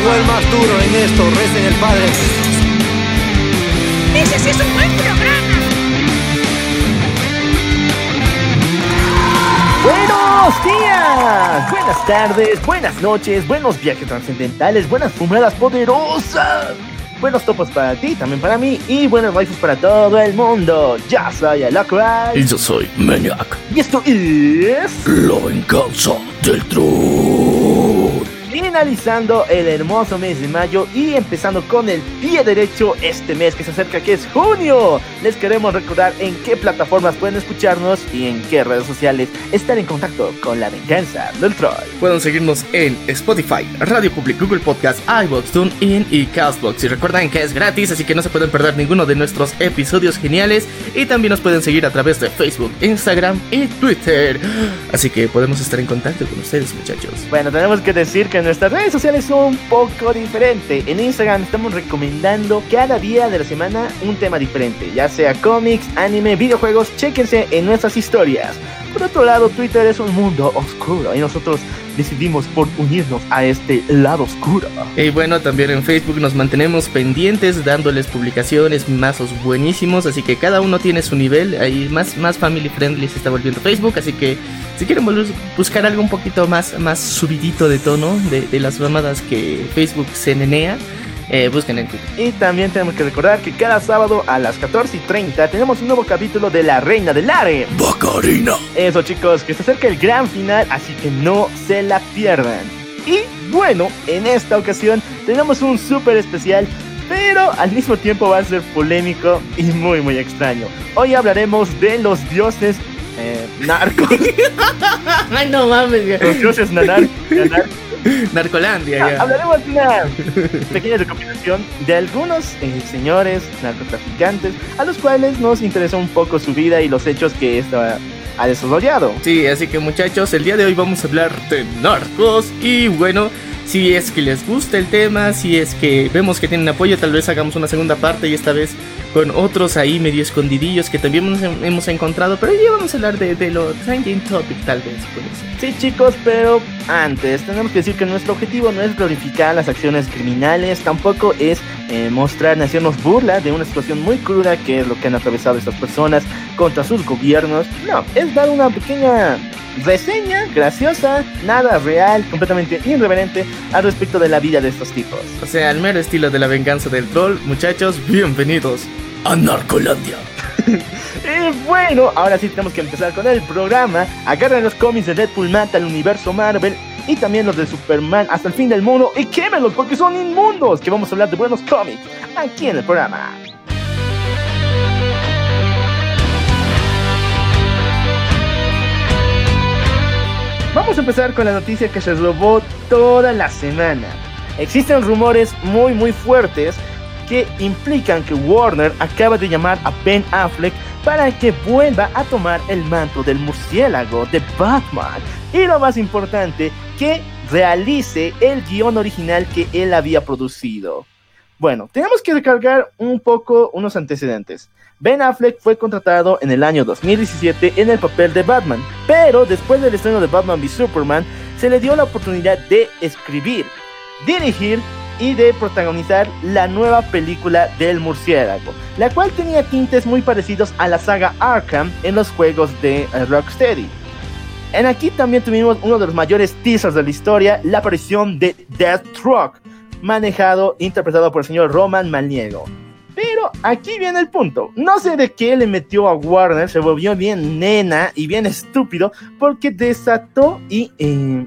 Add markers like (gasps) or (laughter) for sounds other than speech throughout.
Llegó el más duro en esto, recen el padre. ¡Ese sí es un buen programa! Buenos días, buenas tardes, buenas noches, buenos viajes trascendentales, buenas fumadas poderosas, buenos topos para ti, también para mí y buenos waifus para todo el mundo. Ya soy Alacray Y yo soy Maniac. y esto es La venganza del troll. Finalizando el hermoso mes de mayo y empezando con el pie derecho este mes que se acerca que es junio. Les queremos recordar en qué plataformas pueden escucharnos y en qué redes sociales estar en contacto con la venganza del troll. Pueden seguirnos en Spotify, Radio Public, Google Podcast, iVoox, TuneIn y Castbox. Y recuerden que es gratis, así que no se pueden perder ninguno de nuestros episodios geniales. Y también nos pueden seguir a través de Facebook, Instagram y Twitter. Así que podemos estar en contacto con ustedes, muchachos. Bueno, tenemos que decir que nuestras redes sociales son un poco diferentes. En Instagram estamos recomendando cada día de la semana un tema diferente, ya sea cómics, anime, videojuegos, chéquense en nuestras historias. Por otro lado, Twitter es un mundo oscuro y nosotros decidimos por unirnos a este lado oscuro. Y bueno, también en Facebook nos mantenemos pendientes dándoles publicaciones, mazos buenísimos, así que cada uno tiene su nivel, ahí más, más family friendly se está volviendo Facebook, así que si quieren buscar algo un poquito más, más subidito de tono de, de las mamadas que Facebook se nenea, eh, busquen en Twitter. Y también tenemos que recordar que cada sábado a las 14 y 30 tenemos un nuevo capítulo de La Reina del Are. Bacarina. Eso chicos, que se acerca el gran final, así que no se la pierdan. Y bueno, en esta ocasión tenemos un súper especial, pero al mismo tiempo va a ser polémico y muy muy extraño. Hoy hablaremos de los dioses eh, narcos, (laughs) Ay, no mames, los dioses nanar- nanar- Narcolandia, ya. Hablaremos de una pequeña recopilación de algunos eh, señores narcotraficantes a los cuales nos interesa un poco su vida y los hechos que esta ha desarrollado. Sí, así que muchachos, el día de hoy vamos a hablar de narcos y bueno, si es que les gusta el tema, si es que vemos que tienen apoyo, tal vez hagamos una segunda parte y esta vez con otros ahí medio escondidillos que también hemos, encontrado, pero hoy vamos a hablar de, de lo trending topic tal vez. Sí chicos, pero antes tenemos que decir que nuestro objetivo no es glorificar las acciones criminales, tampoco es eh, mostrar hacernos burla de una situación muy cruda que es lo que han atravesado estas personas contra sus gobiernos. No, es dar una pequeña reseña graciosa, nada real, completamente irreverente al respecto de la vida de estos tipos. O sea, al mero estilo de la venganza del troll, muchachos, bienvenidos. A Narcolandia. (laughs) Y bueno, ahora sí tenemos que empezar con el programa. Agarren los cómics de Deadpool Mata al universo Marvel y también los de Superman hasta el fin del mundo y quémenlos porque son inmundos. Que vamos a hablar de buenos cómics aquí en el programa. Vamos a empezar con la noticia que se robó toda la semana. Existen rumores muy muy fuertes que implican que Warner acaba de llamar a Ben Affleck para que vuelva a tomar el manto del murciélago de Batman. Y lo más importante, que realice el guion original que él había producido. Bueno, tenemos que recargar un poco unos antecedentes. Ben Affleck fue contratado en el año 2017 en el papel de Batman, pero después del estreno de Batman v Superman se le dio la oportunidad de escribir, dirigir y de protagonizar la nueva película del murciélago, la cual tenía tintes muy parecidos a la saga Arkham en los juegos de eh, Rocksteady. En aquí también tuvimos uno de los mayores teasers de la historia, la aparición de Deathstroke, manejado, interpretado por el señor Roman Maniego. Pero aquí viene el punto. No sé de qué le metió a Warner, se volvió bien nena y bien estúpido porque desató y eh,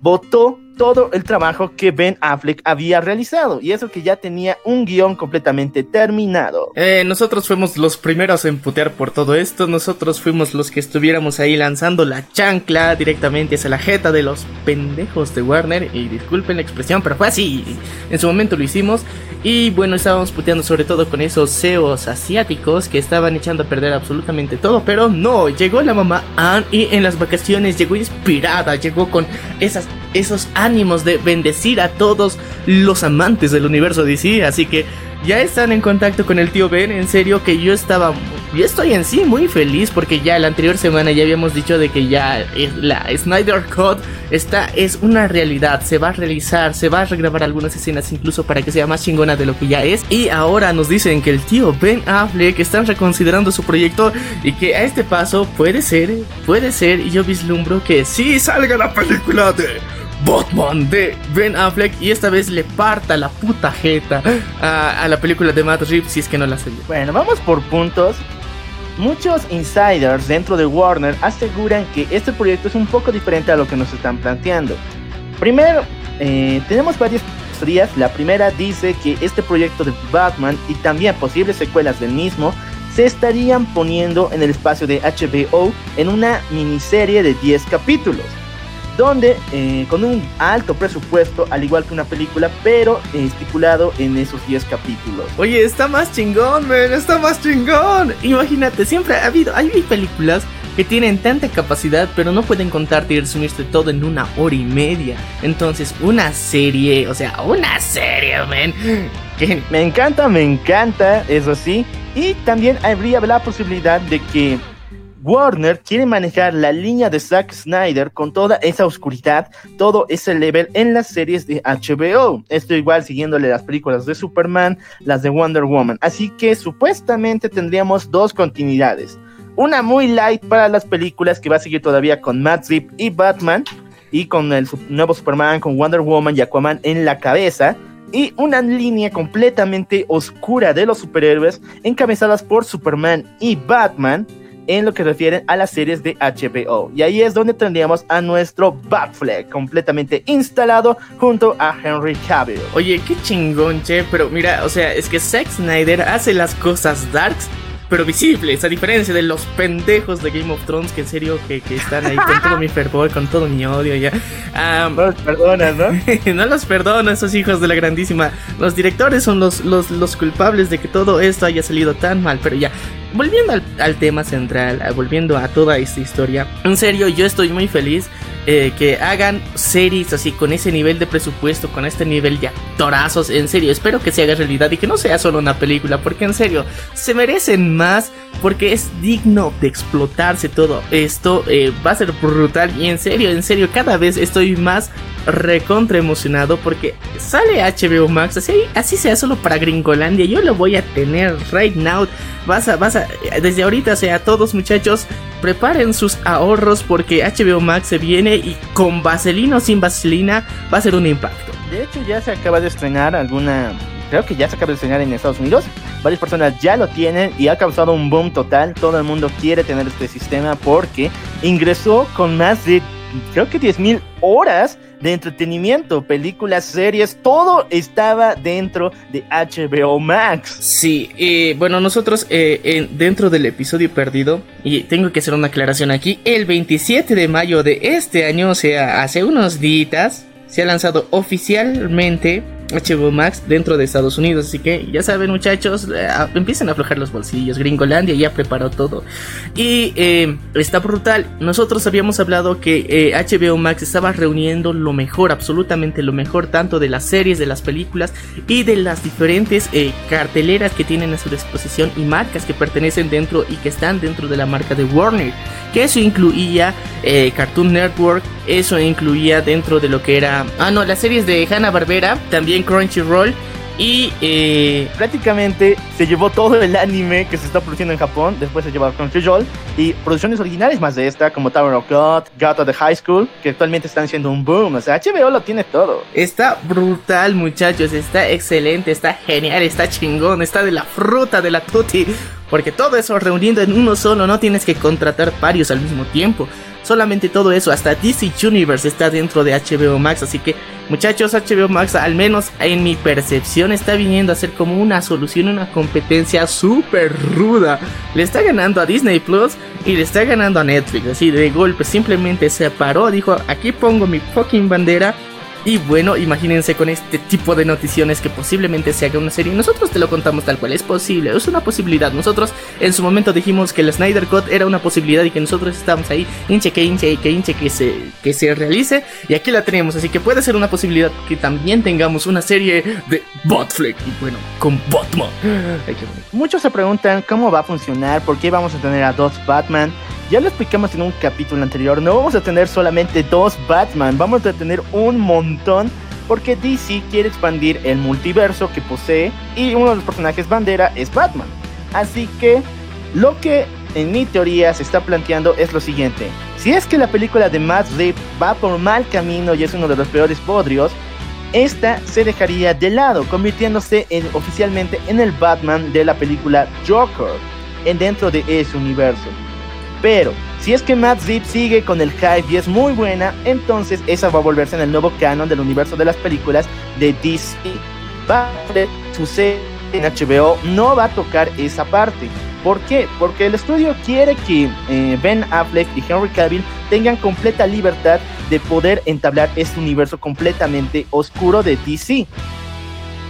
votó todo el trabajo que Ben Affleck había realizado y eso que ya tenía un guion completamente terminado. Eh, nosotros fuimos los primeros en putear por todo esto, nosotros fuimos los que estuviéramos ahí lanzando la chancla directamente hacia la jeta de los pendejos de Warner y disculpen la expresión, pero fue así, en su momento lo hicimos y bueno, estábamos puteando sobre todo con esos CEOs asiáticos que estaban echando a perder absolutamente todo, pero no, llegó la mamá Anne y en las vacaciones llegó inspirada, llegó con esas esos ánimos de bendecir a todos los amantes del universo DC. Así que ya están en contacto con el tío Ben. En serio que yo estaba, yo estoy en sí muy feliz porque ya la anterior semana ya habíamos dicho de que ya la Snyder Cut está es una realidad. Se va a realizar, se va a regrabar algunas escenas incluso para que sea más chingona de lo que ya es. Y ahora nos dicen que el tío Ben Affleck están reconsiderando su proyecto y que a este paso puede ser, puede ser y yo vislumbro que sí salga la película de Batman de Ben Affleck y esta vez le parta la puta jeta a, la película de Matt Reeves si es que no la salió. Bueno, vamos por puntos. Muchos insiders dentro de Warner aseguran que este proyecto es un poco diferente a lo que nos están planteando. Primero, eh, tenemos varias teorías. La primera dice que este proyecto de Batman y también posibles secuelas del mismo se estarían poniendo en el espacio de HBO en una miniserie de 10 capítulos donde eh, con un alto presupuesto, al igual que una película, pero eh, estipulado en esos 10 capítulos. Oye, está más chingón, man, está más chingón. Imagínate, siempre ha habido, hay películas que tienen tanta capacidad, pero no pueden contarte y resumirte todo en una hora y media. Entonces, una serie, o sea, una serie, man. Que... Me encanta, me encanta, eso sí. Y también habría la posibilidad de que Warner quiere manejar la línea de Zack Snyder con toda esa oscuridad, todo ese level en las series de HBO. Esto igual siguiéndole las películas de Superman, las de Wonder Woman. Así que supuestamente tendríamos dos continuidades. Una muy light para las películas que va a seguir todavía con Matt Zip y Batman. Y con el nuevo Superman, con Wonder Woman y Aquaman en la cabeza y una línea completamente oscura de los superhéroes encabezadas por Superman y Batman en lo que refieren a las series de HBO. Y ahí es donde tendríamos a nuestro Batfleck completamente instalado junto a Henry Cavill. Oye, qué chingón, che, pero mira, o sea, es que Zack Snyder hace las cosas darks pero visibles, a diferencia de los pendejos de Game of Thrones que en serio que, están ahí con todo mi fervor, con todo mi odio ya. no los perdonas, ¿no? (laughs) no los perdono, esos hijos de la grandísima. Los directores son los, los, los culpables de que todo esto haya salido tan mal, pero ya. Volviendo al, al tema central, volviendo a toda esta historia, en serio yo estoy muy feliz eh, que hagan series así con ese nivel de presupuesto, con este nivel de actorazos. En serio, espero que se haga realidad y que no sea solo una película, porque en serio, se merecen más, porque es digno de explotarse todo esto. Eh, va a ser brutal y en serio, en serio, cada vez estoy más recontra emocionado porque sale HBO Max, así, así sea solo para Gringolandia. Yo lo voy a tener right now. Vas a, vas a, desde ahorita, o sea, todos muchachos, preparen sus ahorros porque HBO Max se viene y con vaselina o sin vaselina va a ser un impacto. De hecho, ya se acaba de estrenar alguna. Creo que ya se acaba de estrenar en Estados Unidos. Varias personas ya lo tienen y ha causado un boom total. Todo el mundo quiere tener este sistema porque ingresó con más de, creo que 10.000 horas de entretenimiento, películas, series, todo estaba dentro de HBO Max. Sí, eh, bueno, nosotros eh, dentro del episodio perdido, y tengo que hacer una aclaración aquí, el 27 de mayo de este año, o sea, hace unos días, se ha lanzado oficialmente HBO Max dentro de Estados Unidos. Así que ya saben, muchachos, eh, empiezan a aflojar los bolsillos. Gringolandia ya preparó todo. Y eh, está brutal. Nosotros habíamos hablado que HBO eh, Max estaba reuniendo lo mejor, absolutamente lo mejor, tanto de las series, de las películas y de las diferentes carteleras que tienen a su disposición y marcas que pertenecen dentro y que están dentro de la marca de Warner. Que eso incluía Cartoon Network, eso incluía dentro de lo que era. Ah, no, las series de Hanna Barbera, también Crunchyroll. Y eh, prácticamente se llevó todo el anime que se está produciendo en Japón. Después se llevó a Crunchyroll. Y producciones originales más de esta, como Tower of God, God of the High School, que actualmente están siendo un boom. O sea, HBO lo tiene todo. Está brutal, muchachos. Está excelente, está genial, está chingón, está de la fruta de la tutti. Porque todo eso reuniendo en uno solo, no tienes que contratar varios al mismo tiempo. Solamente todo eso, hasta DC Universe está dentro de HBO Max. Así que, muchachos, HBO Max, al menos en mi percepción, está viniendo a ser como una solución, una competencia súper ruda. Le está ganando a Disney Plus y le está ganando a Netflix. Así de golpe, simplemente se paró, dijo: Aquí pongo mi fucking bandera y bueno, imagínense con este tipo de noticiones que posiblemente se haga una serie. Nosotros te lo contamos tal cual, es posible, es una posibilidad. Nosotros en su momento dijimos que el Snyder Cut era una posibilidad y que nosotros estábamos ahí, hinche que hinche y que hinche que se, que se realice. Y aquí la tenemos, así que puede ser una posibilidad que también tengamos una serie de Batfleck. Y bueno, con Batman. Muchos se preguntan cómo va a funcionar, por qué vamos a tener a dos Batman. Ya lo explicamos en un capítulo anterior, no vamos a tener solamente dos Batman, vamos a tener un montón porque DC quiere expandir el multiverso que posee y uno de los personajes bandera es Batman. Así que lo que en mi teoría se está planteando es lo siguiente. Si es que la película de Matt Reeves va por mal camino y es uno de los peores podrios, esta se dejaría de lado, convirtiéndose oficialmente en el Batman de la película Joker, en dentro de ese universo. Pero si es que Matt Zip sigue con el hype y es muy buena, entonces esa va a volverse en el nuevo canon del universo de las películas de DC. Va a sucede en HBO, no va a tocar esa parte. ¿Por qué? Porque el estudio quiere que eh, Ben Affleck y Henry Cavill tengan completa libertad de poder entablar este universo completamente oscuro de DC.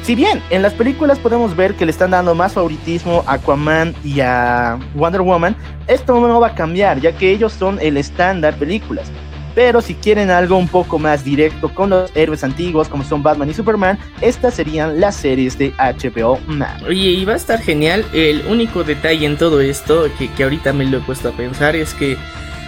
Si bien en las películas podemos ver que le están dando más favoritismo a Aquaman y a Wonder Woman, esto no va a cambiar, ya que ellos son el estándar películas. Pero si quieren algo un poco más directo con los héroes antiguos como son Batman y Superman, estas serían las series de HBO Max. Oye, y va a estar genial. El único detalle en todo esto que, que ahorita me lo he puesto a pensar es que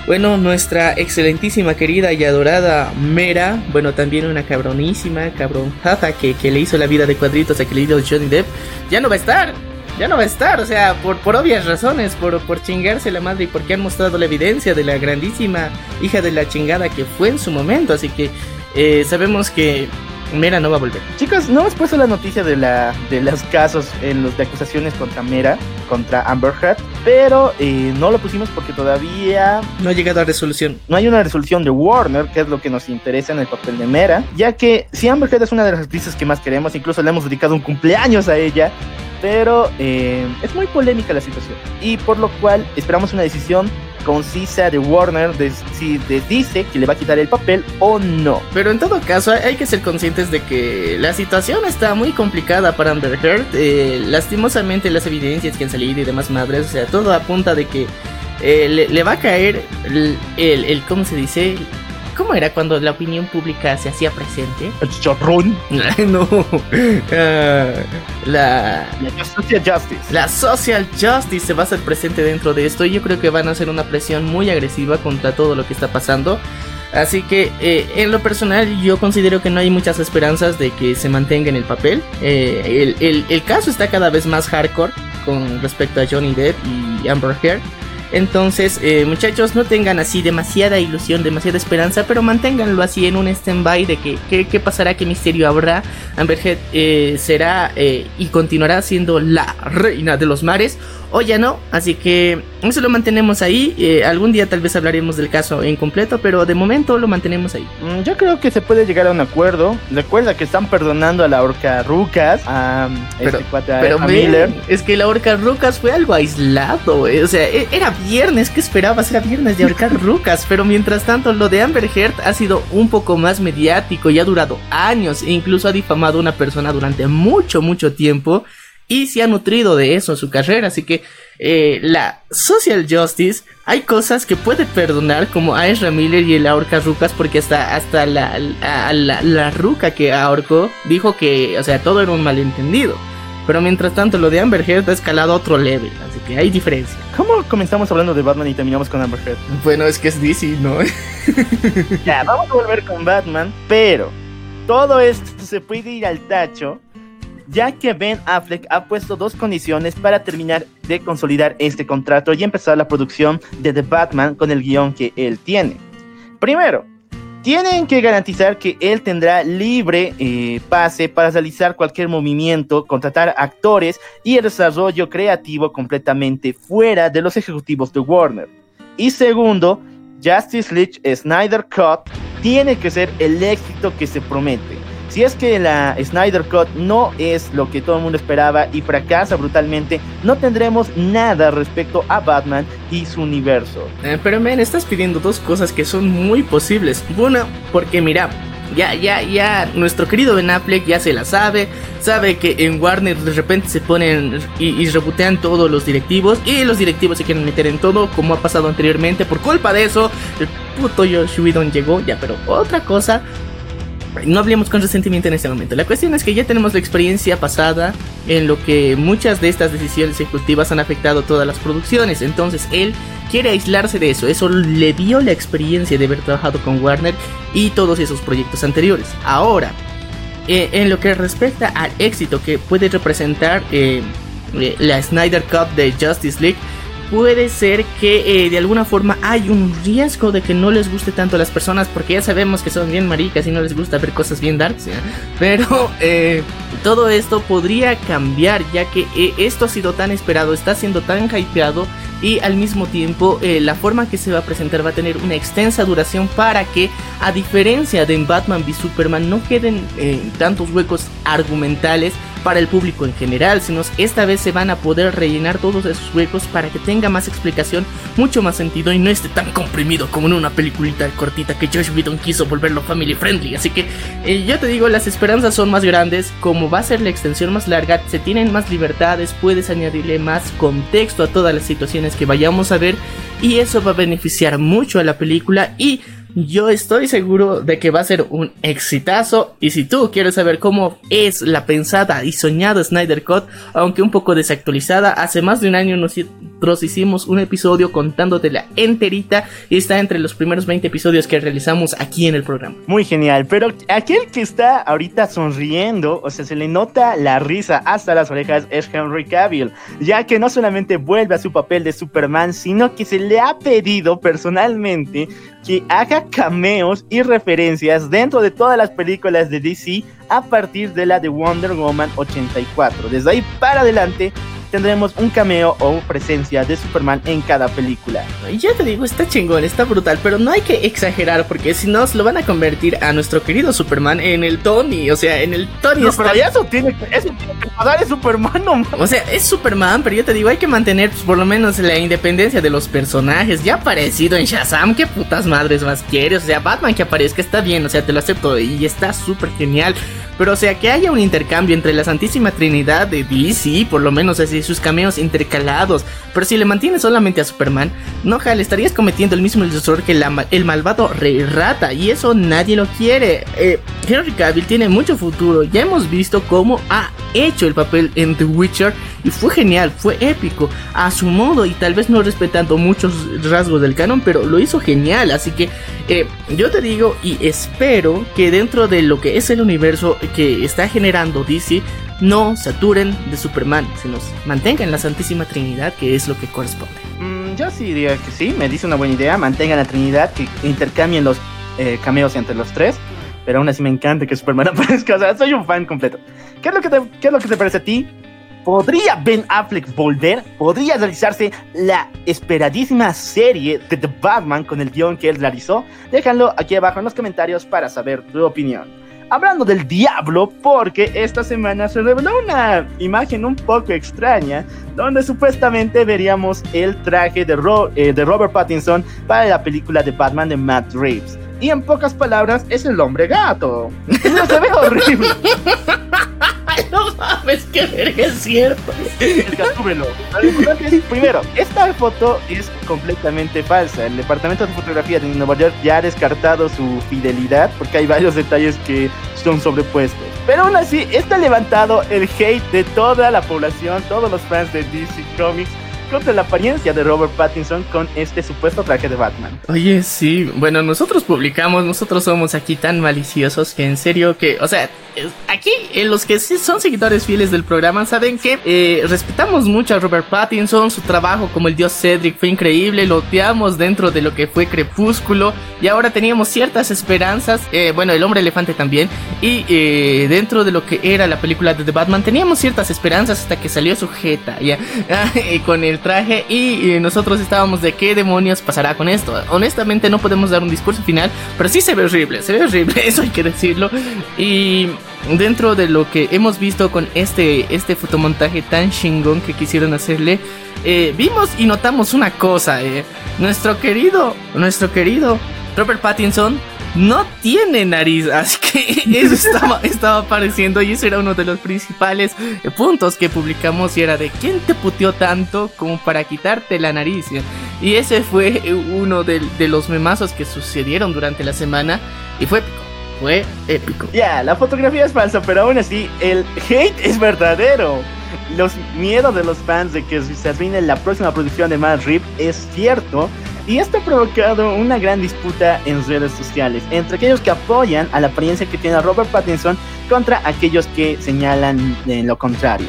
bueno, nuestra excelentísima, querida y adorada Mera, bueno, también una cabronísima, cabronjada que, que le hizo la vida de cuadritos a que le hizo Johnny Depp, ya no va a estar, ya no va a estar, o sea, por, por obvias razones, por, por chingarse la madre y porque han mostrado la evidencia de la grandísima hija de la chingada que fue en su momento, así que eh, sabemos que Mera no va a volver. Chicos, no hemos puesto la noticia de, la, de los casos en los de acusaciones contra Mera, contra Amber Heard, pero eh, no lo pusimos porque todavía no ha llegado a resolución. No hay una resolución de Warner, que es lo que nos interesa en el papel de Mera, ya que si Amber Heard es una de las actrices que más queremos, incluso le hemos dedicado un cumpleaños a ella, pero eh, es muy polémica la situación y por lo cual esperamos una decisión concisa de Warner de si dice que le va a quitar el papel o no. Pero en todo caso hay que ser conscientes de que la situación está muy complicada para Amber Heard. Eh, lastimosamente las evidencias que han salido y demás madres, o sea, todo apunta de que eh, le, va a caer el, el, el, ¿cómo se dice? ¿Cómo era cuando la opinión pública se hacía presente? El chorrón. (laughs) no. Uh, la, la social justice. La social justice se va a hacer presente dentro de esto y yo creo que van a hacer una presión muy agresiva contra todo lo que está pasando. Así que eh, en lo personal yo considero que no hay muchas esperanzas de que se mantenga en el papel. Eh, el, el, el, caso está cada vez más hardcore con respecto a Johnny Depp y Amber Heard. Entonces, eh, muchachos, no tengan así demasiada ilusión, demasiada esperanza, pero manténganlo así en un stand-by de que qué pasará, qué misterio habrá. Amber Heard eh, será eh, y continuará siendo la reina de los mares o ya no. Así que eso lo mantenemos ahí. Eh, algún día tal vez hablaremos del caso en completo, pero de momento lo mantenemos ahí. Mm, yo creo que se puede llegar a un acuerdo. Recuerda que están perdonando a la Orca Rucas, a pero, este cuate, pero a men, Miller. Es que la Orca Rucas fue algo aislado. eh, O sea, e- era viernes. ¿Qué esperabas? Era viernes de ahorcar (laughs) Rucas. Pero mientras tanto, lo de Amber Heard ha sido un poco más mediático y ha durado años. E incluso ha difamado a una persona durante mucho, mucho tiempo y se ha nutrido de eso en su carrera. Así que eh, la social justice, hay cosas que puede perdonar, como a Ezra Miller y el ahorca rucas, porque hasta, hasta la, la, la, la ruca que ahorcó dijo que, o sea, todo era un malentendido. Pero mientras tanto, lo de Amber Heard ha escalado a otro level, así que hay diferencia. ¿Cómo comenzamos hablando de Batman y terminamos con Amber Heard? Bueno, es que es DC, ¿no? (laughs) ya, vamos a volver con Batman, pero todo esto se puede ir al tacho ya que Ben Affleck ha puesto dos condiciones para terminar de consolidar este contrato y empezar la producción de The Batman con el guion que él tiene. Primero, tienen que garantizar que él tendrá libre eh, pase para realizar cualquier movimiento, contratar actores y el desarrollo creativo completamente fuera de los ejecutivos de Warner. Y segundo, Justice League Snyder Cut tiene que ser el éxito que se promete. Si es que la Snyder Cut no es lo que todo el mundo esperaba y fracasa brutalmente, no tendremos nada respecto a Batman y su universo. Eh, pero men, estás pidiendo dos cosas que son muy posibles. Una, porque mira, ya, ya, ya, nuestro querido Ben Affleck ya se la sabe. Sabe que en Warner de repente se ponen y, y rebotean todos los directivos. Y los directivos se quieren meter en todo, como ha pasado anteriormente. Por culpa de eso, el puto Josh Whedon llegó. Ya, pero otra cosa. No hablemos con resentimiento en este momento. La cuestión es que ya tenemos la experiencia pasada en lo que muchas de estas decisiones ejecutivas han afectado todas las producciones. Entonces él quiere aislarse de eso. Eso le dio la experiencia de haber trabajado con Warner y todos esos proyectos anteriores. Ahora, eh, en lo que respecta al éxito que puede representar eh, eh, la Snyder Cup de Justice League, puede ser que eh, de alguna forma hay un riesgo de que no les guste tanto a las personas porque ya sabemos que son bien maricas y no les gusta ver cosas bien darks, pero (laughs) eh, todo esto podría cambiar ya que eh, esto ha sido tan esperado, está siendo tan hypeado y al mismo tiempo la forma que se va a presentar va a tener una extensa duración para que a diferencia de en Batman v Superman no queden tantos huecos argumentales para el público en general, sino esta vez se van a poder rellenar todos esos huecos para que tenga más explicación, mucho más sentido y no esté tan comprimido como en una peliculita cortita que Josh Whedon quiso volverlo family friendly. Así que eh, yo te digo, las esperanzas son más grandes, como va a ser la extensión más larga, se tienen más libertades, puedes añadirle más contexto a todas las situaciones que vayamos a ver y eso va a beneficiar mucho a la película y yo estoy seguro de que va a ser un exitazo y si tú quieres saber cómo es la pensada y soñada Snyder Cut, aunque un poco desactualizada, hace más de un año nosotros hicimos un episodio contándotela enterita y está entre los primeros 20 episodios que realizamos aquí en el programa. Muy genial, pero aquel que está ahorita sonriendo, o sea, se le nota la risa hasta las orejas, es Henry Cavill, ya que no solamente vuelve a su papel de Superman, sino que se le ha pedido personalmente que haga cameos y referencias dentro de todas las películas de DC a partir de la de Wonder Woman 84. Desde ahí para adelante tendremos un cameo o presencia de Superman en cada película. Y ya te digo, está chingón, está brutal, pero no hay que exagerar porque si no, lo van a convertir a nuestro querido Superman en el Tony, o sea, en el Tony No, Stark. pero eso tiene, que- eso tiene que pagar es Superman, no. O sea, es Superman, pero yo te digo, hay que mantener pues, por lo menos la independencia de los personajes. Ya ha aparecido en Shazam, ¿qué putas madres más quieres? O sea, Batman que aparezca está bien, o sea, te lo acepto y está súper genial. Pero o sea, que haya un intercambio entre la Santísima Trinidad de DC, por lo menos así, sus cameos intercalados. Pero si le mantienes solamente a Superman, no, jale, estarías cometiendo el mismo error que la el malvado Rey Rata. Y eso nadie lo quiere. Eh, Henry Cavill tiene mucho futuro. Ya hemos visto cómo ha hecho el papel en The Witcher. Y fue genial, fue épico. A su modo y tal vez no respetando muchos rasgos del canon, pero lo hizo genial. Así que eh, yo te digo y espero que dentro de lo que es el universo que está generando DC, no saturen de Superman, sino mantengan la Santísima Trinidad, que es lo que corresponde. Mm, yo sí diría que sí, me dice una buena idea. Mantengan la Trinidad, que intercambien los eh, cameos entre los tres. Pero aún así me encanta que Superman (laughs) aparezca. O sea, soy un fan completo. ¿Qué es lo que te, qué es lo que te parece a ti? ¿Podría Ben Affleck volver? ¿Podría realizarse la esperadísima serie de The Batman con el guion que él realizó? Déjanlo aquí abajo en los comentarios para saber tu opinión. Hablando del diablo, porque esta semana se reveló una imagen un poco extraña, donde supuestamente veríamos el traje de, eh, de Robert Pattinson para la película de Batman de Matt Reeves. Y en pocas palabras, es el hombre gato. No (laughs) se ve horrible. (laughs) (laughs) no mames, que verga es cierto. Primero, esta foto es completamente falsa. El departamento de fotografía de Nueva York ya ha descartado su fidelidad porque hay varios detalles que son sobrepuestos. Pero aún así, está levantado el hate de toda la población, todos los fans de DC Comics, contra la apariencia de Robert Pattinson con este supuesto traje de Batman. Oye, sí, bueno, nosotros publicamos, nosotros somos aquí tan maliciosos que en serio que, o sea, aquí eh, los que sí son seguidores fieles del programa saben que eh, respetamos mucho a Robert Pattinson, su trabajo como el dios Cedric fue increíble, lo odiamos dentro de lo que fue Crepúsculo y ahora teníamos ciertas esperanzas, eh, bueno, el hombre elefante también, y dentro de lo que era la película de The Batman teníamos ciertas esperanzas hasta que salió su jeta, ya, (laughs) con el traje y nosotros estábamos de qué demonios pasará con esto. Honestamente no podemos dar un discurso final, pero sí se ve horrible, se ve horrible, (laughs) eso hay que decirlo. Y dentro de lo que hemos visto con este, este fotomontaje tan chingón que quisieron hacerle, eh, vimos y notamos una cosa, eh. nuestro querido, nuestro querido Robert Pattinson no tiene nariz, (laughs) así que eso estaba, estaba apareciendo y ese era uno de los principales puntos que publicamos era de quién te puteó tanto como para quitarte la nariz. Y ese fue uno de, los memazos que sucedieron durante la semana y fue épico. Fue épico. Ya, la fotografía es falsa, pero aún así el hate es verdadero. Los miedos de los fans de que se arruine la próxima producción de Mad Rip es cierto y esto ha provocado una gran disputa en redes sociales entre aquellos que apoyan a la apariencia que tiene Robert Pattinson contra aquellos que señalan en lo contrario.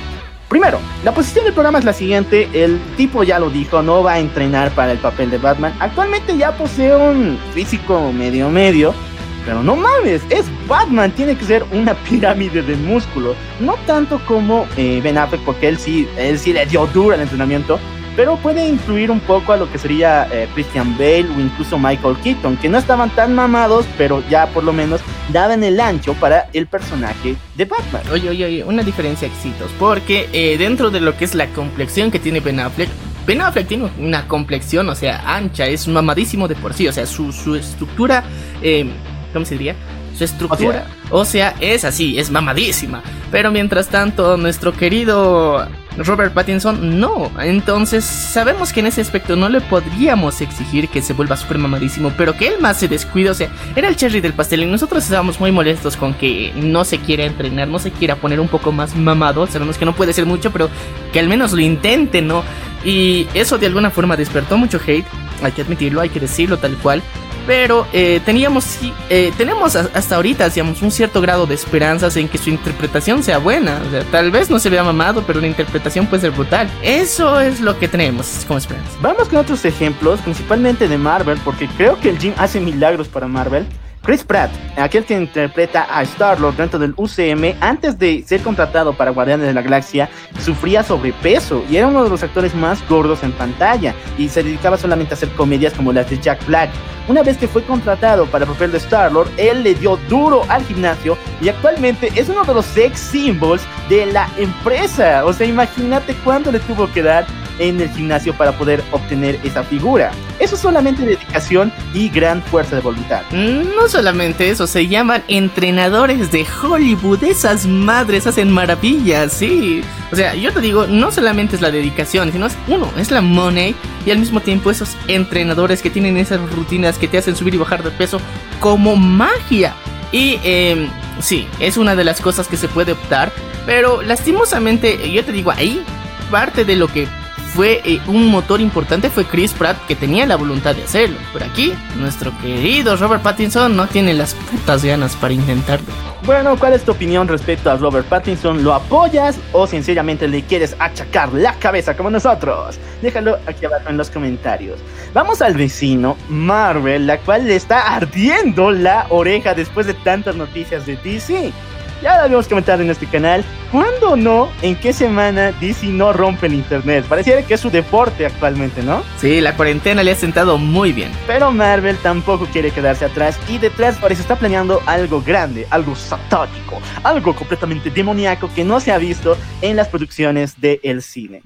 Primero, la posición del programa es la siguiente, el tipo ya lo dijo, no va a entrenar para el papel de Batman, actualmente ya posee un físico medio medio, pero no mames, es Batman, tiene que ser una (laughs) pirámide de músculo, no tanto como eh, Ben Affleck, porque él sí, él sí le dio duro al entrenamiento, pero puede influir un poco a lo que sería eh, Christian Bale o incluso Michael Keaton, que no estaban tan mamados, pero ya por lo menos daban el ancho para el personaje de Batman. Oye, oye, oye, una diferencia éxitos, porque eh, dentro de lo que es la complexión que tiene Ben Affleck, Ben Affleck tiene una complexión, o sea, ancha, es mamadísimo de por sí, o sea, su, su estructura, eh, ¿cómo se diría? Su estructura, o sea, es así, es mamadísima. Pero mientras tanto, nuestro querido Robert Pattinson no. Entonces sabemos que en ese aspecto no le podríamos exigir que se vuelva super mamadísimo, pero que él más se descuide, o sea, era el cherry del pastel y nosotros estábamos muy molestos con que no se quiera entrenar, no se quiera poner un poco más mamado, sabemos que no puede ser mucho, pero que al menos lo intente, ¿no? Y eso de alguna forma despertó mucho hate, hay que admitirlo, hay que decirlo tal cual. Pero eh, teníamos, eh, tenemos hasta ahorita, digamos, un cierto grado de esperanzas en que su interpretación sea buena. O sea, tal vez no se vea mamado, pero la interpretación puede ser brutal. Eso es lo que tenemos como esperanza. Vamos con otros ejemplos, principalmente de Marvel, porque creo que el Jim hace milagros para Marvel. Chris Pratt, aquel que interpreta a Star-Lord dentro del UCM, antes de ser contratado para Guardianes de la Galaxia, sufría sobrepeso y era uno de los actores más gordos en pantalla y se dedicaba solamente a hacer comedias como las de Jack Black. Una vez que fue contratado para el papel de Star-Lord, él le dio duro al gimnasio y actualmente es uno de los sex symbols de la empresa. O sea, imagínate cuánto le tuvo que dar en el gimnasio para poder obtener esa figura. Eso es solamente dedicación y gran fuerza de voluntad. Mm, no solamente eso, se llaman entrenadores de Hollywood. Esas madres hacen maravillas, sí. O sea, yo te digo, no solamente es la dedicación, sino es uno, es la money y al mismo tiempo esos entrenadores que tienen esas rutinas que te hacen subir y bajar de peso como magia. Y eh, sí, es una de las cosas que se puede optar, pero lastimosamente, yo te digo, ahí parte de lo que fue eh, un motor importante fue Chris Pratt que tenía la voluntad de hacerlo. Pero aquí, nuestro querido Robert Pattinson no tiene las putas ganas para intentarlo. Bueno, ¿cuál es tu opinión respecto a Robert Pattinson? ¿Lo apoyas o sencillamente le quieres achacar la cabeza como nosotros? Déjalo aquí abajo en los comentarios. Vamos al vecino, Marvel, la cual le está ardiendo la oreja después de tantas noticias de DC. Ya lo habíamos comentado en este canal. ¿Cuándo no? ¿En qué semana DC no rompe el internet? Pareciera que es su deporte actualmente, ¿no? Sí, la cuarentena le ha sentado muy bien. Pero Marvel tampoco quiere quedarse atrás y detrás parece está planeando algo grande, algo satánico, algo completamente demoníaco que no se ha visto en las producciones del cine.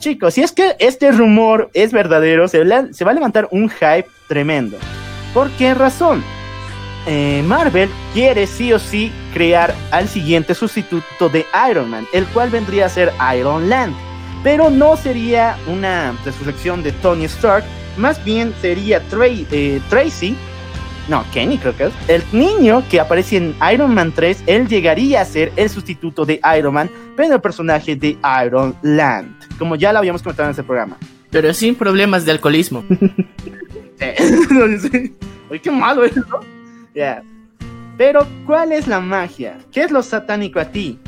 Chicos, si es que este rumor es verdadero, se, se va a levantar un hype tremendo. ¿Por qué razón? Eh, Marvel quiere sí o sí crear al siguiente sustituto de Iron Man, el cual vendría a ser Iron Land. Pero no sería una resurrección de Tony Stark, más bien sería eh, Tracy, no, Kenny creo que es, el niño que aparece en Iron Man 3, él llegaría a ser el sustituto de Iron Man, pero el personaje de Iron Land, como ya lo habíamos comentado en este programa. Pero sin problemas de alcoholismo. (laughs) (laughs) Sí. Uy, qué malo eso. Ya. Pero, ¿cuál es la magia? ¿Qué es lo satánico a ti?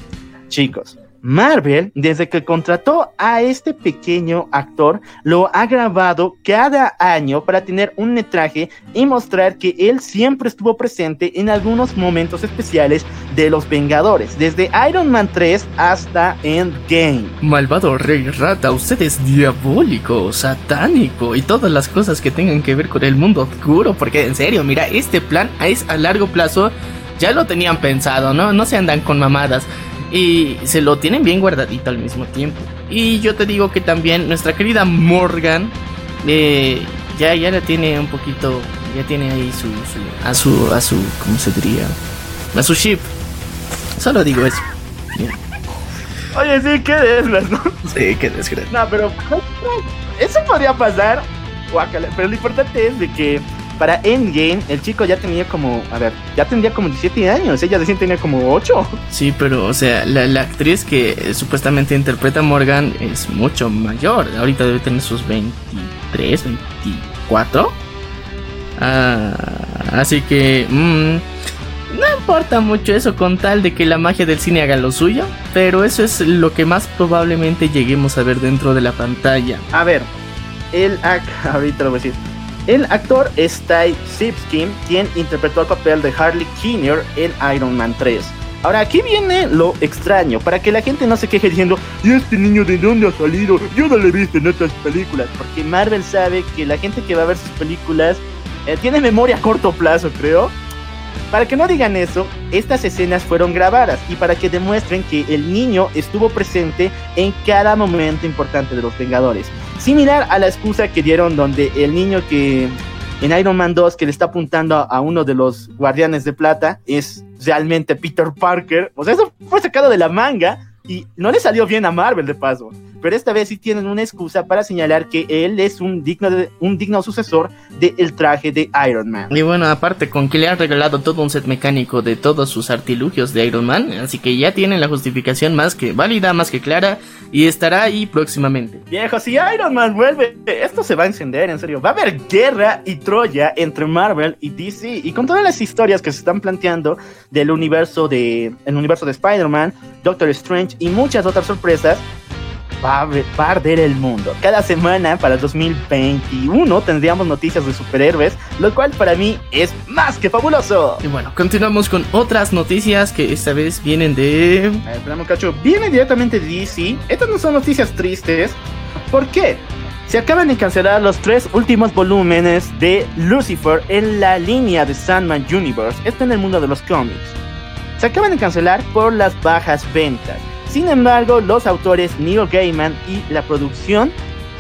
Chicos, Marvel, desde que contrató a este pequeño actor, lo ha grabado cada año para tener un metraje y mostrar que él siempre estuvo presente en algunos momentos especiales de los Vengadores, desde Iron Man 3 hasta Endgame. Malvado Rey Rata, usted es diabólico, satánico y todas las cosas que tengan que ver con el mundo oscuro. Porque en serio, mira, este plan es a largo plazo. Ya lo tenían pensado, ¿no? No se andan con mamadas. Y se lo tienen bien guardadito al mismo tiempo. Y yo te digo que también nuestra querida Morgan eh, ya, ya la tiene un poquito. Ya tiene ahí su, su- a su. a su. ¿cómo se diría? A su ship. Solo digo eso. Oye, sí, qué ¿no? Sí, qué desgracia. No, pero eso podría pasar. guácala, Pero lo importante es de que para Endgame el chico ya tenía como, a ver, ya tendría como 17 años, ella recién tenía como 8. Sí, pero, o sea, la, la actriz que eh, supuestamente interpreta a Morgan es mucho mayor. Ahorita debe tener sus 23, 24. Ah, así que, mm, no importa mucho eso con tal de que la magia del cine haga lo suyo. Pero eso es lo que más probablemente lleguemos a ver dentro de la pantalla. A ver, el ac (laughs) ahorita lo voy a decir. El actor es Ty Sipskin, quien interpretó el papel de Harley Kinner en Iron Man 3. Ahora, aquí viene lo extraño, para que la gente no se queje diciendo, ¿y este niño de dónde ha salido? Yo no lo he visto en otras películas. Porque Marvel sabe que la gente que va a ver sus películas eh, tiene memoria a corto plazo, creo. Para que no digan eso, estas escenas fueron grabadas y para que demuestren que el niño estuvo presente en cada momento importante de los Vengadores. Similar a la excusa que dieron donde el niño que en Iron Man 2 que le está apuntando a, uno de los guardianes de plata es realmente Peter Parker. O sea, eso fue sacado de la manga y no le salió bien a Marvel de paso. Pero esta vez sí tienen una excusa para señalar que él es un digno, de- un digno sucesor del traje de Iron Man. Y bueno, aparte con que le han regalado todo un set mecánico de todos sus artilugios de Iron Man, así que ya tienen la justificación más que válida, más que clara, y estará ahí próximamente. Viejo, si Iron Man vuelve, esto se va a encender, en serio. Va a haber guerra y Troya entre Marvel y DC. Y con todas las historias que se están planteando del universo de, el universo de Spider-Man, Doctor Strange y muchas otras sorpresas, va a, va a arder el mundo. Cada semana para el 2021 tendríamos noticias de superhéroes, lo cual para mí es más que fabuloso. Y bueno, continuamos con otras noticias que esta vez vienen de... A ver, espérame un cacho. Viene directamente de DC. Estas no son noticias tristes. ¿Por qué? Se acaban de cancelar los tres últimos volúmenes de Lucifer en la línea de Sandman Universe. Esto en el mundo de los cómics. Se acaban de cancelar por las bajas ventas. Sin embargo, los autores Neil Gaiman y la producción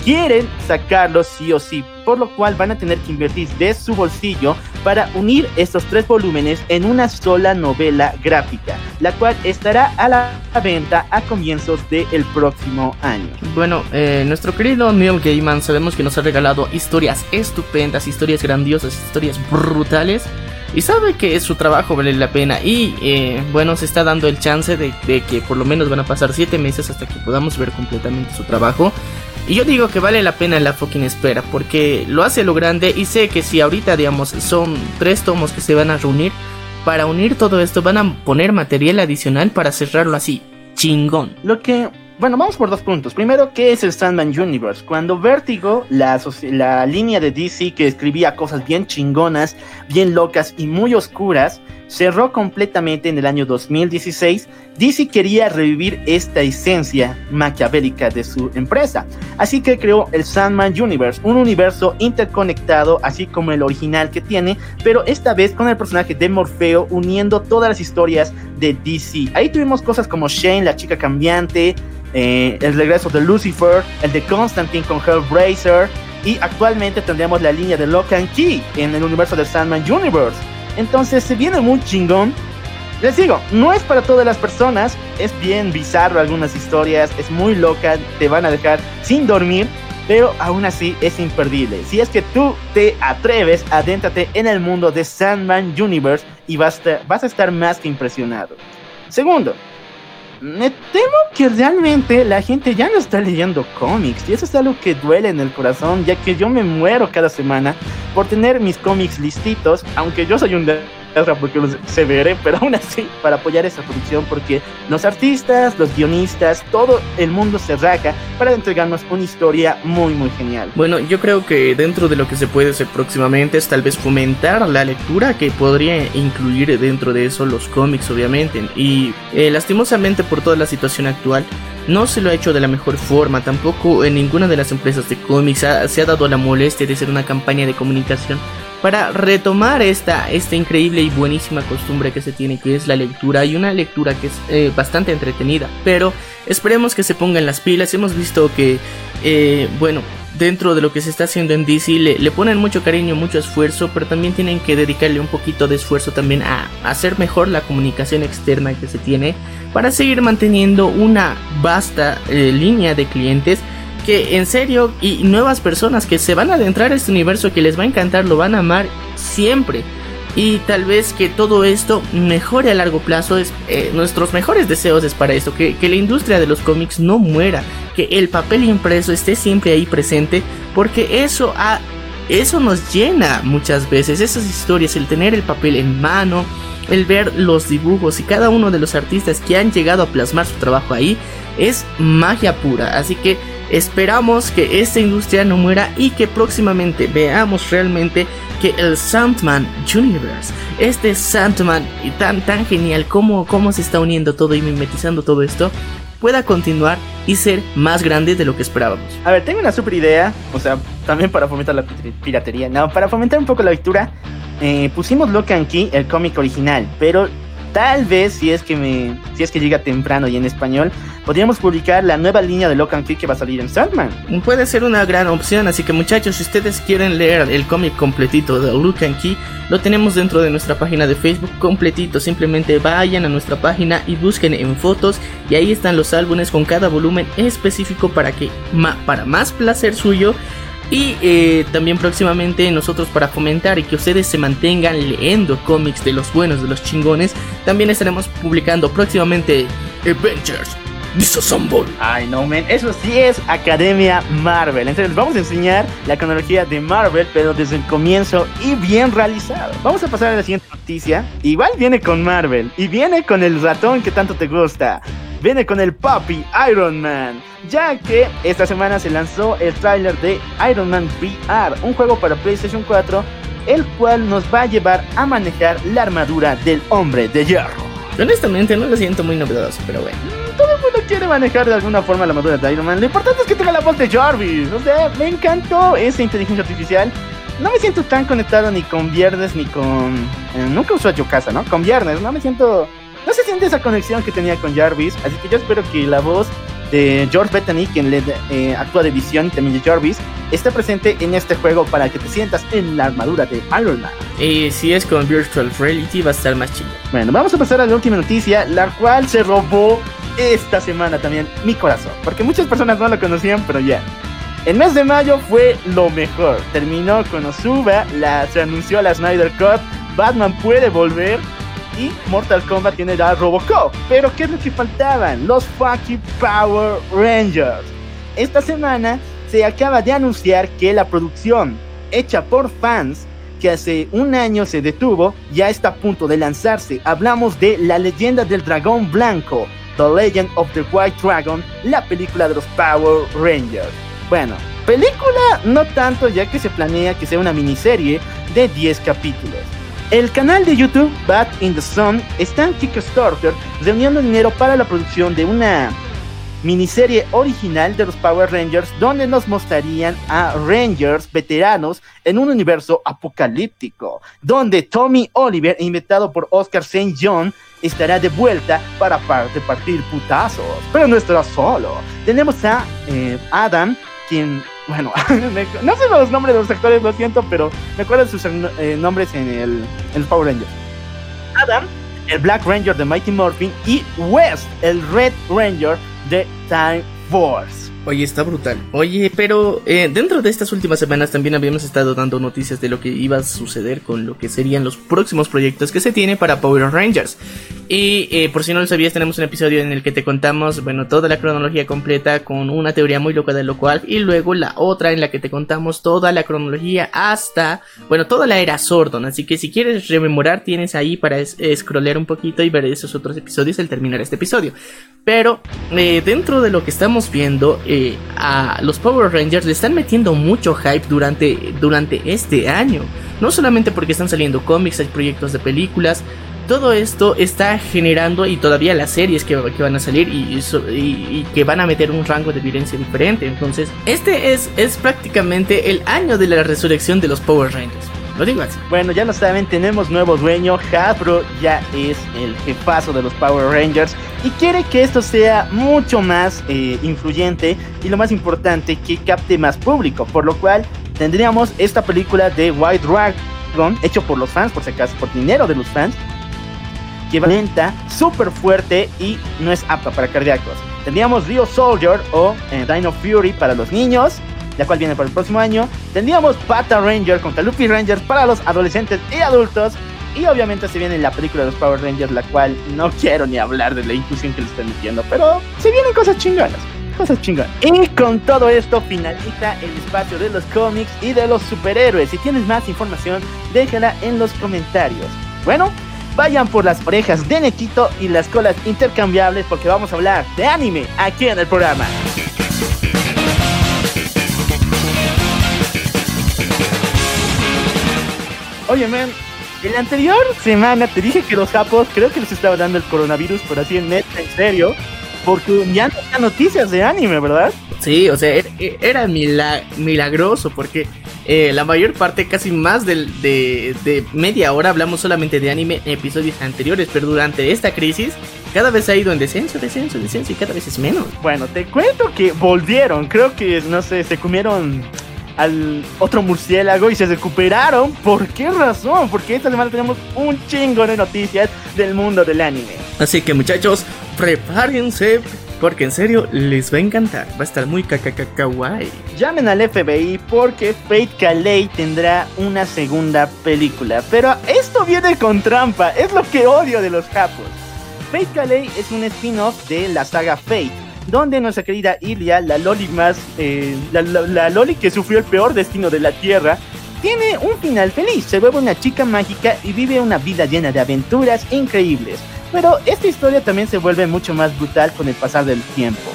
quieren sacarlos sí o sí, por lo cual van a tener que invertir de su bolsillo para unir estos tres volúmenes en una sola novela gráfica, la cual estará a la venta a comienzos del próximo año. Bueno, eh, nuestro querido Neil Gaiman sabemos que nos ha regalado historias estupendas, historias grandiosas, historias brutales. Y sabe que su trabajo vale la pena. Y eh, bueno, se está dando el chance de, de que por lo menos van a pasar 7 meses hasta que podamos ver completamente su trabajo. Y yo digo que vale la pena la fucking espera. Porque lo hace lo grande. Y sé que si ahorita, digamos, son tres tomos que se van a reunir. Para unir todo esto van a poner material adicional para cerrarlo así. Chingón. Lo que, bueno, vamos por dos puntos. Primero, ¿qué es el Sandman Universe? Cuando Vertigo, la, la línea de DC que escribía cosas bien chingonas, bien locas y muy oscuras, cerró completamente en el año 2016, DC quería revivir esta esencia maquiavélica de su empresa. Así que creó el Sandman Universe, un universo interconectado, así como el original que tiene, pero esta vez con el personaje de Morfeo uniendo todas las historias de DC. Ahí tuvimos cosas como Shane, la chica cambiante, eh, el regreso de Lucifer, el de Constantine con Hellraiser, y actualmente tendríamos la línea de Lock and Key en el universo del Sandman Universe. Entonces se viene muy chingón. Les digo, no es para todas las personas, es bien bizarro algunas historias, es muy loca, te van a dejar sin dormir, pero aún así es imperdible. Si es que tú te atreves, adéntrate en el mundo de Sandman Universe y vas a, vas a estar más que impresionado. Segundo, me temo que realmente la gente ya no está leyendo cómics y eso es algo que duele en el corazón, ya que yo me muero cada semana por tener mis cómics listitos, aunque yo soy un porque los veré, pero aún así, para apoyar esta producción, porque los artistas, los guionistas, todo el mundo se raja para entregarnos una historia muy, muy genial. Bueno, yo creo que dentro de lo que se puede hacer próximamente es tal vez fomentar la lectura, que podría incluir dentro de eso los cómics, obviamente. Y eh, lastimosamente por toda la situación actual, no se lo ha hecho de la mejor forma, tampoco en ninguna de las empresas de cómics se ha dado la molestia de hacer una campaña de comunicación. Para retomar esta, esta increíble y buenísima costumbre que se tiene, que es la lectura, y una lectura que es eh, bastante entretenida, pero esperemos que se pongan las pilas, hemos visto que, eh, bueno, dentro de lo que se está haciendo en DC le, ponen mucho cariño, mucho esfuerzo, pero también tienen que dedicarle un poquito de esfuerzo también a, hacer mejor la comunicación externa que se tiene para seguir manteniendo una vasta eh, línea de clientes que en serio y nuevas personas que se van a adentrar a este universo que les va a encantar, lo van a amar siempre. Y tal vez que todo esto mejore a largo plazo. Es, eh, nuestros mejores deseos es para esto. Que, que la industria de los cómics no muera. Que el papel impreso esté siempre ahí presente. Porque eso, ha, eso nos llena muchas veces. Esas historias, el tener el papel en mano. El ver los dibujos y cada uno de los artistas que han llegado a plasmar su trabajo ahí. Es magia pura. Así que Esperamos que esta industria no muera y que próximamente veamos realmente que el Sandman Universe, este Sandman tan tan genial como cómo se está uniendo todo y mimetizando todo esto, pueda continuar y ser más grande de lo que esperábamos. A ver, tengo una super idea, o sea, también para fomentar la piratería, no, para fomentar un poco la lectura, eh, pusimos Locan Key, el cómic original, pero tal vez si es que me, si es que llega temprano y en español, podríamos publicar la nueva línea de Locan Key que va a salir en Sandman. Puede ser una gran opción, así que muchachos, si ustedes quieren leer el cómic completito de Locan Key, lo tenemos dentro de nuestra página de Facebook completito. Simplemente vayan a nuestra página y busquen en fotos y ahí están los álbumes con cada volumen específico para que para más placer suyo y eh, también próximamente nosotros para fomentar y que ustedes se mantengan leyendo cómics de los buenos, de los chingones, también estaremos publicando próximamente Avengers Disassemble. Ay, no, man. Eso sí es Academia Marvel. Entonces, vamos a enseñar la cronología de Marvel, pero desde el comienzo y bien realizado. Vamos a pasar a la siguiente noticia. Igual viene con Marvel y viene con el ratón que tanto te gusta. Viene con el papi Iron Man, ya que esta semana se lanzó el tráiler de Iron Man VR, un juego para PlayStation 4, el cual nos va a llevar a manejar la armadura del hombre de hierro. Honestamente no lo siento muy novedoso, pero bueno. Todo el mundo quiere manejar de alguna forma la armadura de Iron Man. Lo importante es que tenga la voz de Jarvis. O sea, me encantó esa inteligencia artificial. No me siento tan conectado ni con Viernes ni con... Eh, nunca uso a Yokasa, ¿no? Con Viernes, no me siento... No se siente esa conexión que tenía con Jarvis. Así que yo espero que la voz de George Bethany, quien le eh, actúa de Visión y también de Jarvis, esté presente en este juego para que te sientas en la armadura de Iron Man. Y si es con Virtual Reality va a estar más chido. Bueno, vamos a pasar a la última noticia, la cual se robó esta semana también mi corazón, porque muchas personas no lo conocían, pero ya. El mes de mayo fue lo mejor. Terminó con Osuba, la, se anunció la Snyder Cut, Batman puede volver y Mortal Kombat tiene la Robocop. Pero ¿qué es lo que faltaban? Los fucking Power Rangers. Esta semana se acaba de anunciar que la producción hecha por fans que hace un año se detuvo ya está a punto de lanzarse. Hablamos de La leyenda del dragón blanco, The Legend of the White Dragon, la película de los Power Rangers. Bueno, película no tanto ya que se planea que sea una miniserie de 10 capítulos. El canal de YouTube Bat in the Sun está en Kickstarter reuniendo dinero para la producción de una miniserie original de los Power Rangers donde nos mostrarían a Rangers veteranos en un universo apocalíptico, donde Tommy Oliver, inventado por Oscar St. John, estará de vuelta para partir putazos. Pero no estará solo. Tenemos a eh, Adam, quien bueno, (laughs) no sé los nombres de los actores, lo siento, pero me acuerdo sus eh, nombres en el, el Power Ranger. Adam, el Black Ranger de Mighty Morphin, y West, el Red Ranger de Time Force. Oye, está brutal. Oye, pero eh, dentro de estas últimas semanas también habíamos estado dando noticias de lo que iba a suceder con lo que serían los próximos proyectos que se tiene para Power Rangers. Y eh, por si no lo sabías, tenemos un episodio en el que te contamos, bueno, toda la cronología completa con una teoría muy loca de lo cual, y luego la otra en la que te contamos toda la cronología hasta, bueno, toda la era Sordon. Así que si quieres rememorar, tienes ahí para es scrollear un poquito y ver esos otros episodios al terminar este episodio. Pero eh, dentro de lo que estamos viendo, a los Power Rangers le están metiendo mucho hype durante, durante este año. No solamente porque están saliendo cómics, hay proyectos de películas. Todo esto está generando y todavía las series que, van a salir y, y, y, que van a meter un rango de violencia diferente. Entonces, este es, es prácticamente el año de la resurrección de los Power Rangers. Bueno, ya lo saben, tenemos nuevo dueño. Hasbro ya es el jefazo de los Power Rangers y quiere que esto sea mucho más eh, influyente y lo más importante, que capte más público. Por lo cual tendríamos esta película de White Dragon, hecho por los fans, por si acaso, por dinero de los fans, que va lenta, súper fuerte y no es apta para cardíacos. Tendríamos Rio Soldier o eh, Dino Fury para los niños la cual viene para el próximo año. Tendríamos Pata Ranger contra Luffy Rangers para los adolescentes y adultos. Y obviamente se viene la película de los Power Rangers, la cual no quiero ni hablar de la inclusión que le están metiendo, pero se vienen cosas chingonas. Cosas chingonas. Y con todo esto finaliza el espacio de los cómics y de los superhéroes. Si tienes más información, déjala en los comentarios. Bueno, vayan por las orejas de Netito y las colas intercambiables porque vamos a hablar de anime aquí en el programa. Oye, man, en la anterior semana te dije que los japos creo que les estaba dando el coronavirus, pero así en net, en serio, porque ya no hay noticias de anime, ¿verdad? Sí, o sea, era mila milagroso porque eh, la mayor parte, casi más de, de, de, media hora, hablamos solamente de anime en episodios anteriores, pero durante esta crisis cada vez ha ido en descenso, descenso, descenso y cada vez es menos. Bueno, te cuento que volvieron, creo que, no sé, se comieron al otro murciélago y se recuperaron. ¿Por qué razón? Porque esta semana tenemos un chingo de noticias del mundo del anime. Así que muchachos, prepárense porque en serio les va a encantar. Va a estar muy kawaii. Llamen al FBI porque Fate Calais tendrá una segunda película. Pero esto viene con trampa. Es lo que odio de los capos. Fate Calais es un spin-off de la saga Fate donde nuestra querida Ilia, la Loli más, eh, la, Loli que sufrió el peor destino de la Tierra, tiene un final feliz, se vuelve una chica mágica y vive una vida llena de aventuras increíbles. Pero esta historia también se vuelve mucho más brutal con el pasar del tiempo.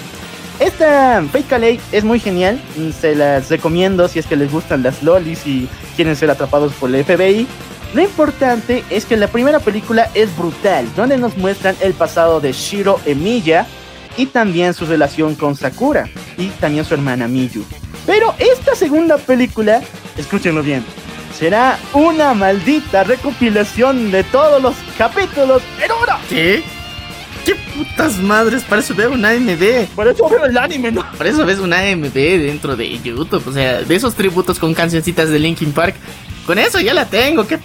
Esta Fake Calais es muy genial, se las recomiendo si es que les gustan las lolis y quieren ser atrapados por el FBI. Lo importante es que la primera película es brutal, donde nos muestran el pasado de Shiro Emiya, y también su relación con Sakura y también su hermana Miyu. Pero esta segunda película, escúchenlo bien, será una maldita recopilación de todos los capítulos en una. ¿Qué? ¿Qué putas madres? Para eso veo un AMV. Por eso veo el anime, ¿no? Por eso ves un AMV dentro de YouTube. O sea, de esos tributos con cancioncitas de Linkin Park. Con eso ya la tengo. ¿Qué,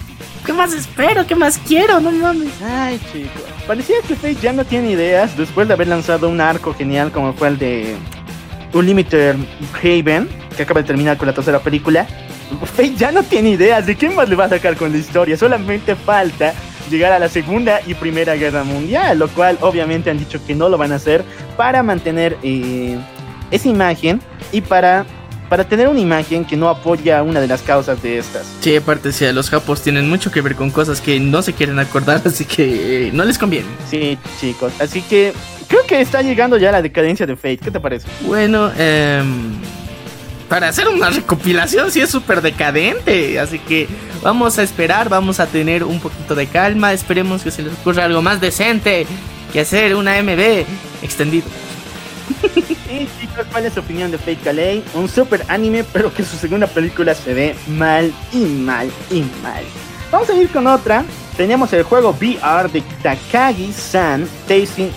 qué más espero? ¿Qué más quiero? No mames. Ay, chicos. Parecía que Fate ya no tiene ideas después de haber lanzado un arco genial como fue el de Unlimited Haven, que acaba de terminar con la tercera película. Fate ya no tiene ideas de qué más le va a sacar con la historia, solamente falta llegar a la Segunda y Primera Guerra Mundial, lo cual obviamente han dicho que no lo van a hacer para mantener eh, esa imagen y para para tener una imagen que no apoya una de las causas de estas. Sí, aparte, sí, los japos tienen mucho que ver con cosas que no se quieren acordar, (laughs) así que eh, no les conviene. Sí, chicos, así que creo que está llegando ya la decadencia de Fate, ¿qué te parece? Bueno, eh, para hacer una (laughs) recopilación sí es súper decadente, así que vamos a esperar, vamos a tener un poquito de calma, esperemos que se les ocurra algo más decente que hacer una MB extendido. (laughs) Chicos, ¿cuál es su opinión de Fate Calais? Un super anime, pero que su segunda película se ve mal y mal y mal. Vamos a ir con otra. Tenemos el juego VR de Takagi-san Tasting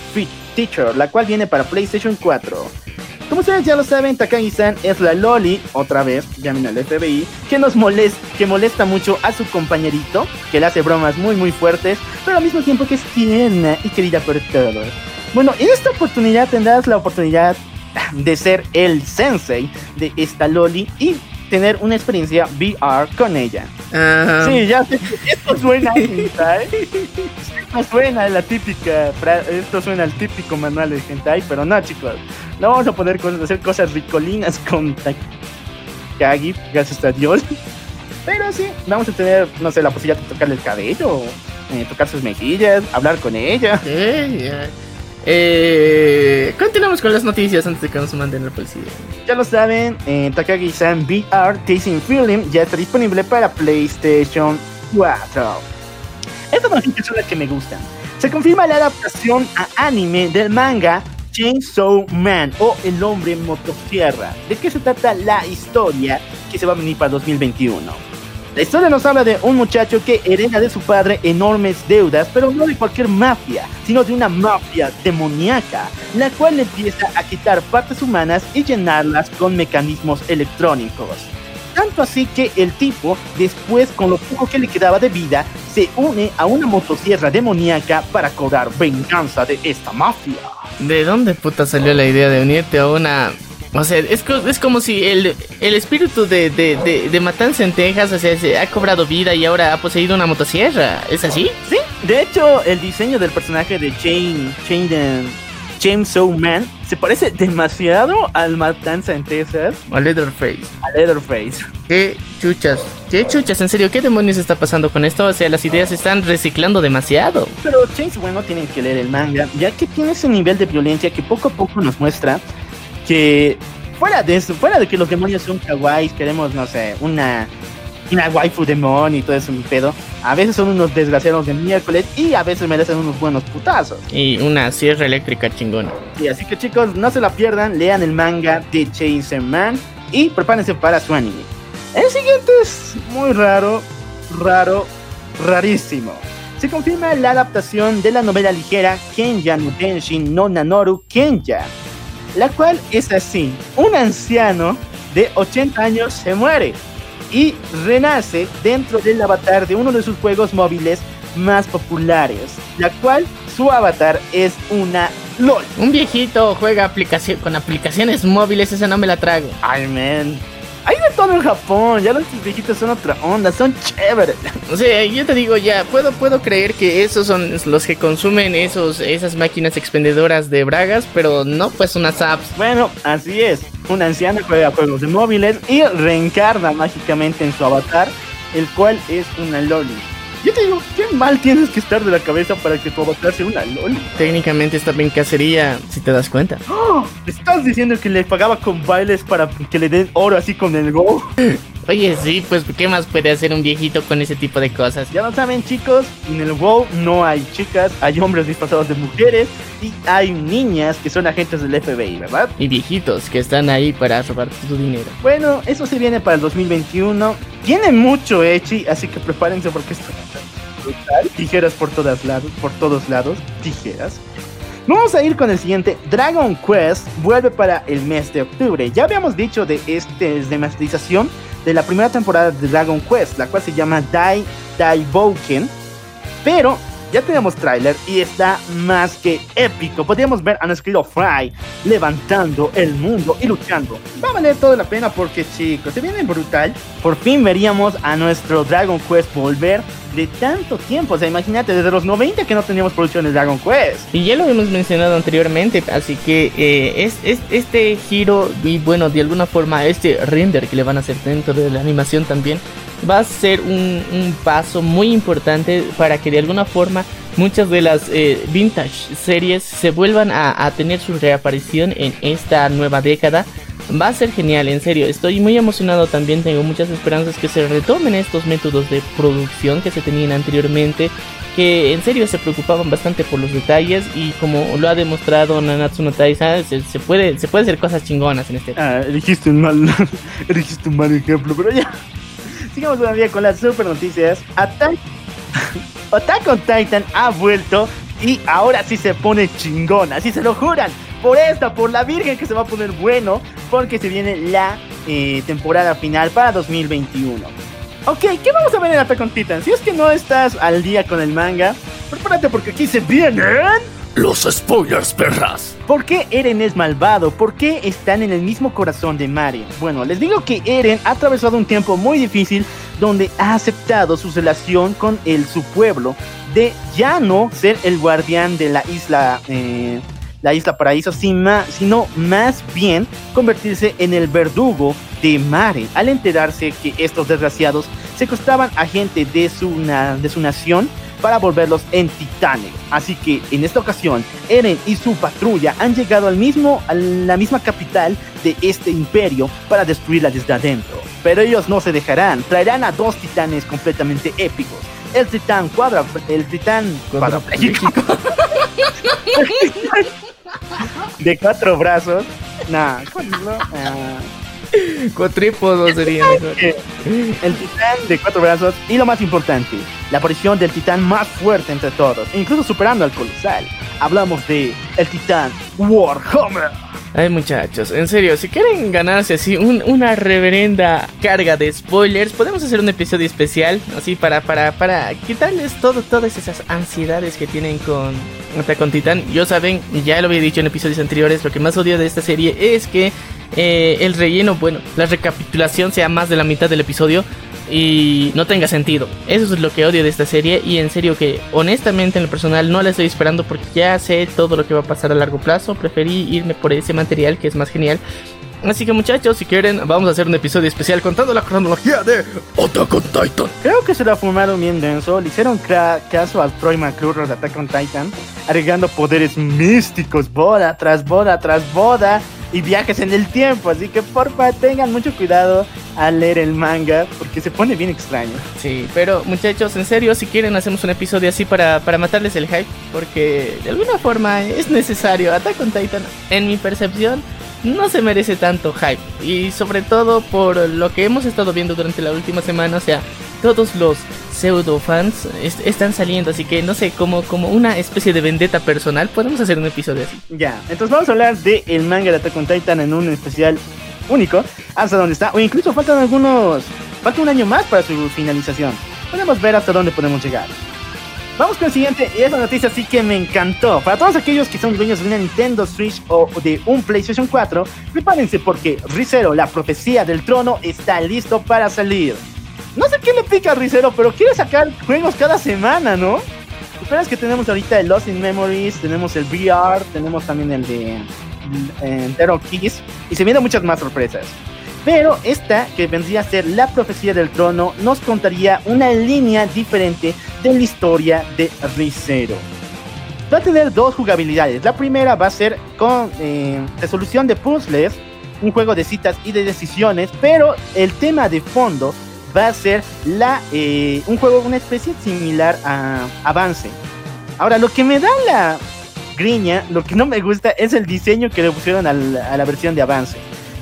Teacher, la cual viene para PlayStation 4. Como ustedes ya lo saben, Takagi-san es la Loli, otra vez, llamen al FBI, que nos molesta, que molesta mucho a su compañerito, que le hace bromas muy muy fuertes, pero al mismo tiempo que es tierna y querida por todos. Bueno, en esta oportunidad tendrás la oportunidad de ser el sensei de esta Loli y tener una experiencia VR con ella. Sí, ya sé esto suena. (laughs) Esto suena a la típica, esto suena al típico manual de hentai, pero no chicos. No vamos a poder hacer cosas ricolinas con Takagi, gracias a Dios. Pero sí, vamos a tener, no sé, la posibilidad de tocarle el cabello, eh, tocar sus mejillas, hablar con ella. ok, ya. Eh, continuamos con las noticias antes de que nos manden la policía. Ya lo saben, eh, Takagi-san VR Tasting Film ya está disponible para PlayStation 4. Estas noticias son las que me gustan. Se confirma la adaptación a anime del manga Chainsaw Man o El Hombre Motosierra. ¿De qué se trata la historia que se va a venir para 2021? La historia nos habla de un muchacho que hereda de su padre enormes deudas, pero no de cualquier mafia, sino de una mafia demoníaca, la cual empieza a quitar partes humanas y llenarlas con mecanismos electrónicos. Tanto así que el tipo, después con lo poco que le quedaba de vida, se une a una motosierra demoníaca para cobrar venganza de esta mafia. ¿De dónde puta salió la idea de unirte a una... O sea, es, co- es como si el, el espíritu de, de, de, de Matanza en Texas, o sea, se ha cobrado vida y ahora ha poseído una motosierra. ¿Es así? Sí, de hecho, el diseño del personaje de Chain, Chain de Chainsaw Man se parece demasiado al Matanza en Texas, O Leatherface. a Leatherface. ¿Qué chuchas? ¿Qué chuchas? En serio, ¿qué demonios está pasando con esto? O sea, las ideas se están reciclando demasiado. Pero Chainsaw Man no tienen que leer el manga, ya que tiene ese nivel de violencia que poco a poco nos muestra que fuera de eso, fuera de que los demonios son kawaiis, queremos, no sé, una una waifu demon y todo eso, un pedo. A veces son unos desgraciados de miércoles y a veces merecen unos buenos putazos. Y una sierra eléctrica chingona. Y así que chicos, no se la pierdan, lean el manga de Chainsaw Man y prepárense para su anime. El siguiente es muy raro, raro, rarísimo. Se confirma la adaptación de la novela ligera Kenya no Denshin no Nanoru Kenya, la cual es así. Un anciano de 80 años se muere y renace dentro del avatar de uno de sus juegos móviles más populares, la cual su avatar es una LOL. Un viejito juega aplicación, con aplicaciones móviles, esa no me la trago. Ay, man. Hay de todo en Japón, ya los viejitos son otra onda, son chéveres. O sea, yo te digo ya, puedo, puedo creer que esos son los que consumen esos, esas máquinas expendedoras de bragas, pero no pues unas apps. Bueno, así es. Un anciano juega juegos de móviles y reencarna mágicamente en su avatar, el cual es una loli. Yo te digo, qué mal tienes que estar de la cabeza para que tu avatar sea una loli. Técnicamente está en cacería, si te das cuenta. ¡Oh! ¿Estás diciendo que le pagaba con bailes para que le den oro así con el Go? (laughs) Oye, sí, pues ¿qué más puede hacer un viejito con ese tipo de cosas? Ya lo saben chicos, en el WoW no hay chicas, hay hombres disfrazados de mujeres y hay niñas que son agentes del FBI, ¿verdad? Y viejitos que están ahí para robar tu dinero. Bueno, eso se viene para el 2021. Tiene mucho Echi, así que prepárense porque esto brutal. Tijeras por todas lados, por todos lados, tijeras. Vamos a ir con el siguiente. Dragon Quest vuelve para el mes de octubre. Ya habíamos dicho de este remasterización de la primera temporada de Dragon Quest, la cual se llama Dai Dai Bouken. Pero ya tenemos tráiler y está más que épico. Podríamos ver a nuestro querido Fry levantando el mundo y luchando. Va a valer toda la pena porque chicos, se viene brutal. Por fin veríamos a nuestro Dragon Quest volver de tanto tiempo. O sea, imagínate, desde los 90 que no teníamos producción de Dragon Quest. Y ya lo hemos mencionado anteriormente, así que eh, es- este giro y bueno, de alguna forma este render que le van a hacer dentro de la animación también va a ser un, un paso muy importante para que de alguna forma muchas de las eh, vintage series se vuelvan a, a tener su reaparición en esta nueva década. Va a ser genial, en serio. Estoy muy emocionado también. Tengo muchas esperanzas que se retomen estos métodos de producción que se tenían anteriormente. Que en serio se preocupaban bastante por los detalles. Y como lo ha demostrado Nanatsu no Taizai, se, se puede, se puede hacer cosas chingonas en este. Ah, elegiste un mal, (laughs) elegiste un mal ejemplo, pero ya. Sigamos todavía con las super noticias. Attack, on Titan ha vuelto y ahora sí se pone chingón, así se lo juran. Por esta, por la Virgen que se va a poner bueno, porque se viene la eh, temporada final para 2021. Ok, ¿qué vamos a ver en Attack on Titan? Si es que no estás al día con el manga, prepárate porque aquí se vienen Los spoilers, perras. ¿Por qué Eren es malvado? ¿Por qué están en el mismo corazón de Mare? Bueno, les digo que Eren ha atravesado un tiempo muy difícil donde ha aceptado su relación con el, su pueblo de ya no ser el guardián de la isla, eh, la isla paraíso, sino más bien convertirse en el verdugo de Mare al enterarse que estos desgraciados secuestraban a gente de su, de su nación para volverlos en titanes. Así que en esta ocasión, Eren y su patrulla han llegado al mismo, a la misma capital de este imperio para destruirla desde adentro. Pero ellos no se dejarán, traerán a dos titanes completamente épicos. El titán cuadra, el titán cuadrapléjico. (laughs) de cuatro brazos. Nah, ¿cuál Cuatrípodo sería mejor. El titán de cuatro brazos y lo más importante, la aparición del titán más fuerte entre todos, incluso superando al colosal. Hablamos de el titán Warhammer. Ay muchachos, en serio, si quieren ganarse así una reverenda carga de spoilers, podemos hacer un episodio especial, así para, para, para quitarles todo, todas esas ansiedades que tienen con Attack Titan. Yo saben, ya lo había dicho en episodios anteriores, lo que más odio de esta serie es que eh, el relleno, bueno, la recapitulación sea más de la mitad del episodio y no tenga sentido. Eso es lo que odio de esta serie y en serio que honestamente en lo personal no la estoy esperando porque ya sé todo lo que va a pasar a largo plazo. Preferí irme por ese material que es más genial. Así que muchachos, si quieren, vamos a hacer un episodio especial contando la cronología de Attack Titan. Creo que se la fumaron bien denso. Le hicieron caso al Troy McClure de Attack on Titan, agregando poderes místicos, boda tras boda tras boda y viajes en el tiempo. Así que porfa, tengan mucho cuidado al leer el manga porque se pone bien extraño. Sí, pero muchachos, en serio, si quieren, hacemos un episodio así para, para matarles el hype. Porque de alguna forma es necesario. Attack on Titan, en mi percepción, no se merece tanto hype. Y sobre todo por lo que hemos estado viendo durante la última semana. O sea, todos los pseudo fans están saliendo, así que no sé, como, como una especie de vendetta personal, podemos hacer un episodio así. Ya, entonces vamos a hablar del el manga de Attack on Titan en un especial único, hasta donde está, o incluso faltan algunos, falta un año más para su finalización. Podemos ver hasta dónde podemos llegar. Vamos con el siguiente, y esta noticia sí que me encantó. Para todos aquellos que son dueños de una Nintendo Switch o de un PlayStation 4, prepárense porque Rizero, la profecía del trono, está listo para salir. No sé qué le pica a Rizero, pero quiere sacar juegos cada semana, ¿no? Esperas que tenemos ahorita el Lost in Memories, tenemos el VR, tenemos también el de Zero Keys, y se vienen muchas más sorpresas. Pero esta, que vendría a ser la profecía del trono, nos contaría una línea diferente de la historia de Rizero. Va a tener dos jugabilidades. La primera va a ser con eh, resolución de puzzles, un juego de citas y de decisiones, pero el tema de fondo va a ser la, eh, un juego, una especie similar a Avance. Ahora, lo que me da la griña, lo que no me gusta es el diseño que le pusieron a la, versión de Avance.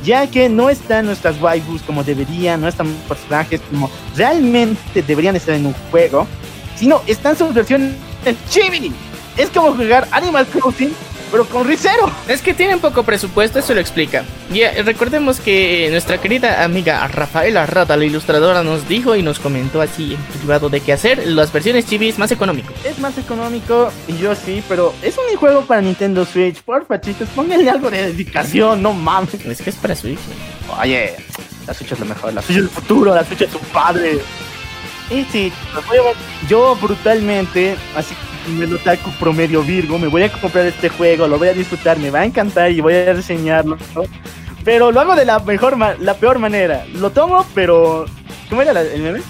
Ya que no están nuestras waifus como deberían, no están personajes como realmente deberían estar en un juego, sino están sus versiones chibi. Es como jugar Animal Crossing pero con Ricero. Es que tienen poco presupuesto, eso lo explica. Y eh, recordemos que nuestra querida amiga Rafaela Rata, la ilustradora, nos dijo y nos comentó así en privado de qué hacer las versiones chivis más económico. Es más económico, y yo sí, pero es un juego para Nintendo Switch. Porfa, chicos, pónganle algo de dedicación, no mames. Es que es para Switch. Oye, la Switch es lo mejor, la Switch es el futuro, la Switch es su padre. Y sí, yo brutalmente, así el otaku promedio Virgo, me voy a comprar este juego, lo voy a disfrutar, me va a encantar y voy a reseñarlo. Pero lo hago de la mejor, la peor manera. Lo tomo, pero... ¿Cómo era el meme?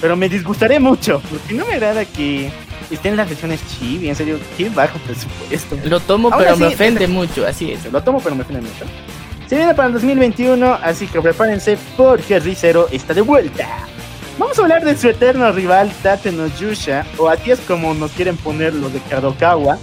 Pero me disgustaré mucho, porque no me agrada que estén las versiones chibi, en serio, qué bajo presupuesto. Lo tomo, pero me ofende mucho, así es. Lo tomo, pero me ofende mucho. Se viene para el 2021, así que prepárense porque Rizero está de vuelta. Vamos a hablar de su eterno rival Tate no Yusha, o así es como nos quieren poner los de Kadokawa.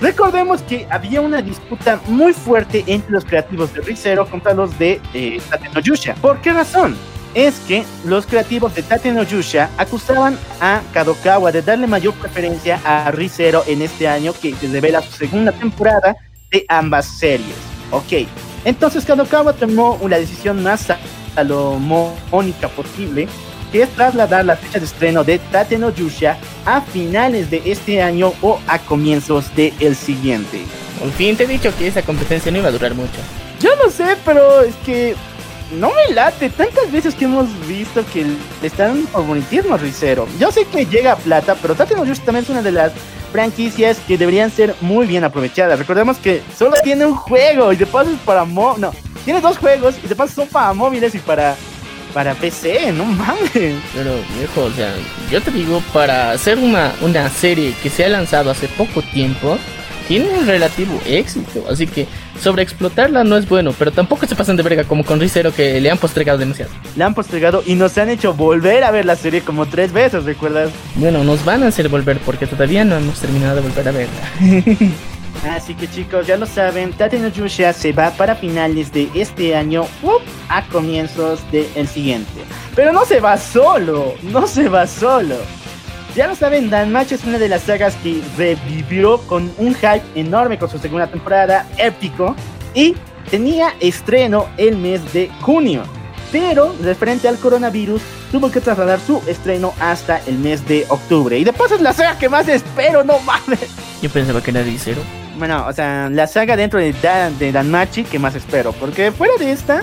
Recordemos que había una disputa muy fuerte entre los creativos de Rizero contra los de eh, Tate no Yusha. ¿Por qué razón? Es que los creativos de Tate no Yusha acusaban a Kadokawa de darle mayor preferencia a Rizero en este año que se revela su segunda temporada de ambas series. Ok, entonces Kadokawa tomó una decisión más salomónica posible que es trasladar la fecha de estreno de Tate no Yusha a finales de este año o a comienzos del siguiente. Al fin te he dicho que esa competencia no iba a durar mucho. Yo no sé, pero es que no me late. Tantas veces que hemos visto que le están favoritismo a Rizero. Yo sé que llega a plata, pero Tate no Yusha también es una de las franquicias que deberían ser muy bien aprovechadas. Recordemos que solo tiene un juego y de paso es para mo no, tiene dos juegos y de paso son para móviles y para para PC, no mames. Pero, viejo, o sea, yo te digo, para hacer una, una serie que se ha lanzado hace poco tiempo, tiene un relativo éxito. Así que sobreexplotarla no es bueno, pero tampoco se pasan de verga como con Rizero que le han postregado demasiado. Le han postregado y nos han hecho volver a ver la serie como tres veces, ¿recuerdas? Bueno, nos van a hacer volver porque todavía no hemos terminado de volver a verla. (laughs) Así que chicos, ya lo saben, Tate no Yusha se va para finales de este año ¡up! a comienzos del siguiente. Pero no se va solo, no se va solo. Ya lo saben, Danmachi es una de las sagas que revivió con un hype enorme con su segunda temporada, épico, y tenía estreno el mes de junio. Pero, referente al coronavirus, tuvo que trasladar su estreno hasta el mes de octubre. Y de paso es la saga que más espero, no mames. Yo pensaba que era Rizero. Bueno, o sea, la saga dentro de, Dan, de Danmachi que más espero. Porque fuera de esta,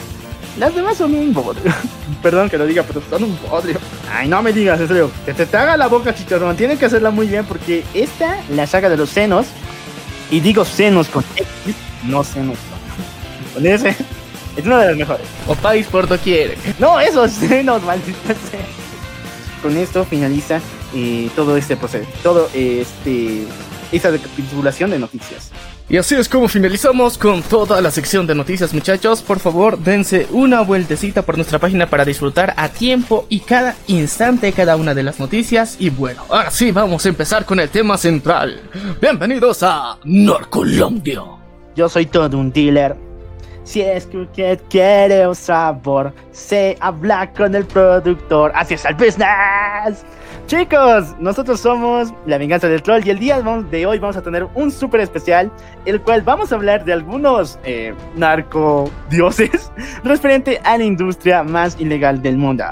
las demás son un bodrio. (laughs) Perdón que lo diga, pero son un bodrio. Ay, no me digas, en serio. Que te te haga la boca, chicharrón. Tienen que hacerla muy bien porque esta, la saga de los senos, y digo senos con X, no senos con, S, es una de las mejores. O país por doquier. No, esos senos, maldita sea. Con esto finaliza eh, todo este proceso, todo este esta recapitulación de noticias. Y así es como finalizamos con toda la sección de noticias, muchachos. Por favor, dense una vueltecita por nuestra página para disfrutar a tiempo y cada instante cada una de las noticias. Y bueno, ahora sí, vamos a empezar con el tema central. Bienvenidos a Norcolombia. Yo soy todo un dealer. Si es que usted quiere un sabor, se habla con el productor. Así es el business. Chicos, nosotros somos La Venganza del Troll y el día de hoy vamos a tener un súper especial, el cual vamos a hablar de algunos eh, narcodioses (laughs) referente a la industria más ilegal del mundo.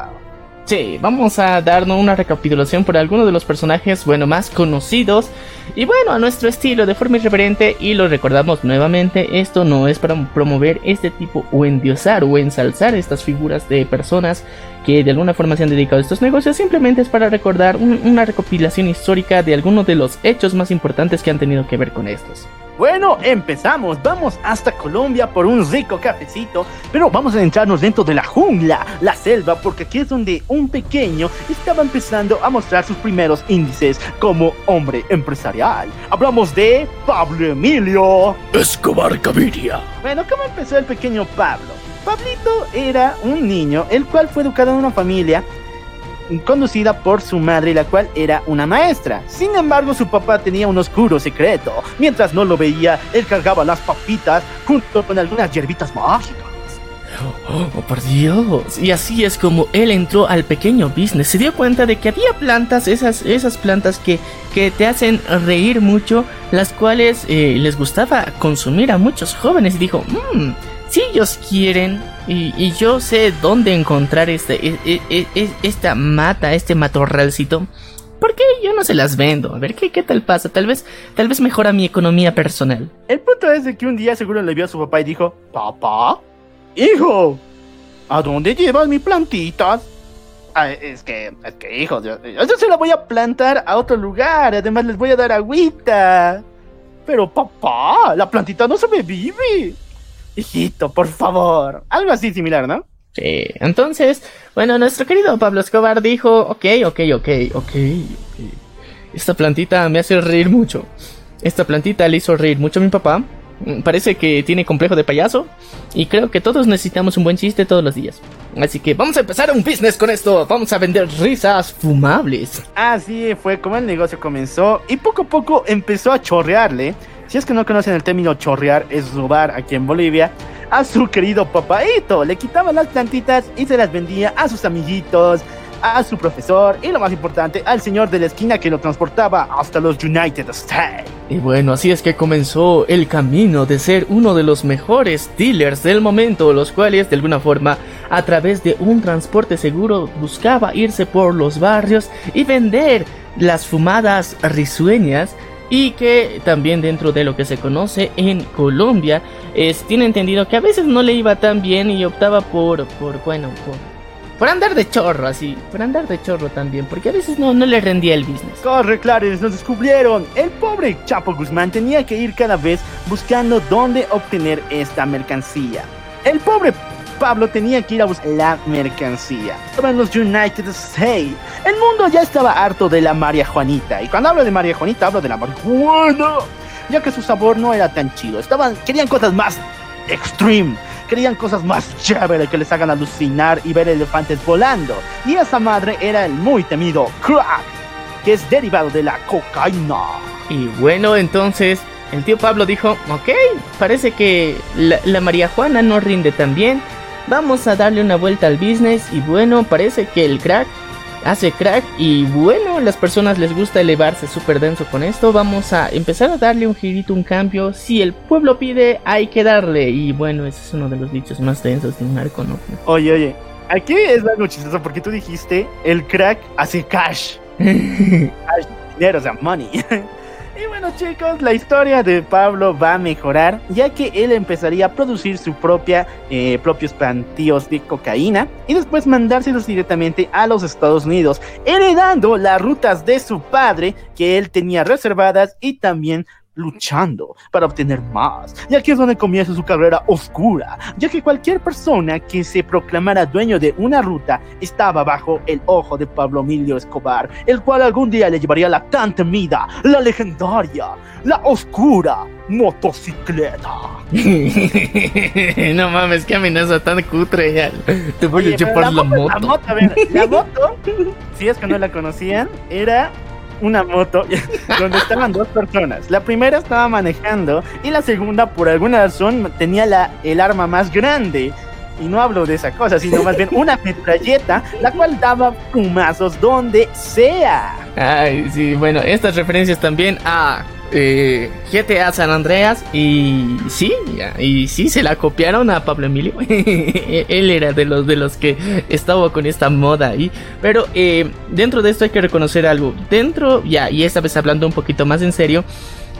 Sí, vamos a darnos una recapitulación por algunos de los personajes, bueno, más conocidos. Y bueno, a nuestro estilo de forma irreverente y lo recordamos nuevamente, esto no es para promover este tipo o endiosar o ensalzar estas figuras de personas que de alguna forma se han dedicado a estos negocios, simplemente es para recordar un- una recopilación histórica de algunos de los hechos más importantes que han tenido que ver con estos. Bueno, empezamos. Vamos hasta Colombia por un rico cafecito, pero vamos a entrarnos dentro de la jungla, la selva, porque aquí es donde un pequeño estaba empezando a mostrar sus primeros índices como hombre empresarial. Hablamos de Pablo Emilio. Escobar Gaviria. Bueno, ¿cómo empezó el pequeño Pablo? Pablito era un niño el cual fue educado en una familia conducida por su madre, la cual era una maestra. Sin embargo, su papá tenía un oscuro secreto. Mientras no lo veía, él cargaba las papitas junto con algunas hierbitas mágicas. Oh, por Dios. Y así es como él entró al pequeño business. Se dio cuenta de que había plantas, esas, esas plantas que, que te hacen reír mucho, las cuales eh, les gustaba consumir a muchos jóvenes. Y dijo, "Mm, si ellos quieren y, yo sé dónde encontrar este, e- e- e- esta mata, este matorralcito. ¿Por qué yo no se las vendo? A ver qué, qué tal pasa. Tal vez, tal vez mejora mi economía personal. El punto es de que un día seguro le vio a su papá y dijo, Papá, hijo, ¿a dónde llevas mis plantitas? "Ah, es que, es que, hijo, yo, yo se la voy a plantar a otro lugar, además les voy a dar agüita. Pero papá, la plantita no se me vive. Hijito, por favor. Algo así similar, ¿no? Sí, entonces, bueno, nuestro querido Pablo Escobar dijo, ok, ok, ok, ok. Esta plantita me hace reír mucho. Esta plantita le hizo reír mucho a mi papá. Mm, Parece que tiene complejo de payaso. Y creo que todos necesitamos un buen chiste todos los días. Así que vamos a empezar un business con esto. Vamos a vender risas fumables. Así fue como el negocio comenzó y poco a poco empezó a chorrearle. Si es que no conocen el término chorrear, es robar aquí en Bolivia. A su querido papaito. Le quitaba las plantitas y se las vendía a sus amiguitos, a su profesor y lo más importante, al señor de la esquina que lo transportaba hasta los United States. Y bueno, así es que comenzó el camino de ser uno de los mejores dealers del momento, los cuales de alguna forma a través de un transporte seguro buscaba irse por los barrios y vender las fumadas risueñas y que también dentro de lo que se conoce en Colombia es, tiene entendido que a veces no le iba tan bien y optaba por, por bueno, por, por andar de chorro así, por andar de chorro también, porque a veces no, no le rendía el business. Corre, claro, nos descubrieron. El pobre Chapo Guzmán tenía que ir cada vez buscando dónde obtener esta mercancía. El pobre Pablo tenía que ir a buscar la mercancía. Estaban los United States. El mundo ya estaba harto de la María Juanita. Y cuando hablo de María Juanita, hablo de la marihuana. Ya que su sabor no era tan chido. Estaban, querían cosas más extreme. Querían cosas más chéveres que les hagan alucinar y ver elefantes volando. Y esa madre era el muy temido crack, que es derivado de la cocaína. Y bueno, entonces el tío Pablo dijo, ok, parece que la, la María Juana no rinde tan bien. Vamos a darle una vuelta al business y bueno, parece que el crack hace crack y bueno, las personas les gusta elevarse súper denso con esto. Vamos a empezar a darle un girito, un cambio. Si el pueblo pide, hay que darle. Y bueno, ese es uno de los dichos más densos de un narco, ¿no? Oye, oye, aquí es algo chistoso porque tú dijiste, el crack hace cash. (laughs) cash dinero, o sea, money. Y bueno chicos, la historia de Pablo va a mejorar ya que él empezaría a producir su propia eh, propios plantíos de cocaína y después mandárselos directamente a los Estados Unidos, heredando las rutas de su padre que él tenía reservadas y también luchando para obtener más. Y aquí es donde comienza su carrera oscura, ya que cualquier persona que se proclamara dueño de una ruta estaba bajo el ojo de Pablo Emilio Escobar, el cual algún día le llevaría la tan temida, la legendaria, la oscura motocicleta. (laughs) no mames, qué amenaza tan cutre. Ya. Te voy Oye, a chupar la, moto. La moto, a ver, la (laughs) moto, si es que no la conocían, era una moto (laughs) donde estaban dos personas. La primera estaba manejando y la segunda, por alguna razón, tenía la, el arma más grande. Y no hablo de esa cosa, sino más bien una metralleta, la cual daba plumazos donde sea. Ay, sí, bueno, estas referencias también a eh, GTA San Andreas y sí, y sí se la copiaron a Pablo Emilio. (laughs) Él era de los de los que estaba con esta moda ahí. Pero eh, dentro de esto hay que reconocer algo. Dentro, ya, y esta vez hablando un poquito más en serio.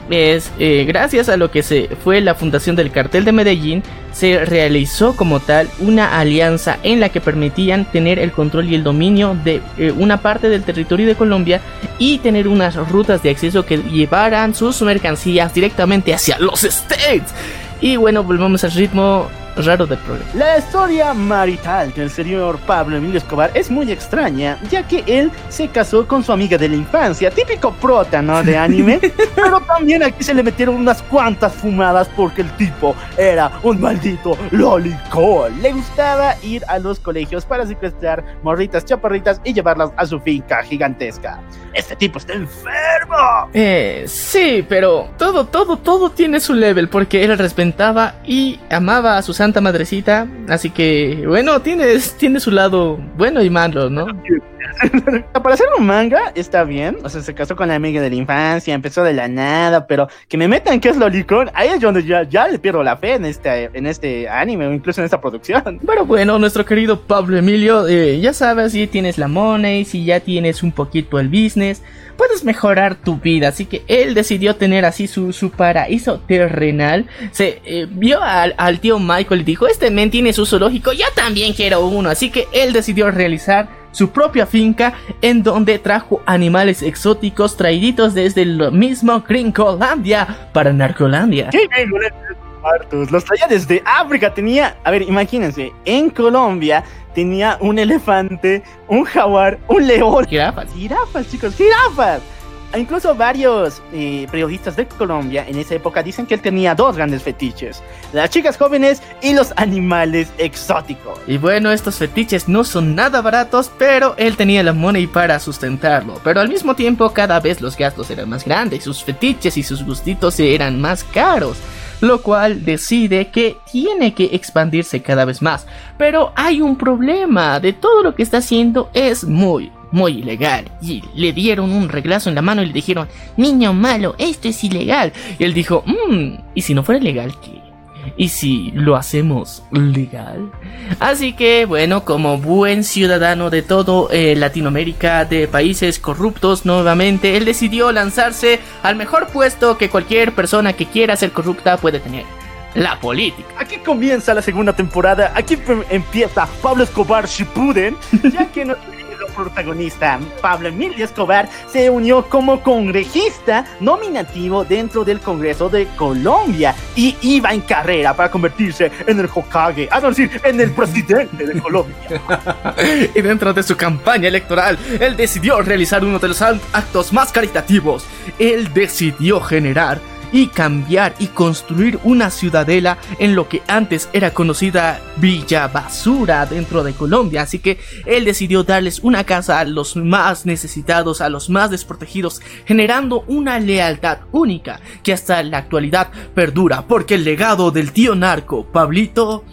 Es eh, gracias a lo que se fue la fundación del cartel de Medellín, se realizó como tal una alianza en la que permitían tener el control y el dominio de eh, una parte del territorio de Colombia y tener unas rutas de acceso que llevaran sus mercancías directamente hacia los States. Y bueno, volvemos al ritmo raro del programa. La historia marital del señor Pablo Emilio Escobar es muy extraña, ya que él se casó con su amiga de la infancia, típico prota, ¿no? De anime, (laughs) pero también aquí se le metieron unas cuantas fumadas porque el tipo era un maldito lolicón. Le gustaba ir a los colegios para secuestrar morritas chaparritas y llevarlas a su finca gigantesca. Este tipo está enfermo. Eh, sí, pero todo, todo, todo tiene su level porque él respetaba y amaba a su santa madrecita, así que bueno, tiene, tiene su lado bueno y malo, ¿no? (laughs) Para hacer un manga está bien, o sea, se casó con la amiga de la infancia, empezó de la nada, pero que me metan que es lolicón, ahí es donde ya, ya le pierdo la fe en este, en este anime o incluso en esta producción. (laughs) Pero bueno, nuestro querido Pablo Emilio, eh, ya sabes, si tienes la money, si ya tienes un poquito el business, puedes mejorar tu vida. Así que él decidió tener así su, paraíso terrenal. Se eh, vio al, al tío Michael y dijo, este men tiene su zoológico, yo también quiero uno. Así que él decidió realizar su propia finca en donde trajo animales exóticos traíditos desde el mismo Gringolandia para Narcolandia. ¿Qué? Los traía desde África. Tenía, a ver, imagínense, en Colombia tenía un elefante, un jaguar, un león. Jirafas. Jirafas, chicos, jirafas. Incluso varios eh, periodistas de Colombia en esa época dicen que él tenía dos grandes fetiches: las chicas jóvenes y los animales exóticos. Y bueno, estos fetiches no son nada baratos, pero él tenía la money para sustentarlo. Pero al mismo tiempo, cada vez los gastos eran más grandes, sus fetiches y sus gustitos eran más caros. Lo cual decide que tiene que expandirse cada vez más. Pero hay un problema, de todo lo que está haciendo es muy, muy ilegal. Y le dieron un reglazo en la mano y le dijeron, niño malo, esto es ilegal. Y él dijo, mmm, ¿y si no fuera legal qué? ¿Y si lo hacemos legal? Así que, bueno, como buen ciudadano de todo eh, Latinoamérica, de países corruptos nuevamente, él decidió lanzarse al mejor puesto que cualquier persona que quiera ser corrupta puede tener. La política. Aquí comienza la segunda temporada. Aquí empieza Pablo Escobar Shippuden, ya que querido protagonista Pablo Emilio Escobar se unió como congresista nominativo dentro del Congreso de Colombia y iba en carrera para convertirse en el Hokage, a decir, en el presidente de Colombia. (laughs) y dentro de su campaña electoral, él decidió realizar uno de los act- actos más caritativos. Él decidió generar y cambiar y construir una ciudadela en lo que antes era conocida Villa Basura dentro de Colombia. Así que él decidió darles una casa a los más necesitados, a los más desprotegidos, generando una lealtad única que hasta la actualidad perdura, porque el legado del tío narco, Pablito,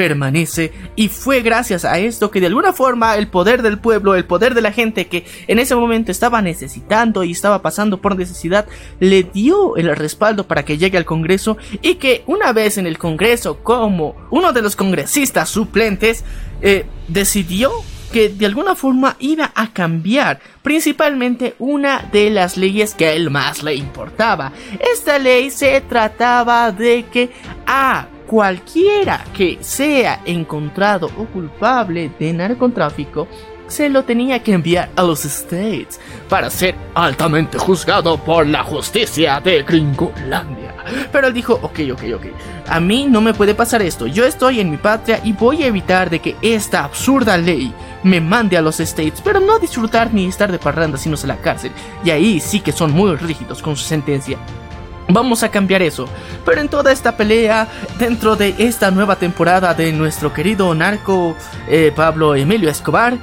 permanece y fue gracias a esto que de alguna forma el poder del pueblo, el poder de la gente que en ese momento estaba necesitando y estaba pasando por necesidad, le dio el respaldo para que llegue al Congreso y que una vez en el Congreso como uno de los congresistas suplentes eh, decidió que de alguna forma iba a cambiar principalmente una de las leyes que a él más le importaba. Esta ley se trataba de que a cualquiera que sea encontrado o culpable de narcotráfico se lo tenía que enviar a los States para ser altamente juzgado por la justicia de Gringolandia. Pero él dijo, ok, ok, ok, a mí no me puede pasar esto, yo estoy en mi patria y voy a evitar de que esta absurda ley me mande a los States, pero no disfrutar ni estar de parranda sino a la cárcel. Y ahí sí que son muy rígidos con su sentencia. Vamos a cambiar eso. Pero en toda esta pelea, dentro de esta nueva temporada de nuestro querido narco eh, Pablo Emilio Escobar,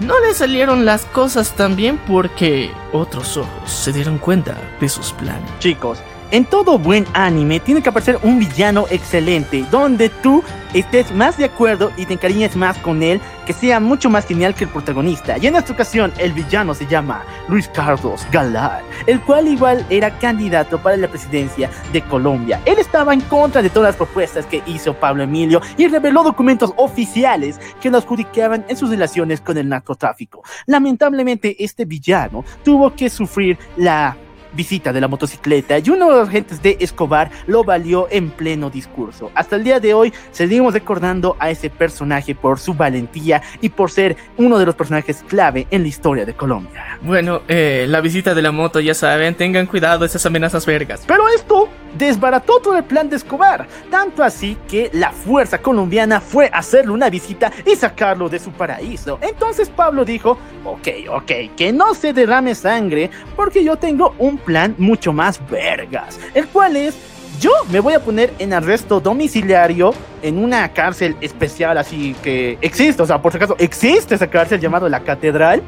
no le salieron las cosas tan bien porque otros ojos se dieron cuenta de sus planes. Chicos, en todo buen anime tiene que aparecer un villano excelente, donde tú estés más de acuerdo y te encariñes más con él, que sea mucho más genial que el protagonista. Y en esta ocasión el villano se llama Luis Carlos Galán, el cual igual era candidato para la presidencia de Colombia. Él estaba en contra de todas las propuestas que hizo Pablo Emilio y reveló documentos oficiales que lo adjudicaban en sus relaciones con el narcotráfico. Lamentablemente este villano tuvo que sufrir la visita de la motocicleta y uno de los agentes de Escobar lo valió en pleno discurso. Hasta el día de hoy seguimos recordando a ese personaje por su valentía y por ser uno de los personajes clave en la historia de Colombia. Bueno, eh, la visita de la moto, ya saben, tengan cuidado esas amenazas vergas. Pero esto desbarató todo el plan de Escobar, tanto así que la fuerza colombiana fue a hacerle una visita y sacarlo de su paraíso. Entonces Pablo dijo, ok, ok, que no se derrame sangre porque yo tengo un plan mucho más vergas, el cual es yo me voy a poner en arresto domiciliario en una cárcel especial así que existe, o sea, por si acaso existe esa cárcel llamada la Catedral.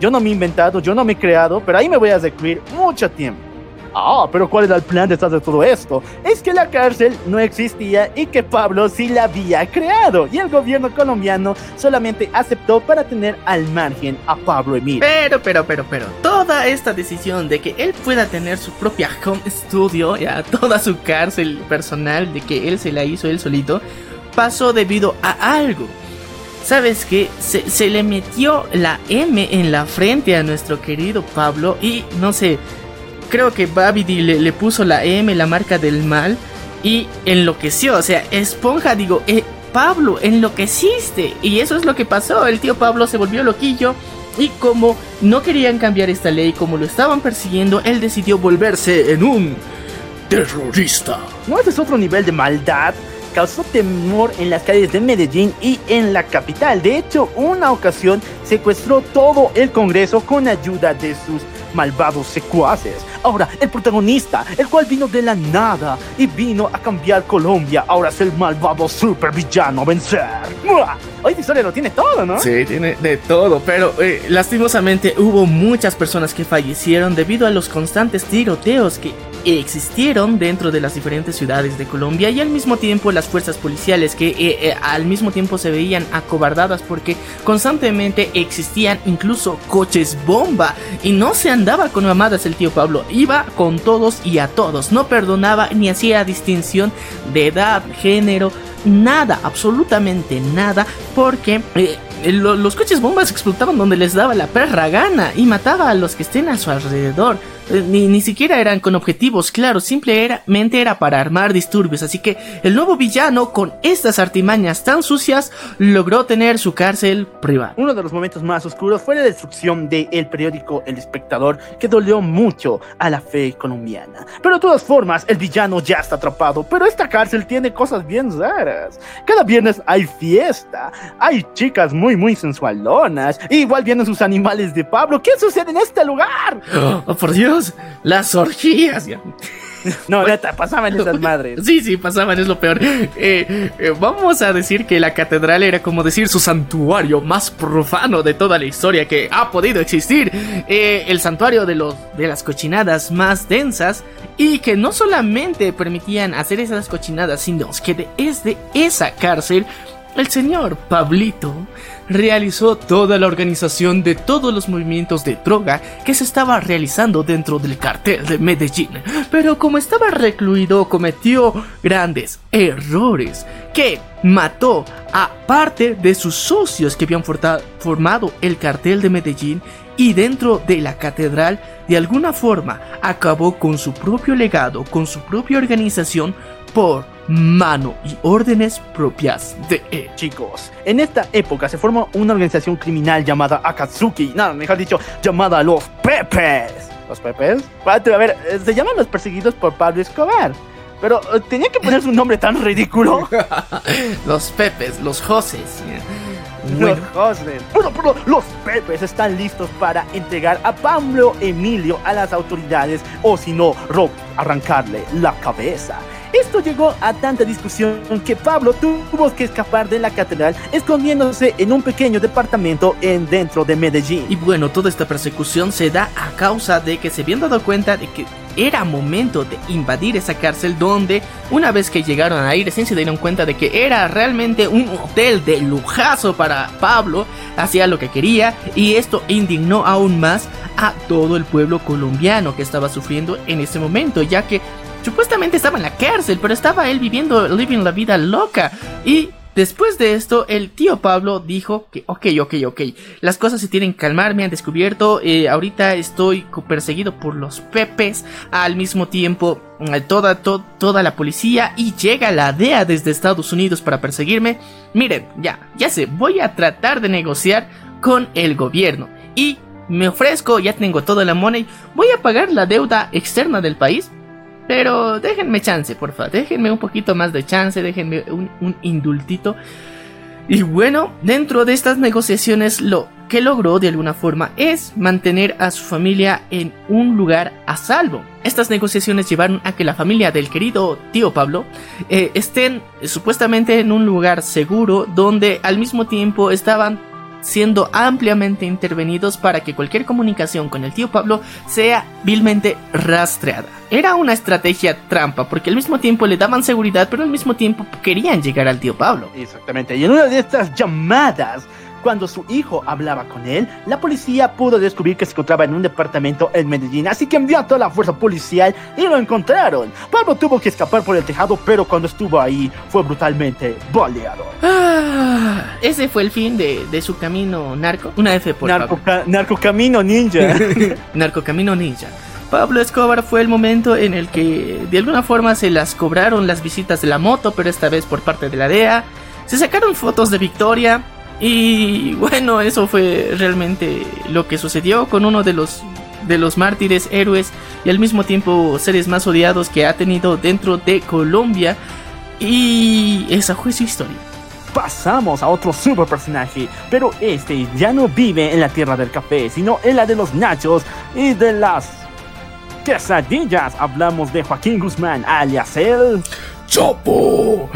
Yo no me he inventado, yo no me he creado, pero ahí me voy a recluir mucho tiempo. Ah, pero ¿cuál era el plan detrás de todo esto? Es que la cárcel no existía y que Pablo sí la había creado y el gobierno colombiano solamente aceptó para tener al margen a Pablo Emilio. Pero, pero, pero, pero, toda esta decisión de que él pueda tener su propia home studio, ya toda su cárcel personal, de que él se la hizo él solito, pasó debido a algo. ¿Sabes qué? Se, se le metió la M en la frente a nuestro querido Pablo y no sé, creo que Babidi le, puso la M, la marca del mal, y enloqueció. O sea, Esponja, digo, eh, Pablo, enloqueciste. Y eso es lo que pasó. El tío Pablo se volvió loquillo. Y como no querían cambiar esta ley, como lo estaban persiguiendo, él decidió volverse en un terrorista. ¿No ese es otro nivel de maldad? Causó temor en las calles de Medellín y en la capital. De hecho, una ocasión secuestró todo el Congreso con ayuda de sus malvados secuaces. Ahora, el protagonista, el cual vino de la nada y vino a cambiar Colombia, ahora es el malvado supervillano vencer. ¡Mua! Hoy historia lo tiene todo, ¿no? Sí, tiene de todo, pero eh, lastimosamente hubo muchas personas que fallecieron debido a los constantes tiroteos que existieron dentro de las diferentes ciudades de Colombia y al mismo tiempo las fuerzas policiales que eh, eh, al mismo tiempo se veían acobardadas porque constantemente existían incluso coches bomba y no se andaba con mamadas el tío Pablo, iba con todos y a todos, no perdonaba ni hacía distinción de edad, género, nada, absolutamente nada, porque eh, los coches bombas explotaban donde les daba la perra gana y mataba a los que estén a su alrededor. Eh, ni, ni siquiera eran con objetivos claros, simplemente era para armar disturbios. Así que el nuevo villano, con estas artimañas tan sucias, logró tener su cárcel privada. Uno de los momentos más oscuros fue la destrucción del periódico El Espectador, que dolió mucho a la fe colombiana. Pero de todas formas, el villano ya está atrapado. Pero esta cárcel tiene cosas bien raras. Cada viernes hay fiesta, hay chicas muy, muy sensualonas. igual vienen sus animales de Pablo. ¿Qué sucede en este lugar? (gasps) Oh, por Dios las orgías. (laughs) No, neta, pasaban esas madres. Sí, sí, pasaban, es lo peor. Eh, eh, vamos a decir que la catedral era como decir su santuario más profano de toda la historia que ha podido existir. Eh, el santuario de, los, de las cochinadas más densas y que no solamente permitían hacer esas cochinadas, sino que desde esa cárcel el señor Pablito realizó toda la organización de todos los movimientos de droga que se estaba realizando dentro del cartel de Medellín. Pero como estaba recluido cometió grandes errores que mató a parte de sus socios que habían formado el cartel de Medellín y dentro de la catedral de alguna forma acabó con su propio legado, con su propia organización por mano y órdenes propias de él. Chicos, en esta época se formó una organización criminal llamada Akatsuki, nada, mejor dicho, llamada Los Pepes. ¿Los Pepes? A ver, eh, se llaman los perseguidos por Pablo Escobar. Pero eh, tenía que ponerse un nombre tan ridículo. (laughs) los Pepes, los Joses. Los Joses. Bueno, pero los Pepes están listos para entregar a Pablo Emilio a las autoridades o si no, arrancarle la cabeza. Esto llegó a tanta discusión que Pablo tuvo que escapar de la catedral escondiéndose en un pequeño departamento en dentro de Medellín. Y bueno, toda esta persecución se da a causa de que se habían dado cuenta de que era momento de invadir esa cárcel donde una vez que llegaron a ir se dieron cuenta de que era realmente un hotel de lujazo para Pablo, hacía lo que quería y esto indignó aún más a todo el pueblo colombiano que estaba sufriendo en ese momento, ya que Supuestamente estaba en la cárcel, pero estaba él viviendo, living la vida loca. Y después de esto, el tío Pablo dijo que, ok, ok, ok, las cosas se tienen que calmar, me han descubierto, eh, ahorita estoy perseguido por los pepes, al mismo tiempo eh, toda, toda la policía y llega la DEA desde Estados Unidos para perseguirme. Miren, ya, ya sé, voy a tratar de negociar con el gobierno y me ofrezco, ya tengo toda la money, voy a pagar la deuda externa del país pero déjenme chance, por favor. Déjenme un poquito más de chance. Déjenme un, indultito. Y bueno, dentro de estas negociaciones lo que logró de alguna forma es mantener a su familia en un lugar a salvo. Estas negociaciones llevaron a que la familia del querido tío Pablo eh, estén supuestamente en un lugar seguro donde al mismo tiempo estaban siendo ampliamente intervenidos para que cualquier comunicación con el tío Pablo sea vilmente rastreada. Era una estrategia trampa, porque al mismo tiempo le daban seguridad, pero al mismo tiempo querían llegar al tío Pablo. Exactamente, y en una de estas llamadas cuando su hijo hablaba con él, la policía pudo descubrir que se encontraba en un departamento en Medellín, así que envió a toda la fuerza policial y lo encontraron. Pablo tuvo que escapar por el tejado, pero cuando estuvo ahí fue brutalmente baleado. Ah, ese fue el fin de, su camino narco. Una F por narco, narco camino ninja. (laughs) narco camino ninja. Pablo Escobar fue el momento en el que de alguna forma se las cobraron las visitas de la moto, pero esta vez por parte de la DEA. Se sacaron fotos de Victoria, y bueno, eso fue realmente lo que sucedió con uno de los de los mártires, héroes y al mismo tiempo seres más odiados que ha tenido dentro de Colombia. Y esa fue su historia. Pasamos a otro super personaje, pero este ya no vive en la tierra del café, sino en la de los nachos y de las quesadillas. Hablamos de Joaquín Guzmán, alias el Chopo.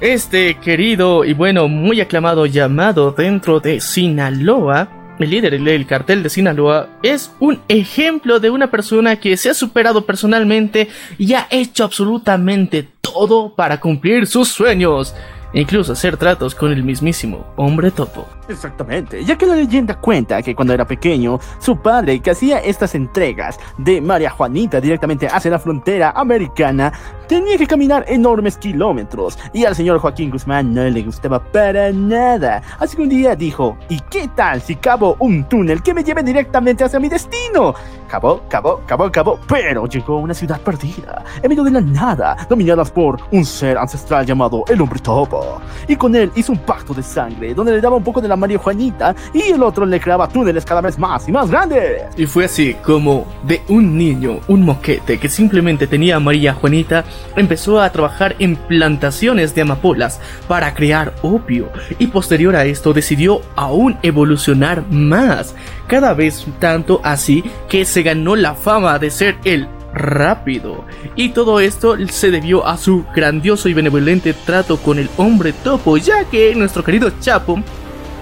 Este querido y bueno, muy aclamado llamado dentro de Sinaloa el líder del cartel de Sinaloa, es un ejemplo de una persona que se ha superado personalmente y ha hecho absolutamente todo para cumplir sus sueños incluso hacer tratos con el mismísimo hombre topo. Exactamente, ya que la leyenda cuenta que cuando era pequeño, su padre, que hacía estas entregas de María Juanita directamente hacia la frontera americana, tenía que caminar enormes kilómetros y al señor Joaquín Guzmán no le gustaba para nada. Así que un día dijo, ¿y qué tal si cavo un túnel que me lleve directamente hacia mi destino? Cavó, cavó, cavó, cavó, pero llegó a una ciudad perdida, en medio de la nada, dominadas por un ser ancestral llamado el hombre topo. Y con él hizo un pacto de sangre, donde le daba un poco de la María Juanita y el otro le creaba túneles cada vez más y más grandes. Y fue así como de un niño, un moquete que simplemente tenía María Juanita, empezó a trabajar en plantaciones de amapolas para crear opio y posterior a esto decidió aún evolucionar más, cada vez tanto así que se ganó la fama de ser el rápido. Y todo esto se debió a su grandioso y benevolente trato con el hombre topo, ya que nuestro querido Chapo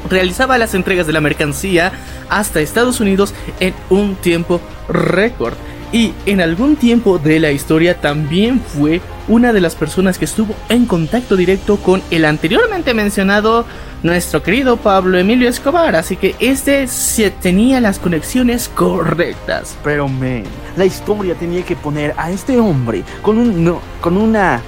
realizaba las entregas de la mercancía hasta Estados Unidos en un tiempo récord. Y en algún tiempo de la historia también fue una de las personas que estuvo en contacto directo con el anteriormente mencionado nuestro querido Pablo Emilio Escobar, así que este se tenía las conexiones correctas. Pero men, la historia tenía que poner a este hombre con un no, con una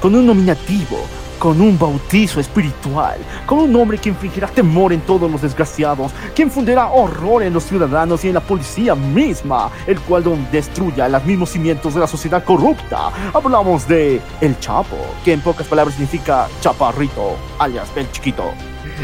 con un nominativo con un bautizo espiritual, con un hombre que infligirá temor en todos los desgraciados, que infundirá horror en los ciudadanos y en la policía misma, el cual destruya los mismos cimientos de la sociedad corrupta. Hablamos de El Chapo, que en pocas palabras significa chaparrito, alias el chiquito.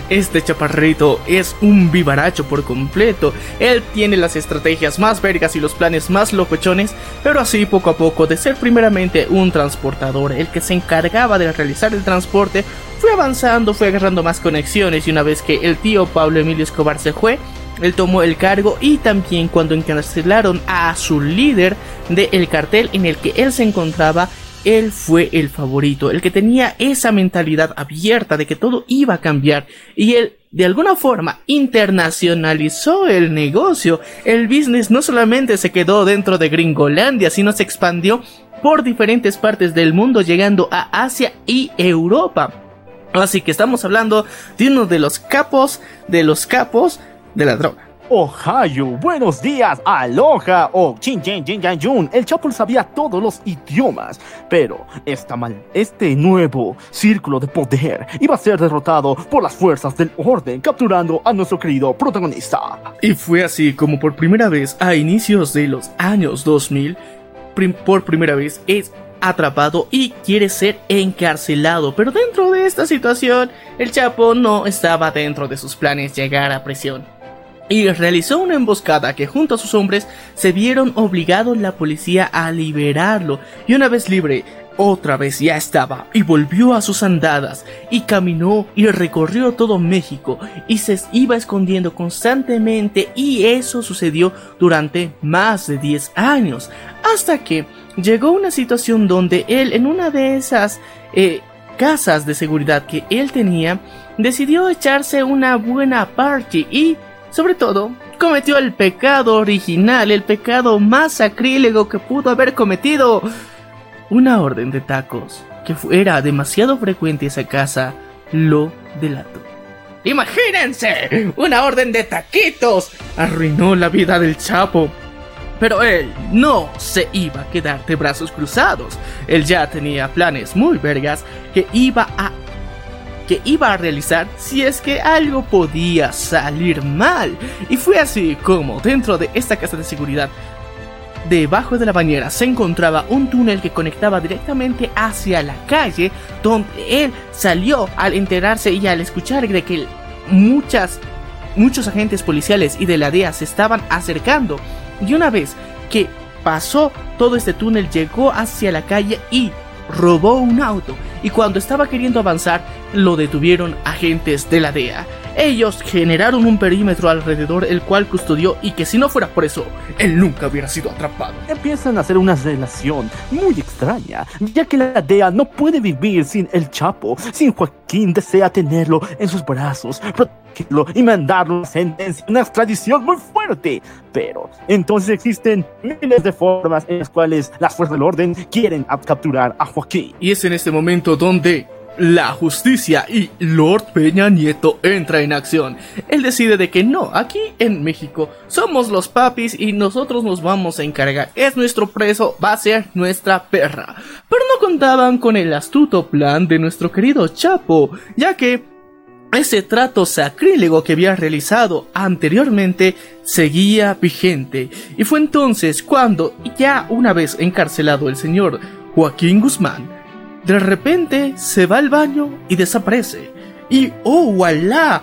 Este chaparrito es un vivaracho por completo. Él tiene las estrategias más vergas y los planes más locochones, pero así poco a poco, de ser primeramente un transportador, el que se encargaba de realizar el transporte, fue avanzando, fue agarrando más conexiones y una vez que el tío Pablo Emilio Escobar se fue, él tomó el cargo y también cuando encarcelaron a su líder del cartel en el que él se encontraba, él fue el favorito, el que tenía esa mentalidad abierta de que todo iba a cambiar y él de alguna forma internacionalizó el negocio. El business no solamente se quedó dentro de Gringolandia, sino se expandió por diferentes partes del mundo llegando a Asia y Europa. Así que estamos hablando de uno de los capos de los capos de la droga. Ohio, buenos días, aloha o chin chin chin jun. El Chapo sabía todos los idiomas, pero esta mal, este nuevo círculo de poder iba a ser derrotado por las fuerzas del orden, capturando a nuestro querido protagonista. Y fue así como por primera vez a inicios de los años 2000, por primera vez es atrapado y quiere ser encarcelado. Pero dentro de esta situación, el Chapo no estaba dentro de sus planes llegar a prisión y realizó una emboscada que junto a sus hombres se vieron obligados la policía a liberarlo. Y una vez libre otra vez ya estaba y volvió a sus andadas y caminó y recorrió todo México y se iba escondiendo constantemente y eso sucedió durante más de 10 años hasta que llegó una situación donde él en una de esas eh, casas de seguridad que él tenía decidió echarse una buena party y sobre todo, cometió el pecado original, el pecado más sacrílego que pudo haber cometido. Una orden de tacos, que era demasiado frecuente esa casa, lo delató. Imagínense, una orden de taquitos arruinó la vida del Chapo. Pero él no se iba a quedar de brazos cruzados. Él ya tenía planes muy vergas que iba a que iba a realizar si es que algo podía salir mal. Y fue así como dentro de esta casa de seguridad Debajo de la bañera se encontraba un túnel que conectaba directamente hacia la calle donde él salió al enterarse y al escuchar de que muchas, muchos agentes policiales y de la DEA se estaban acercando. Y una vez que pasó todo este túnel llegó hacia la calle y robó un auto y cuando estaba queriendo avanzar lo detuvieron agentes de la DEA. Ellos generaron un perímetro alrededor el cual custodió y que si no fuera por eso, él nunca hubiera sido atrapado. Empiezan a hacer una relación muy extraña, ya que la DEA no puede vivir sin el Chapo, sin Joaquín desea tenerlo en sus brazos, protegerlo y mandarlo a sentencia, una extradición muy fuerte. Pero entonces existen miles de formas en las cuales las fuerzas del orden quieren capturar a Joaquín. Y es en este momento donde la justicia y Lord Peña Nieto entra en acción. Él decide de que no, aquí en México somos los papis y nosotros nos vamos a encargar. Es nuestro preso, va a ser nuestra perra. Pero no contaban con el astuto plan de nuestro querido Chapo, ya que ese trato sacrílego que había realizado anteriormente seguía vigente. Y fue entonces cuando, ya una vez encarcelado el señor Joaquín Guzmán, de repente se va al baño y desaparece. Y oh, voilà.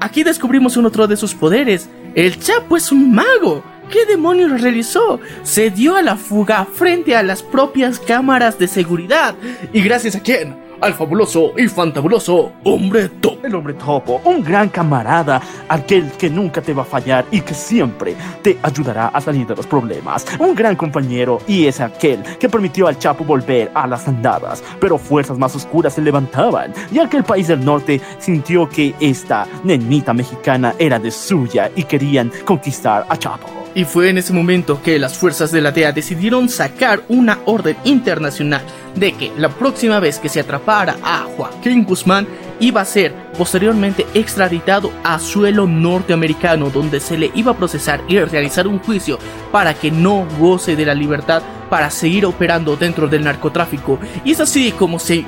Aquí descubrimos un otro de sus poderes. El Chapo es un mago. ¿Qué demonios realizó? Se dio a la fuga frente a las propias cámaras de seguridad. ¿Y gracias a quién? Al fabuloso y fantabuloso Hombre Topo. El Hombre Topo, un gran camarada, aquel que nunca te va a fallar y que siempre te ayudará a salir de los problemas. Un gran compañero y es aquel que permitió al Chapo volver a las andadas, pero fuerzas más oscuras se levantaban, ya que el país del norte sintió que esta nenita mexicana era de suya y querían conquistar a Chapo. Y fue en ese momento que las fuerzas de la DEA decidieron sacar una orden internacional de que la próxima vez que se atrapara a Joaquín Guzmán iba a ser posteriormente extraditado a suelo norteamericano donde se le iba a procesar y realizar un juicio para que no goce de la libertad para seguir operando dentro del narcotráfico. Y es así como se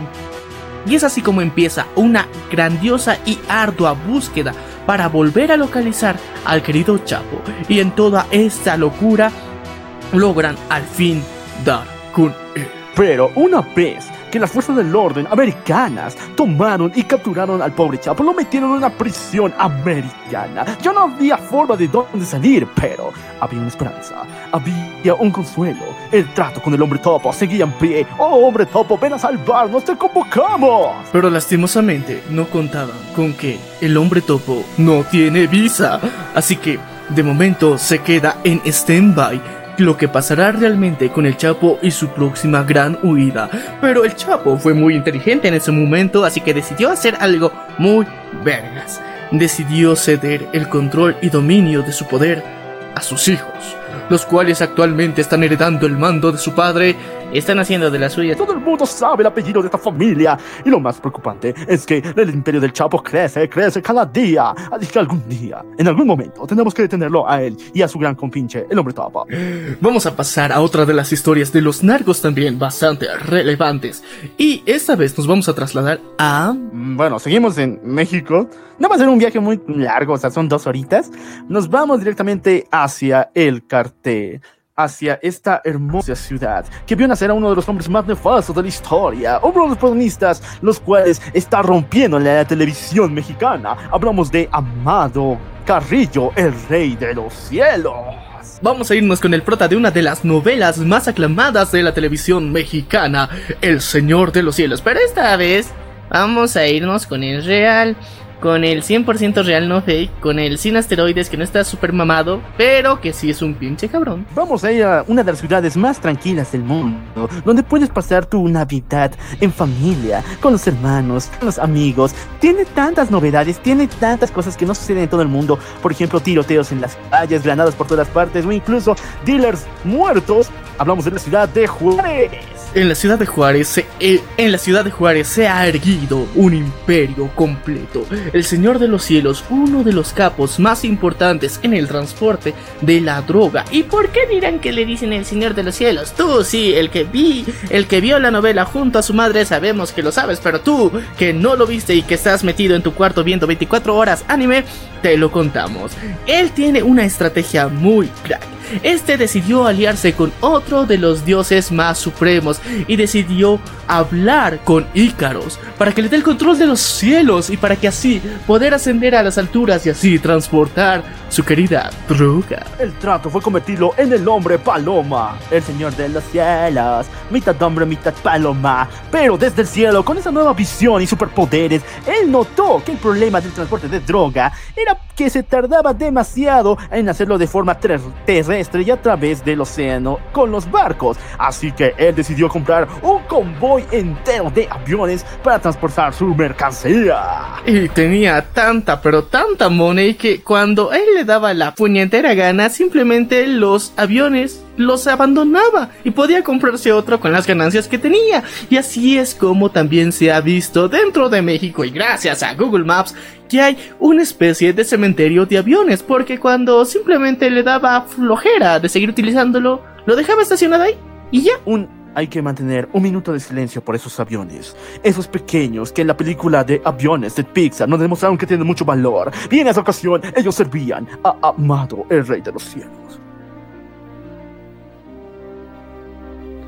y es así como empieza una grandiosa y ardua búsqueda para volver a localizar al querido Chapo. Y en toda esta locura logran al fin dar con él. Pero una vez que las fuerzas del orden americanas tomaron y capturaron al pobre Chapo, lo metieron en una prisión americana. Ya no había forma de dónde salir, pero había una esperanza, había un consuelo. El trato con el hombre topo seguía en pie. Oh, hombre topo, ven a salvarnos, te convocamos. Pero lastimosamente no contaban con que el hombre topo no tiene visa. Así que de momento se queda en stand-by lo que pasará realmente con el Chapo y su próxima gran huida. Pero el Chapo fue muy inteligente en ese momento, así que decidió hacer algo muy vergas. Decidió ceder el control y dominio de su poder a sus hijos, los cuales actualmente están heredando el mando de su padre están haciendo de la suya. Todo el mundo sabe el apellido de esta familia. Y lo más preocupante es que el imperio del Chapo crece, crece cada día. Así que algún día, en algún momento, tenemos que detenerlo a él y a su gran compinche, el hombre Topo. Vamos a pasar a otra de las historias de los narcos también bastante relevantes. Y esta vez nos vamos a trasladar a... Mm, bueno, seguimos en México. No va a ser un viaje muy largo, o sea, son dos horitas. Nos vamos directamente hacia el cartel hacia esta hermosa ciudad que vio nacer a uno de los hombres más nefastos de la historia, uno de los protagonistas, los cuales está rompiendo en la televisión mexicana. Hablamos de Amado Carrillo, el rey de los cielos. Vamos a irnos con el prota de una de las novelas más aclamadas de la televisión mexicana, El Señor de los Cielos. Pero esta vez vamos a irnos con el real con el 100% real no fake, con el sin asteroides que no está súper mamado, pero que sí es un pinche cabrón. Vamos a ir a una de las ciudades más tranquilas del mundo, donde puedes pasar tu Navidad en familia, con los hermanos, con los amigos. Tiene tantas novedades, tiene tantas cosas que no suceden en todo el mundo. Por ejemplo, tiroteos en las calles, granadas por todas partes o incluso dealers muertos. Hablamos de la ciudad de Juárez. En la ciudad de Juárez, se, eh, en la ciudad de Juárez se ha erguido un imperio completo. El Señor de los Cielos, uno de los capos más importantes en el transporte de la droga. ¿Y por qué dirán que le dicen el Señor de los Cielos? Tú sí, el que vi, el que vio la novela junto a su madre, sabemos que lo sabes, pero tú, que no lo viste y que estás metido en tu cuarto viendo 24 horas anime, te lo contamos. Él tiene una estrategia muy crack. Este decidió aliarse con otro de los dioses más supremos y decidió hablar con Ícaros para que le dé el control de los cielos y para que así poder ascender a las alturas y así transportar su querida droga. El trato fue convertirlo en el hombre paloma, el señor de los cielos, mitad hombre, mitad paloma. Pero desde el cielo, con esa nueva visión y superpoderes, él notó que el problema del transporte de droga era que se tardaba demasiado en hacerlo de forma ter- terrestre y a través del océano con los barcos. Así que él decidió comprar un convoy entero de aviones para transportar su mercancía. Y tenía tanta, pero tanta money que cuando él le daba la puñetera gana, simplemente los aviones los abandonaba y podía comprarse otro con las ganancias que tenía. Y así es como también se ha visto dentro de México y gracias a Google Maps que hay una especie de cementerio de aviones, porque cuando simplemente le daba flojera de seguir utilizándolo, lo dejaba estacionado ahí y ya. Un hay que mantener un minuto de silencio por esos aviones. Esos pequeños que en la película de aviones de Pixar nos demostraron que tienen mucho valor. Y en esa ocasión ellos servían a Amado, el rey de los cielos.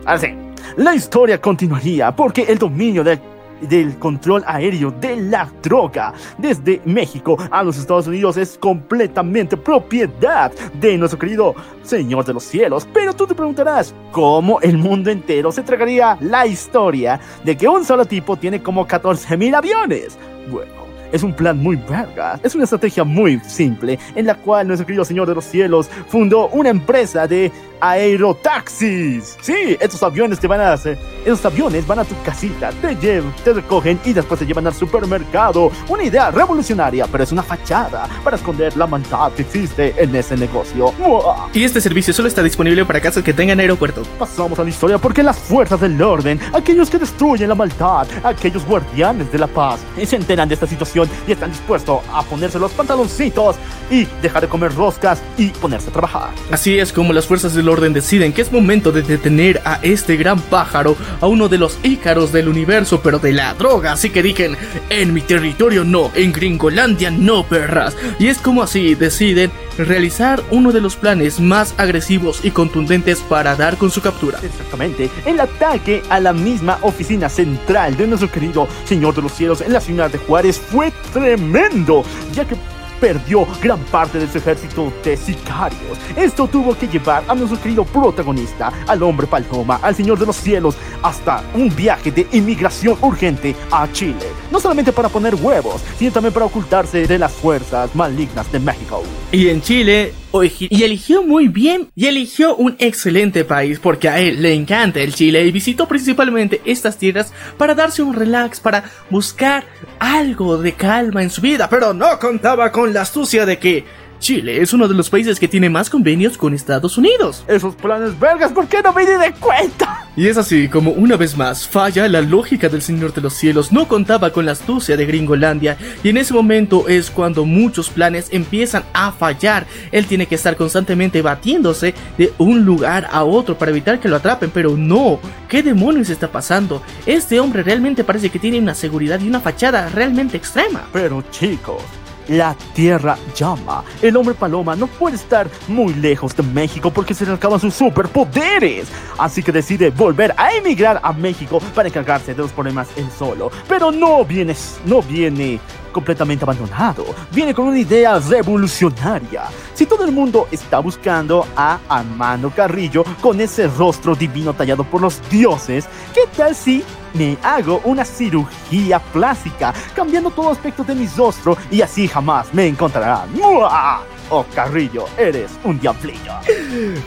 Así, la historia continuaría porque el dominio de- del control aéreo de la droga desde México a los Estados Unidos es completamente propiedad de nuestro querido Señor de los Cielos. Pero tú te preguntarás, ¿cómo el mundo entero se tragaría la historia de que un solo tipo tiene como 14.000 aviones? Bueno. Es un plan muy verga, es una estrategia muy simple en la cual nuestro querido Señor de los Cielos fundó una empresa de aerotaxis. Sí, estos aviones te van a hacer, esos aviones van a tu casita, te llevan, te recogen y después te llevan al supermercado. Una idea revolucionaria, pero es una fachada para esconder la maldad que existe en ese negocio. ¡Mua! Y este servicio solo está disponible para casas que tengan aeropuerto. Pasamos a la historia porque las fuerzas del orden, aquellos que destruyen la maldad, aquellos guardianes de la paz, se enteran de esta situación y están dispuestos a ponerse los pantaloncitos y dejar de comer roscas y ponerse a trabajar. Así es como las fuerzas del orden deciden que es momento de detener a este gran pájaro, a uno de los ícaros del universo, pero de la droga. Así que dijen, en mi territorio no, en Gringolandia no, perras. Y es como así deciden realizar uno de los planes más agresivos y contundentes para dar con su captura. Exactamente, el ataque a la misma oficina central de nuestro querido Señor de los Cielos en la ciudad de Juárez fue tremendo, ya que perdió gran parte de su ejército de sicarios. Esto tuvo que llevar a nuestro querido protagonista, al hombre paloma, al Señor de los Cielos, hasta un viaje de inmigración urgente a Chile. No solamente para poner huevos, sino también para ocultarse de las fuerzas malignas de México. Y en Chile, y eligió muy bien, y eligió un excelente país porque a él le encanta el Chile y visitó principalmente estas tierras para darse un relax, para buscar algo de calma en su vida, pero no contaba con la astucia de que Chile es uno de los países que tiene más convenios con Estados Unidos. Esos planes vergas, ¿por qué no me di de cuenta? Y es así como una vez más falla la lógica del Señor de los Cielos, no contaba con la astucia de Gringolandia y en ese momento es cuando muchos planes empiezan a fallar. Él tiene que estar constantemente batiéndose de un lugar a otro para evitar que lo atrapen, pero no, ¿qué demonios está pasando? Este hombre realmente parece que tiene una seguridad y una fachada realmente extrema. Pero chicos, la tierra llama. El hombre paloma no puede estar muy lejos de México porque se le acaban sus superpoderes. Así que decide volver a emigrar a México para encargarse de los problemas él solo. Pero no viene, no viene completamente abandonado. Viene con una idea revolucionaria. Si todo el mundo está buscando a Armando Carrillo con ese rostro divino tallado por los dioses, ¿qué tal si me hago una cirugía plástica, cambiando todo aspecto de mi rostro y así jamás me encontrarán. ¡Mua! Oh, Carrillo, eres un diablillo.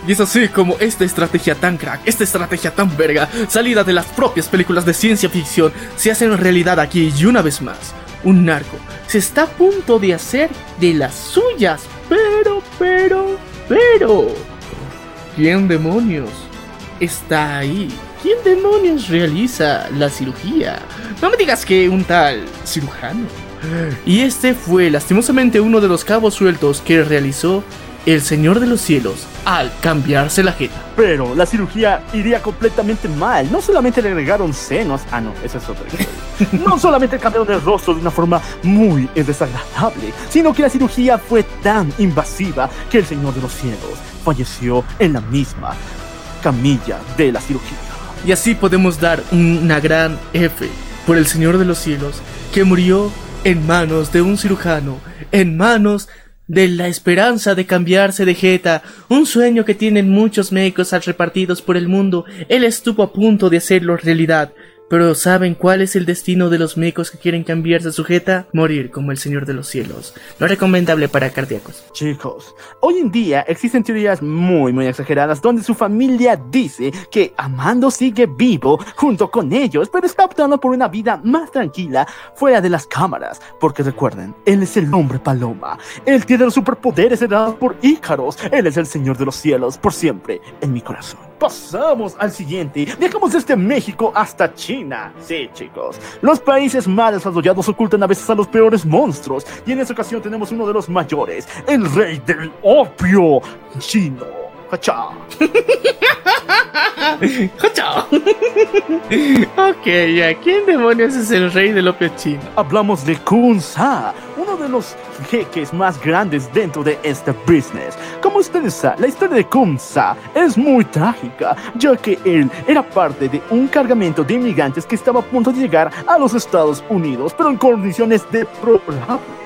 Y es así como esta estrategia tan crack, esta estrategia tan verga, salida de las propias películas de ciencia ficción, se hace en realidad aquí y una vez más. Un narco se está a punto de hacer de las suyas, pero, pero, pero... ¿Quién demonios está ahí? ¿Quién demonios realiza la cirugía? No me digas que un tal cirujano. Y este fue lastimosamente uno de los cabos sueltos que realizó el Señor de los Cielos al cambiarse la jeta. Pero la cirugía iría completamente mal. No solamente le agregaron senos. Ah, no, eso es otra. (laughs) No solamente cambiaron el rostro de una forma muy desagradable, sino que la cirugía fue tan invasiva que el Señor de los Cielos falleció en la misma camilla de la cirugía. Y así podemos dar una gran F por el Señor de los Cielos, que murió en manos de un cirujano, en manos de la esperanza de cambiarse de jeta, un sueño que tienen muchos médicos repartidos por el mundo. Él estuvo a punto de hacerlo realidad, pero ¿saben cuál es el destino de los mecos que quieren cambiarse sujeta? Morir como el Señor de los Cielos. No recomendable para cardíacos. Chicos, hoy en día existen teorías muy muy exageradas donde su familia dice que Amando sigue vivo junto con ellos, pero está optando por una vida más tranquila fuera de las cámaras. Porque recuerden, él es el hombre paloma. Él tiene los superpoderes heredados por Ícaros. Él es el Señor de los Cielos por siempre en mi corazón. Pasamos al siguiente. Viajamos desde México hasta China. Sí, chicos. Los países más desarrollados ocultan a veces a los peores monstruos. Y en esta ocasión tenemos uno de los mayores, el rey del opio chino. ¡Hacha! (laughs) ¡Hacha! (laughs) ok, ¿a quién demonios es el rey del opio chino? Hablamos de Kun Sa, uno de los jeques más grandes dentro de este business. Como ustedes saben, la historia de Kun Sa es muy trágica, ya que él era parte de un cargamento de inmigrantes que estaba a punto de llegar a los Estados Unidos, pero en condiciones deplorables.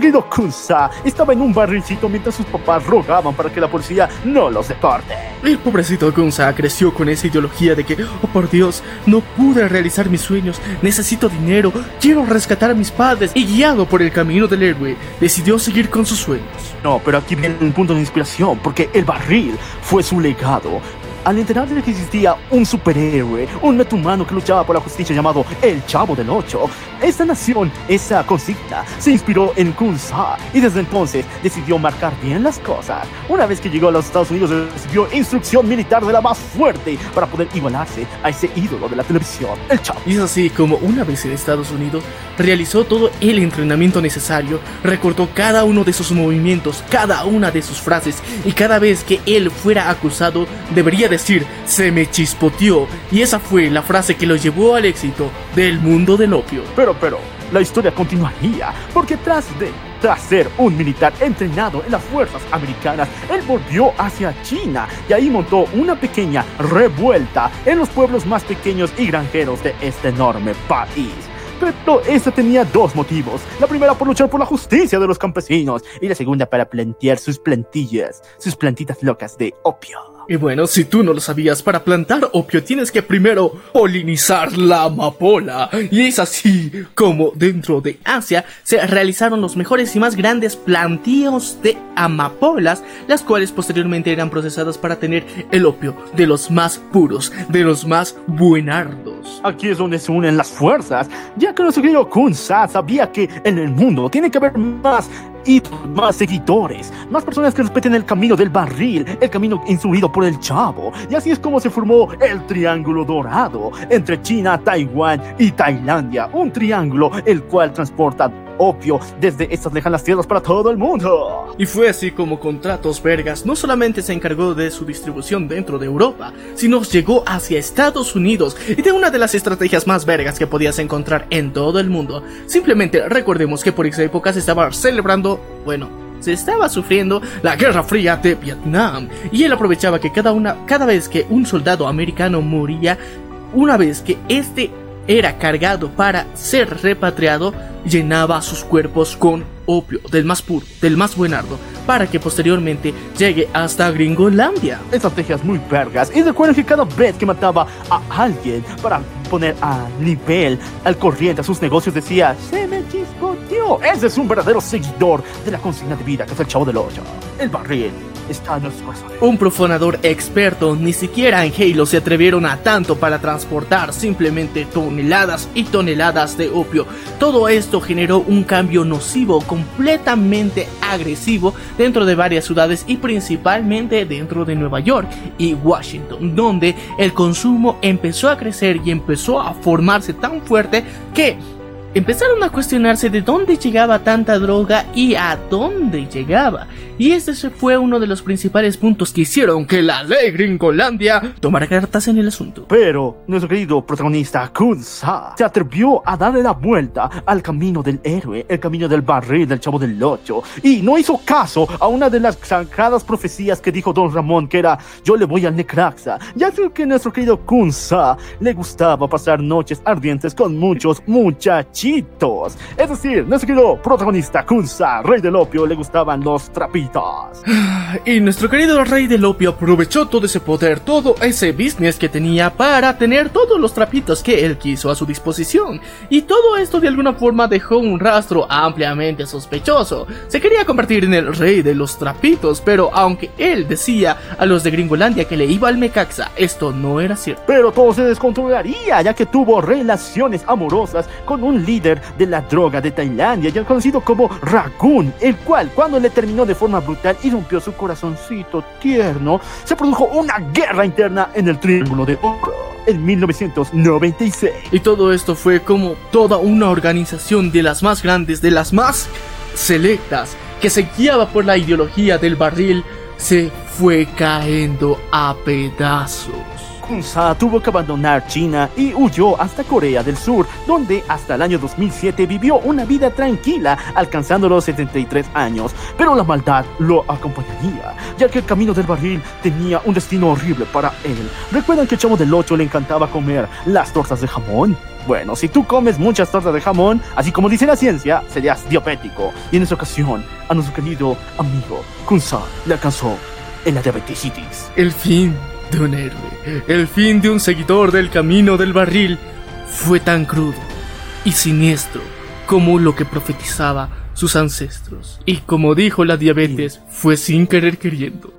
Querido Kunsa estaba en un barrilcito mientras sus papás rogaban para que la policía no los deporte. El pobrecito Kunsa creció con esa ideología de que, oh por Dios, no pude realizar mis sueños, necesito dinero, quiero rescatar a mis padres y guiado por el camino del héroe, decidió seguir con sus sueños. No, pero aquí viene un punto de inspiración, porque el barril fue su legado. Al enterarse de que existía un superhéroe, un metumano que luchaba por la justicia llamado El Chavo del Ocho, esta nación, esa consigna, se inspiró en Kun Sa y desde entonces decidió marcar bien las cosas. Una vez que llegó a los Estados Unidos recibió instrucción militar de la más fuerte para poder igualarse a ese ídolo de la televisión, El Chavo. Y es así como una vez en Estados Unidos realizó todo el entrenamiento necesario, recortó cada uno de sus movimientos, cada una de sus frases y cada vez que él fuera acusado debería decir se me chispoteó y esa fue la frase que lo llevó al éxito del mundo del opio. Pero, pero, la historia continuaría, porque tras de tras ser un militar entrenado en las fuerzas americanas, él volvió hacia China y ahí montó una pequeña revuelta en los pueblos más pequeños y granjeros de este enorme país. Pero esta tenía dos motivos. La primera por luchar por la justicia de los campesinos y la segunda para plantear sus plantillas, sus plantitas locas de opio. Y bueno, si tú no lo sabías, para plantar opio tienes que primero polinizar la amapola. Y es así como dentro de Asia se realizaron los mejores y más grandes plantíos de amapolas, las cuales posteriormente eran procesadas para tener el opio de los más puros, de los más buenardos. Aquí es donde se unen las fuerzas, ya que nuestro querido Kun Sa sabía que en el mundo tiene que haber más y más seguidores, más personas que respeten el camino del barril, el camino instruido por el chavo. Y así es como se formó el Triángulo Dorado entre China, Taiwán y Tailandia. Un triángulo el cual transporta opio desde estas lejanas tierras para todo el mundo. Y fue así como Contratos Vergas no solamente se encargó de su distribución dentro de Europa, sino llegó hacia Estados Unidos y de una de las estrategias más vergas que podías encontrar en todo el mundo. Simplemente recordemos que por esa época se estaba celebrando, bueno, se estaba sufriendo la Guerra Fría de Vietnam y él aprovechaba que cada una cada vez que un soldado americano moría, una vez que este era cargado para ser repatriado, llenaba sus cuerpos con opio del más puro, del más buenardo, para que posteriormente llegue hasta Gringolandia. Estrategias muy vergas. Y recuerden que cada vez que mataba a alguien para poner a nivel, al corriente, a sus negocios, decía, se me Ese es un verdadero seguidor de la consigna de vida que es el chavo del. El barril está en nuestros corazones. Un profanador experto, ni siquiera en Halo se atrevieron a tanto para transportar simplemente toneladas y toneladas de opio. Todo esto generó un cambio nocivo, completamente agresivo dentro de varias ciudades y principalmente dentro de Nueva York y Washington, donde el consumo empezó a crecer y empezó a formarse tan fuerte que empezaron a cuestionarse de dónde llegaba tanta droga y a dónde llegaba. Y este fue uno de los principales puntos que hicieron que la ley Gringolandia tomara cartas en el asunto. Pero nuestro querido protagonista Kunza se atrevió a darle la vuelta al camino del héroe, el camino del barril del chavo del ocho, y no hizo caso a una de las sagradas profecías que dijo Don Ramón, que era yo le voy al Necraxa, ya que nuestro querido Kunza le gustaba pasar noches ardientes con muchos Es decir, nuestro querido protagonista Kunza, rey del opio, le gustaban los trapitos. Y nuestro querido rey del opio aprovechó todo ese poder, todo ese business que tenía para tener todos los trapitos que él quiso a su disposición. Y todo esto de alguna forma dejó un rastro ampliamente sospechoso. Se quería convertir en el rey de los trapitos, pero aunque él decía a los de Gringolandia que le iba al Mecaxa, esto no era cierto. Pero todo se descontrolaría ya que tuvo relaciones amorosas con un líder de la droga de Tailandia, ya conocido como Ragun, el cual cuando le terminó de forma brutal y rompió su corazoncito tierno, se produjo una guerra interna en el Triángulo de Oro en 1996. Y todo esto fue como toda una organización de las más grandes, de las más selectas, que se guiaba por la ideología del barril, se fue cayendo a pedazos. Kunsa tuvo que abandonar China y huyó hasta Corea del Sur, donde hasta el año 2007 vivió una vida tranquila, alcanzando los 73 años. Pero la maldad lo acompañaría, ya que el camino del barril tenía un destino horrible para él. ¿Recuerdan que el chavo del 8 le encantaba comer las tortas de jamón? Bueno, si tú comes muchas tortas de jamón, así como dice la ciencia, serías diabético. Y en esa ocasión, a nuestro querido amigo Kunsa le alcanzó en la diabetisitis. El fin de un héroe, el fin de un seguidor del camino del barril, fue tan crudo y siniestro como lo que profetizaba sus ancestros. Y como dijo la diabetes, fue sin querer queriendo.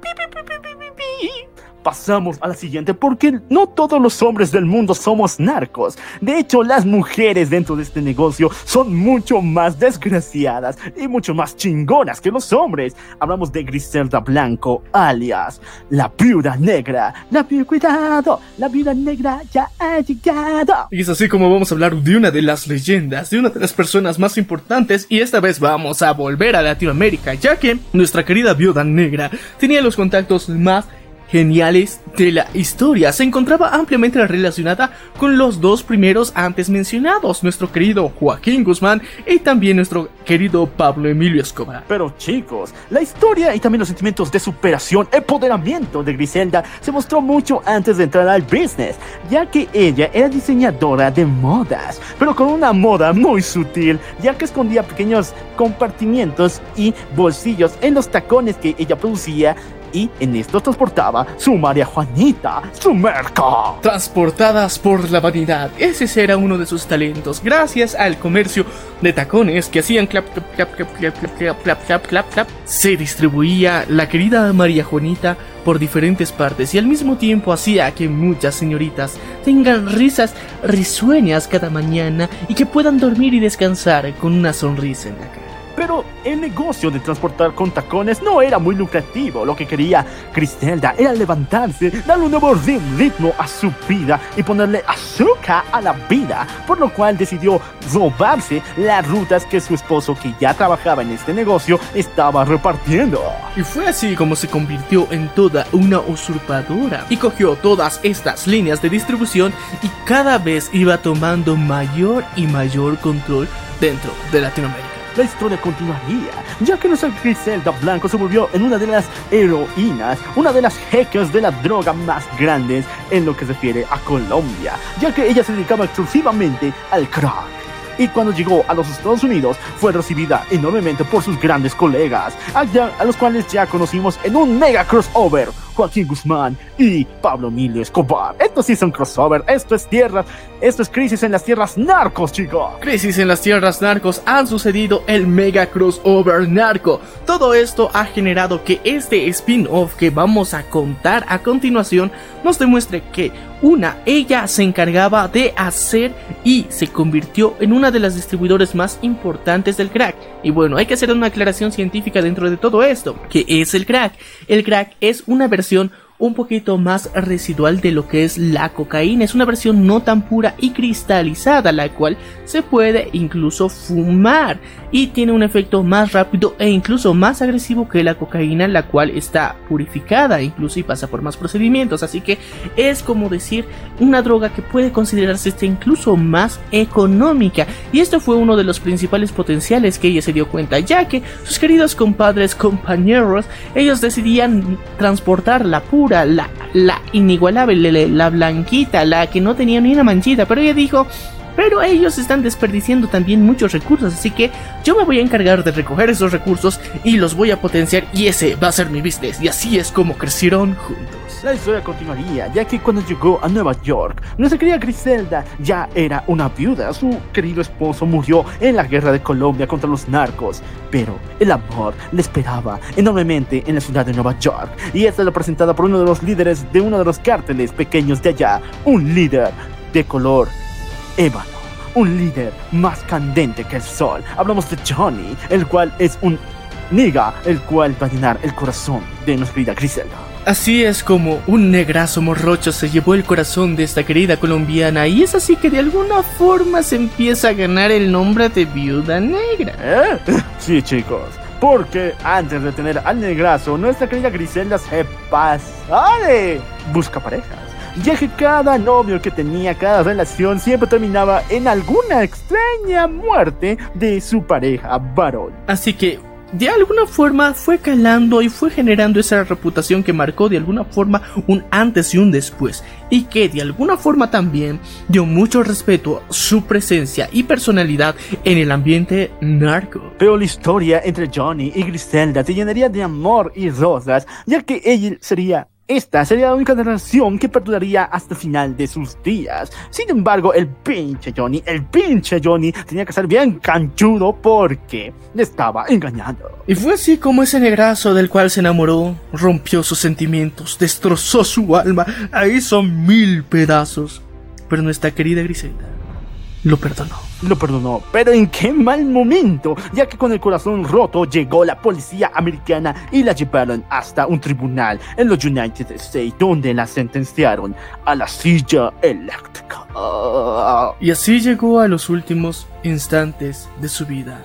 Pasamos a la siguiente porque no todos los hombres del mundo somos narcos. De hecho, las mujeres dentro de este negocio son mucho más desgraciadas y mucho más chingonas que los hombres. Hablamos de Griselda Blanco, alias la viuda negra. La viuda, cuidado, la viuda negra ya ha llegado. Y es así como vamos a hablar de una de las leyendas, de una de las personas más importantes y esta vez vamos a volver a Latinoamérica, ya que nuestra querida viuda negra tenía los contactos más geniales de la historia. Se encontraba ampliamente relacionada con los dos primeros antes mencionados, nuestro querido Joaquín Guzmán y también nuestro querido Pablo Emilio Escobar. Pero chicos, la historia y también los sentimientos de superación, empoderamiento de Griselda se mostró mucho antes de entrar al business, ya que ella era diseñadora de modas, pero con una moda muy sutil, ya que escondía pequeños compartimientos y bolsillos en los tacones que ella producía y en estos transportaba su María Juanita, su merca. Transportadas por la vanidad, ese era uno de sus talentos. Gracias al comercio de tacones que hacían clap, clap, clap, clap, clap, clap, clap, clap, clap, clap, se distribuía la querida María Juanita por diferentes partes y al mismo tiempo hacía que muchas señoritas tengan risas risueñas cada mañana y que puedan dormir y descansar con una sonrisa en la cara. Pero el negocio de transportar con tacones no era muy lucrativo. Lo que quería Griselda era levantarse, darle un nuevo ritmo a su vida y ponerle azúcar a la vida. Por lo cual decidió robarse las rutas que su esposo, que ya trabajaba en este negocio, estaba repartiendo. Y fue así como se convirtió en toda una usurpadora. Y cogió todas estas líneas de distribución y cada vez iba tomando mayor y mayor control dentro de Latinoamérica la historia continuaría, ya que nuestra Griselda Blanco se volvió en una de las heroínas, una de las hackers de la droga más grandes en lo que se refiere a Colombia, ya que ella se dedicaba exclusivamente al crack. Y cuando llegó a los Estados Unidos fue recibida enormemente por sus grandes colegas, a los cuales ya conocimos en un mega crossover, Joaquín Guzmán y Pablo Emilio Escobar. Esto sí es crossover, esto es tierra, esto es crisis en las tierras narcos, chicos. Crisis en las tierras narcos han sucedido el mega crossover narco. Todo esto ha generado que este spin-off que vamos a contar a continuación nos demuestre que una, ella se encargaba de hacer y se convirtió en una de las distribuidores más importantes del crack. Y bueno, hay que hacer una aclaración científica dentro de todo esto. ¿Qué es el crack? El crack es una versión versión un poquito más residual de lo que es la cocaína. Es una versión no tan pura y cristalizada, la cual se puede incluso fumar y tiene un efecto más rápido e incluso más agresivo que la cocaína, la cual está purificada incluso y pasa por más procedimientos. Así que es como decir una droga que puede considerarse este incluso más económica. Y esto fue uno de los principales potenciales que ella se dio cuenta, ya que sus queridos compadres, compañeros, ellos decidían transportar la la, la inigualable, la blanquita, la que no tenía ni una manchita, pero ella dijo, pero ellos están desperdiciando también muchos recursos, así que yo me voy a encargar de recoger esos recursos y los voy a potenciar y ese va a ser mi business y así es como crecieron juntos. La historia continuaría, ya que cuando llegó a Nueva York, nuestra querida Griselda ya era una viuda. Su querido esposo murió en la guerra de Colombia contra los narcos, pero el amor le esperaba enormemente en la ciudad de Nueva York. Y esta es la presentada por uno de los líderes de uno de los cárteles pequeños de allá, un líder de color ébano. Un líder más candente que el sol. Hablamos de Johnny, el cual es un niga, el cual va a llenar el corazón de nuestra querida Griselda. Así es como un negrazo morrocho se llevó el corazón de esta querida colombiana y es así que de alguna forma se empieza a ganar el nombre de viuda negra. ¿Eh? (laughs) Sí, chicos. Porque antes de tener al negrazo, nuestra querida Griselda se pasa de busca parejas. Ya que cada novio que tenía, cada relación siempre terminaba en alguna extraña muerte de su pareja varón. Así que de alguna forma fue calando y fue generando esa reputación que marcó de alguna forma un antes y un después y que de alguna forma también dio mucho respeto su presencia y personalidad en el ambiente narco. Pero la historia entre Johnny y Griselda se llenaría de amor y rosas, ya que ella sería esta sería la única relación que perduraría hasta el final de sus días. Sin embargo, el pinche Johnny, el pinche Johnny tenía que ser bien canchudo porque le estaba engañando. Y fue así como ese negrazo del cual se enamoró rompió sus sentimientos, destrozó su alma, ahí son mil pedazos. Pero nuestra querida Griselda lo perdonó. Lo perdonó, pero en qué mal momento, ya que con el corazón roto llegó la policía americana y la llevaron hasta un tribunal en los United States donde la sentenciaron a la silla eléctrica. Y así llegó a los últimos instantes de su vida.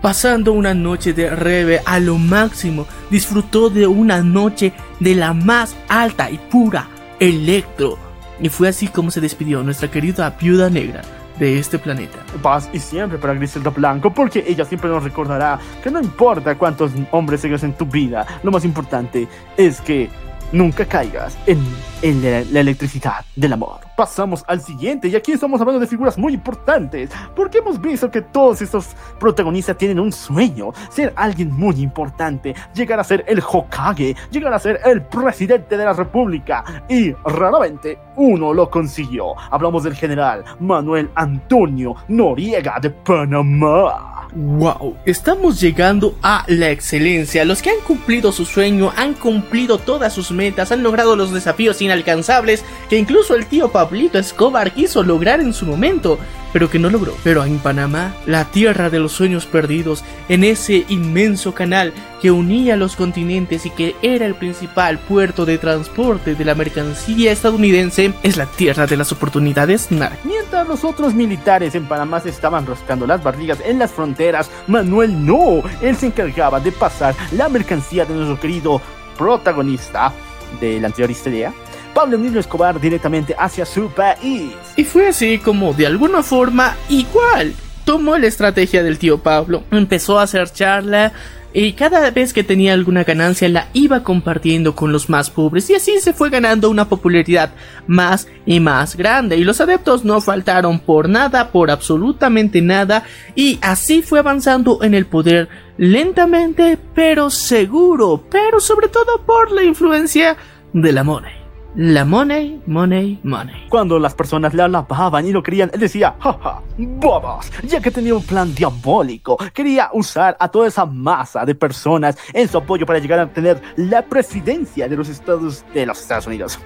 Pasando una noche de reve a lo máximo, disfrutó de una noche de la más alta y pura electro. Y fue así como se despidió nuestra querida viuda negra de este planeta. Paz y siempre para Griselda Blanco, porque ella siempre nos recordará que no importa cuántos hombres tengas en tu vida, lo más importante es que nunca caigas en, la, la electricidad del amor. Pasamos al siguiente, y aquí estamos hablando de figuras muy importantes, porque hemos visto que todos estos protagonistas tienen un sueño, ser alguien muy importante, llegar a ser el Hokage, llegar a ser el presidente de la República, y raramente uno lo consiguió. Hablamos del general Manuel Antonio Noriega de Panamá. Wow, estamos llegando a la excelencia. Los que han cumplido su sueño, han cumplido todas sus metas, han logrado los desafíos inalcanzables que incluso el tío Pablito Escobar quiso lograr en su momento, pero que no logró. Pero en Panamá, la tierra de los sueños perdidos, en ese inmenso canal que unía los continentes y que era el principal puerto de transporte de la mercancía estadounidense, es la tierra de las oportunidades narco. Mientras los otros militares en Panamá se estaban rascando las barrigas en las fronteras, Manuel no, él se encargaba de pasar la mercancía de nuestro querido protagonista de la anterior historia, Pablo Emilio Escobar directamente hacia su país. Y fue así como de alguna forma igual. Tomó la estrategia del tío Pablo, empezó a hacer charla y cada vez que tenía alguna ganancia la iba compartiendo con los más pobres y así se fue ganando una popularidad más y más grande y los adeptos no faltaron por nada, por absolutamente nada y así fue avanzando en el poder lentamente pero seguro, pero sobre todo por la influencia de la money. La money, money, money. Cuando las personas le alababan y lo querían, él decía, jaja, bobos, ya que tenía un plan diabólico, quería usar a toda esa masa de personas en su apoyo para llegar a tener la presidencia de los Estados, de los Estados Unidos,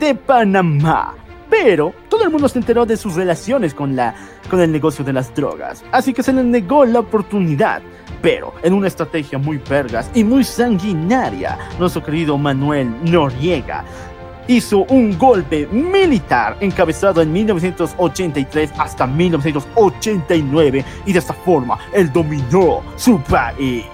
de Panamá. Pero todo el mundo se enteró de sus relaciones con, la, con el negocio de las drogas, así que se le negó la oportunidad Pero en una estrategia muy vergas y muy sanguinaria, nuestro querido Manuel Noriega hizo un golpe militar encabezado en 1983 hasta 1989 y de esta forma él dominó su país.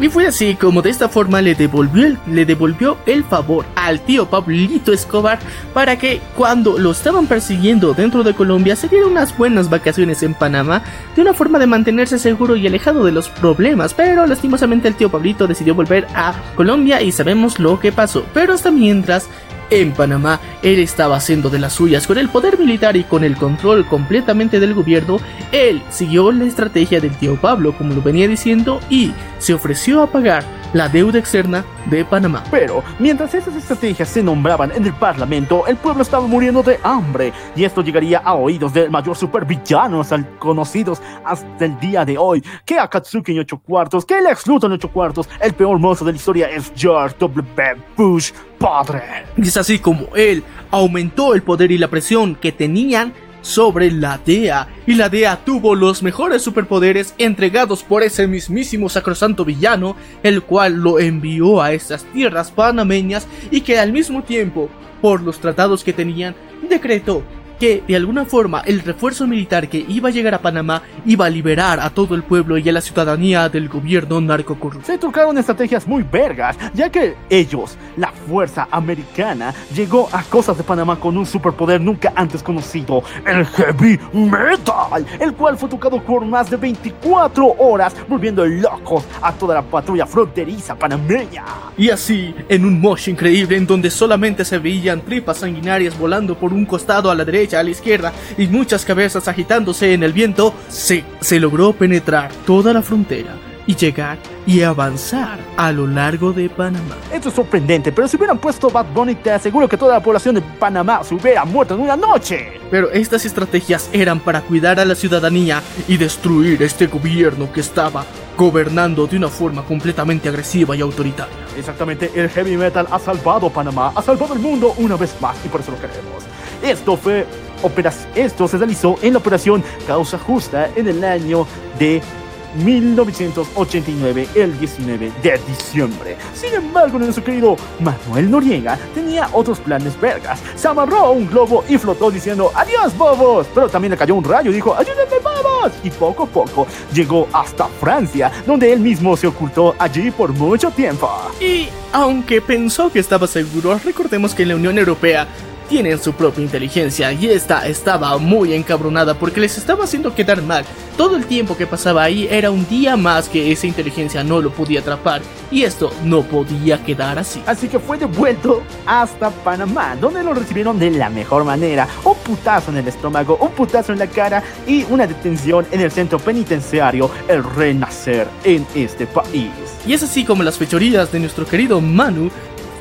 Y fue así como de esta forma le devolvió, el, le devolvió el favor al tío Pablito Escobar para que cuando lo estaban persiguiendo dentro de Colombia se diera unas buenas vacaciones en Panamá de una forma de mantenerse seguro y alejado de los problemas. Pero lastimosamente el tío Pablito decidió volver a Colombia y sabemos lo que pasó. Pero hasta mientras en Panamá, él estaba haciendo de las suyas con el poder militar y con el control completamente del gobierno. Él siguió la estrategia del tío Pablo, como lo venía diciendo, y se ofreció a pagar la deuda externa de Panamá. Pero mientras esas estrategias se nombraban en el Parlamento, el pueblo estaba muriendo de hambre y esto llegaría a oídos del mayor supervillano conocidos hasta el día de hoy, que Akatsuki en 8 cuartos, que el ex en 8 cuartos, el peor mozo de la historia es George W. Bush padre. Y es así como él aumentó el poder y la presión que tenían sobre la DEA y la DEA tuvo los mejores superpoderes entregados por ese mismísimo sacrosanto villano, el cual lo envió a estas tierras panameñas y que al mismo tiempo, por los tratados que tenían, decretó que de alguna forma el refuerzo militar que iba a llegar a Panamá iba a liberar a todo el pueblo y a la ciudadanía del gobierno narcocorrupto. Se trucaron estrategias muy vergas, ya que ellos, la fuerza americana, llegó a cosas de Panamá con un superpoder nunca antes conocido, el Heavy Metal, el cual fue tocado por más de 24 horas, volviendo locos a toda la patrulla fronteriza panameña. Y así, en un mosh increíble en donde solamente se veían tripas sanguinarias volando por un costado a la derecha, a la izquierda y muchas cabezas agitándose en el viento, se, se logró penetrar toda la frontera y llegar y avanzar a lo largo de Panamá. Esto es sorprendente, pero si hubieran puesto Bad Bunny te aseguro que toda la población de Panamá se hubiera muerto en una noche. Pero estas estrategias eran para cuidar a la ciudadanía y destruir este gobierno que estaba gobernando de una forma completamente agresiva y autoritaria. Exactamente, el heavy metal ha salvado Panamá, ha salvado el mundo una vez más y por eso lo queremos. Esto fue esto se realizó en la operación Causa Justa en el año de 1989, el 19 de diciembre. Sin embargo, nuestro querido Manuel Noriega tenía otros planes vergas. Se amarró un globo y flotó diciendo adiós bobos. Pero también le cayó un rayo y dijo ayúdenme bobos. Y poco a poco llegó hasta Francia, donde él mismo se ocultó allí por mucho tiempo. Y aunque pensó que estaba seguro, recordemos que en la Unión Europea tienen su propia inteligencia y esta estaba muy encabronada porque les estaba haciendo quedar mal. Todo el tiempo que pasaba ahí era un día más que esa inteligencia no lo podía atrapar y esto no podía quedar así. Así que fue devuelto hasta Panamá, donde lo recibieron de la mejor manera. Un putazo en el estómago, un putazo en la cara y una detención en el centro penitenciario, el renacer en este país. Y es así como las fechorías de nuestro querido Manu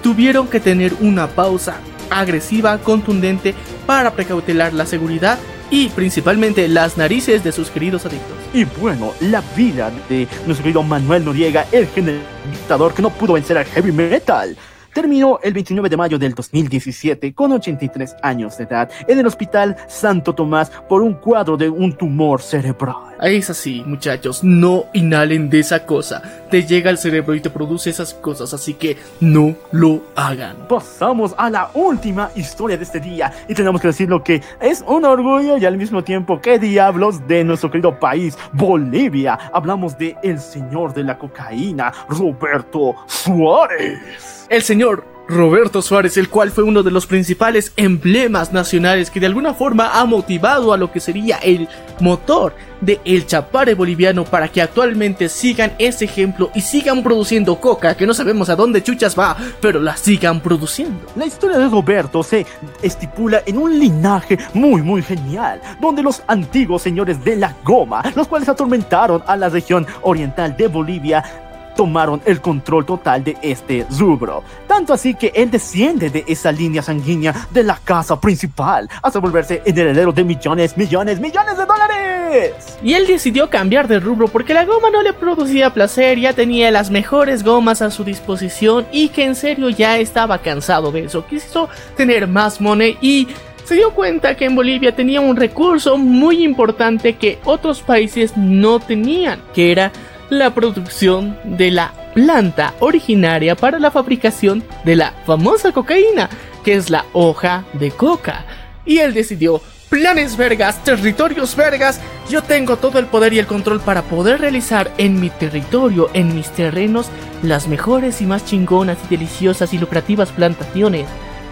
tuvieron que tener una pausa agresiva, contundente para precautelar la seguridad y principalmente las narices de sus queridos adictos. Y bueno, la vida de nuestro querido Manuel Noriega, el general dictador que no pudo vencer al heavy metal terminó el 29 de mayo del 2017 con 83 años de edad en el Hospital Santo Tomás por un cuadro de un tumor cerebral. Es así, muchachos, no inhalen de esa cosa. Te llega al cerebro y te produce esas cosas, así que no lo hagan. Pasamos a la última historia de este día y tenemos que decirlo que es un orgullo y al mismo tiempo que diablos de nuestro querido país, Bolivia. Hablamos de el señor de la cocaína, Roberto Suárez el señor Roberto Suárez, el cual fue uno de los principales emblemas nacionales que de alguna forma ha motivado a lo que sería el motor de el chapare boliviano para que actualmente sigan ese ejemplo y sigan produciendo coca, que no sabemos a dónde chuchas va, pero la sigan produciendo. La historia de Roberto se estipula en un linaje muy muy genial, donde los antiguos señores de la goma, los cuales atormentaron a la región oriental de Bolivia, tomaron el control total de este rubro. Tanto así que él desciende de esa línea sanguínea de la casa principal hasta volverse en el heredero de millones, millones, millones de dólares. Y él decidió cambiar de rubro porque la goma no le producía placer, ya tenía las mejores gomas a su disposición y que en serio ya estaba cansado de eso. Quiso tener más money y se dio cuenta que en Bolivia tenía un recurso muy importante que otros países no tenían, que era la producción de la planta originaria para la fabricación de la famosa cocaína, que es la hoja de coca. Y él decidió, planes vergas, territorios vergas, yo tengo todo el poder y el control para poder realizar en mi territorio, en mis terrenos, las mejores y más chingonas y deliciosas y lucrativas plantaciones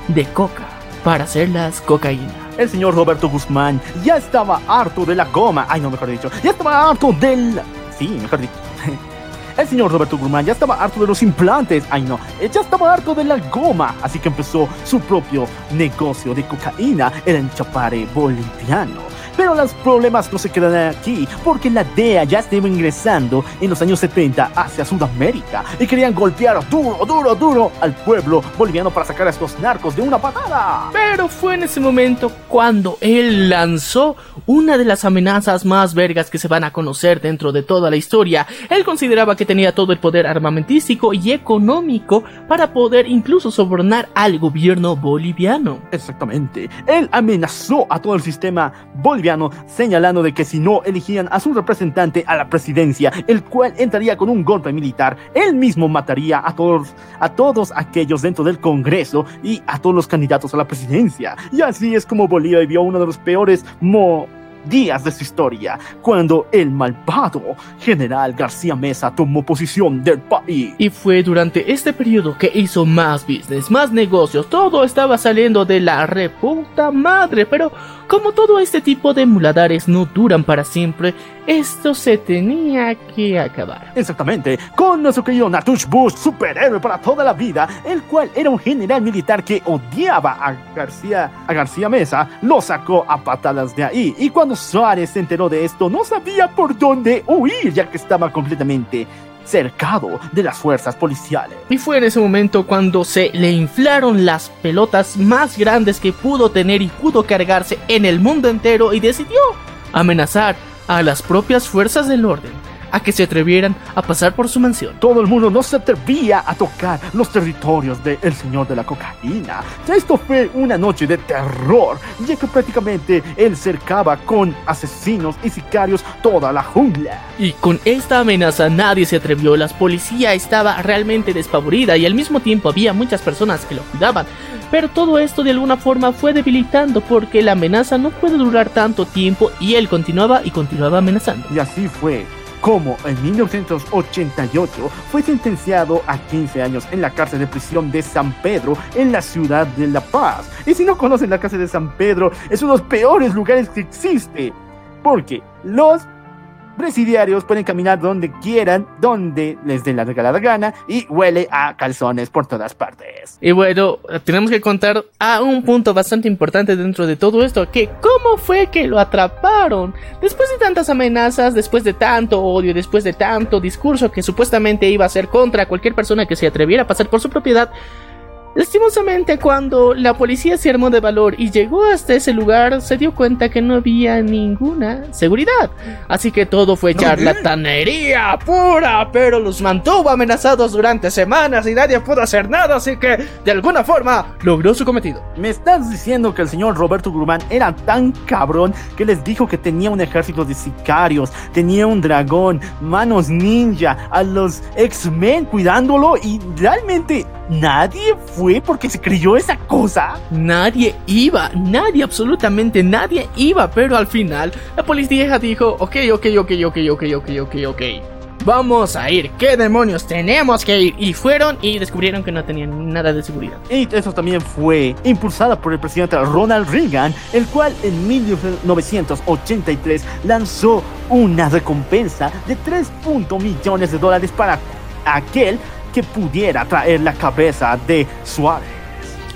de coca para hacerlas cocaína. El señor Roberto Guzmán ya estaba harto de la goma. Ay, no, mejor dicho. Ya estaba harto del... Sí, mejor dicho. (laughs) El señor Roberto Guzmán ya estaba harto de los implantes. Ay, no. Ya estaba harto de la goma. Así que empezó su propio negocio de cocaína el Chapare boliviano. Pero los problemas no se quedan aquí, porque la DEA ya estaba ingresando en los años 70 hacia Sudamérica y querían golpear duro, duro, duro al pueblo boliviano para sacar a estos narcos de una patada. Pero fue en ese momento cuando él lanzó una de las amenazas más vergas que se van a conocer dentro de toda la historia. Él consideraba que tenía todo el poder armamentístico y económico para poder incluso sobornar al gobierno boliviano. Exactamente. Él amenazó a todo el sistema boliviano señalando de que si no elegían a su representante a la presidencia, el cual entraría con un golpe militar, él mismo mataría a todos, a todos aquellos dentro del Congreso y a todos los candidatos a la presidencia. Y así es como Bolívar vivió uno de los peores mo días de su historia, cuando el malvado general García Mesa tomó posición del país. Y fue durante este periodo que hizo más business, más negocios, todo estaba saliendo de la reputa madre, pero como todo este tipo de muladares no duran para siempre, esto se tenía que acabar. Exactamente, con nuestro querido Natush Bush, superhéroe para toda la vida, el cual era un general militar que odiaba a García, a García Mesa, lo sacó a patadas de ahí. Y cuando Suárez se enteró de esto, no sabía por dónde huir, ya que estaba completamente cercado de las fuerzas policiales. Y fue en ese momento cuando se le inflaron las pelotas más grandes que pudo tener y pudo cargarse en el mundo entero y decidió amenazar a las propias fuerzas del orden a que se atrevieran a pasar por su mansión. Todo el mundo no se atrevía a tocar los territorios del señor de la cocaína. Esto fue una noche de terror, ya que prácticamente él cercaba con asesinos y sicarios toda la jungla. Y con esta amenaza nadie se atrevió, la policía estaba realmente despavorida y al mismo tiempo había muchas personas que lo cuidaban. Pero todo esto de alguna forma fue debilitando porque la amenaza no puede durar tanto tiempo y él continuaba y continuaba amenazando. Y así fue como en 1988 fue sentenciado a 15 años en la cárcel de prisión de San Pedro en la ciudad de La Paz. Y si no conocen la cárcel de San Pedro, es uno de los peores lugares que existe, porque los presidiarios pueden caminar donde quieran, donde les dé la gana y huele a calzones por todas partes. Y bueno, tenemos que contar a un punto bastante importante dentro de todo esto, que cómo fue que lo atraparon. Después de tantas amenazas, después de tanto odio, después de tanto discurso que supuestamente iba a ser contra cualquier persona que se atreviera a pasar por su propiedad, Lastimosamente, cuando la policía se armó de valor y llegó hasta ese lugar, se dio cuenta que no había ninguna seguridad. Así que todo fue charlatanería pura, pero los mantuvo amenazados durante semanas y nadie pudo hacer nada, así que de alguna forma logró su cometido. ¿Me estás diciendo que el señor Roberto Guzmán era tan cabrón que les dijo que tenía un ejército de sicarios, tenía un dragón, manos ninja, a los X-Men cuidándolo y realmente nadie fue porque se creyó esa cosa. Nadie iba, nadie, absolutamente nadie iba, pero al final la policía dijo, ok, ok, ok, ok, ok, ok, ok, ok. Vamos a ir, ¿qué demonios tenemos que ir? Y fueron y descubrieron que no tenían nada de seguridad. Y eso también fue impulsada por el presidente Ronald Reagan, el cual en 1983 lanzó una recompensa de 3. millones de dólares para aquel que pudiera traer la cabeza de Suárez.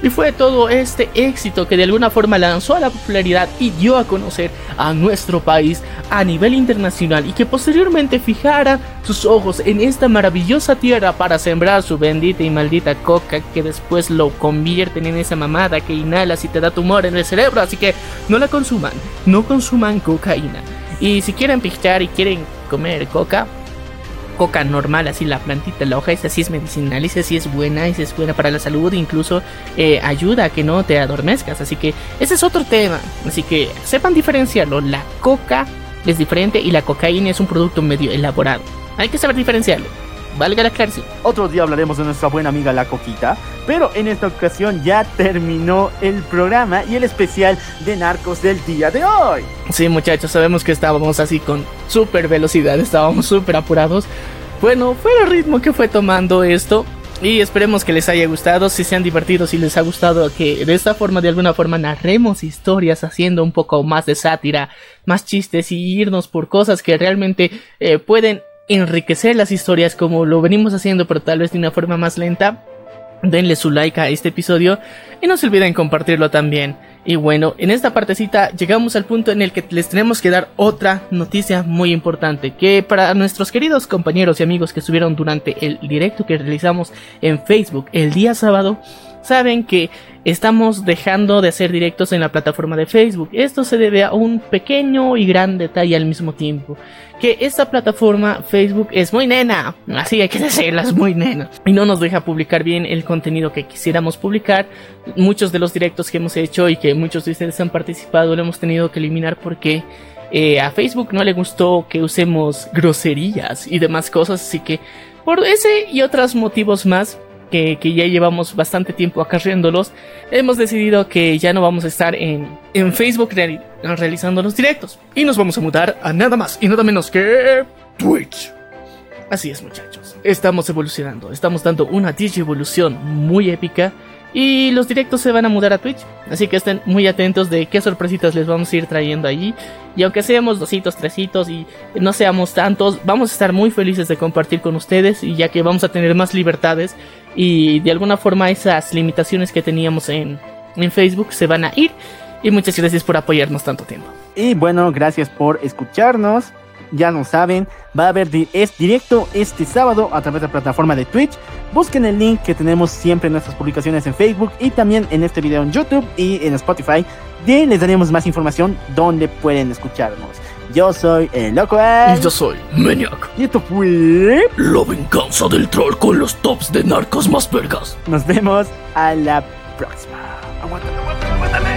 Y fue todo este éxito que de alguna forma lanzó a la popularidad y dio a conocer a nuestro país a nivel internacional y que posteriormente fijara sus ojos en esta maravillosa tierra para sembrar su bendita y maldita coca que después lo convierten en esa mamada que inhalas y te da tumor en el cerebro. Así que no la consuman, no consuman cocaína. Y si quieren pichar y quieren comer coca, coca normal, así la plantita, la hoja, esa sí es medicinal, esa sí es buena, esa es buena para la salud, incluso eh, ayuda a que no te adormezcas. Así que ese es otro tema. Así que sepan diferenciarlo. La coca es diferente y la cocaína es un producto medio elaborado. Hay que saber diferenciarlo. Valga la aclaración. Otro día hablaremos de nuestra buena amiga la Coquita, pero en esta ocasión ya terminó el programa y el especial de Narcos del día de hoy. Sí, muchachos, sabemos que estábamos así con super velocidad, estábamos súper apurados. Bueno, fue el ritmo que fue tomando esto. Y esperemos que les haya gustado, si se han divertido, si les ha gustado que de esta forma, de alguna forma, narremos historias haciendo un poco más de sátira, más chistes y irnos por cosas que realmente eh, pueden enriquecer las historias como lo venimos haciendo, pero tal vez de una forma más lenta. Denle su like a este episodio y no se olviden compartirlo también. Y bueno, en esta partecita llegamos al punto en el que les tenemos que dar otra noticia muy importante. Que para nuestros queridos compañeros y amigos que estuvieron durante el directo que realizamos en Facebook el día sábado, saben que estamos dejando de hacer directos en la plataforma de Facebook. Esto se debe a un pequeño y gran detalle al mismo tiempo. Que esta plataforma Facebook es muy nena, así hay que (laughs) decirlo, es muy nena. Y no nos deja publicar bien el contenido que quisiéramos publicar. Muchos de los directos que hemos hecho y que muchos de ustedes han participado lo hemos tenido que eliminar porque... Eh, a Facebook no le gustó que usemos groserías y demás cosas, así que por ese y otros motivos más que, ya llevamos bastante tiempo acarreándolos, hemos decidido que ya no vamos a estar en, en Facebook realizando los directos. Y nos vamos a mudar a nada más y nada menos que Twitch. Así es muchachos, estamos evolucionando, estamos dando una evolución muy épica y los directos se van a mudar a Twitch. Así que estén muy atentos de qué sorpresitas les vamos a ir trayendo allí. Y aunque seamos dositos, tresitos y no seamos tantos, vamos a estar muy felices de compartir con ustedes. Y ya que vamos a tener más libertades. Y de alguna forma esas limitaciones que teníamos en, en Facebook se van a ir. Y muchas gracias por apoyarnos tanto tiempo. Y bueno, gracias por escucharnos ya no saben, va a haber es directo este sábado a través de la plataforma de Twitch. Busquen el link que tenemos siempre en nuestras publicaciones en Facebook y también en este video en YouTube y en Spotify. De les daremos más información donde pueden escucharnos. Yo soy el Loco Y yo soy Maniac. Y esto fue... La venganza del troll con los tops de narcos más vergas. Nos vemos a la próxima. Aguántame, aguántame, aguántame.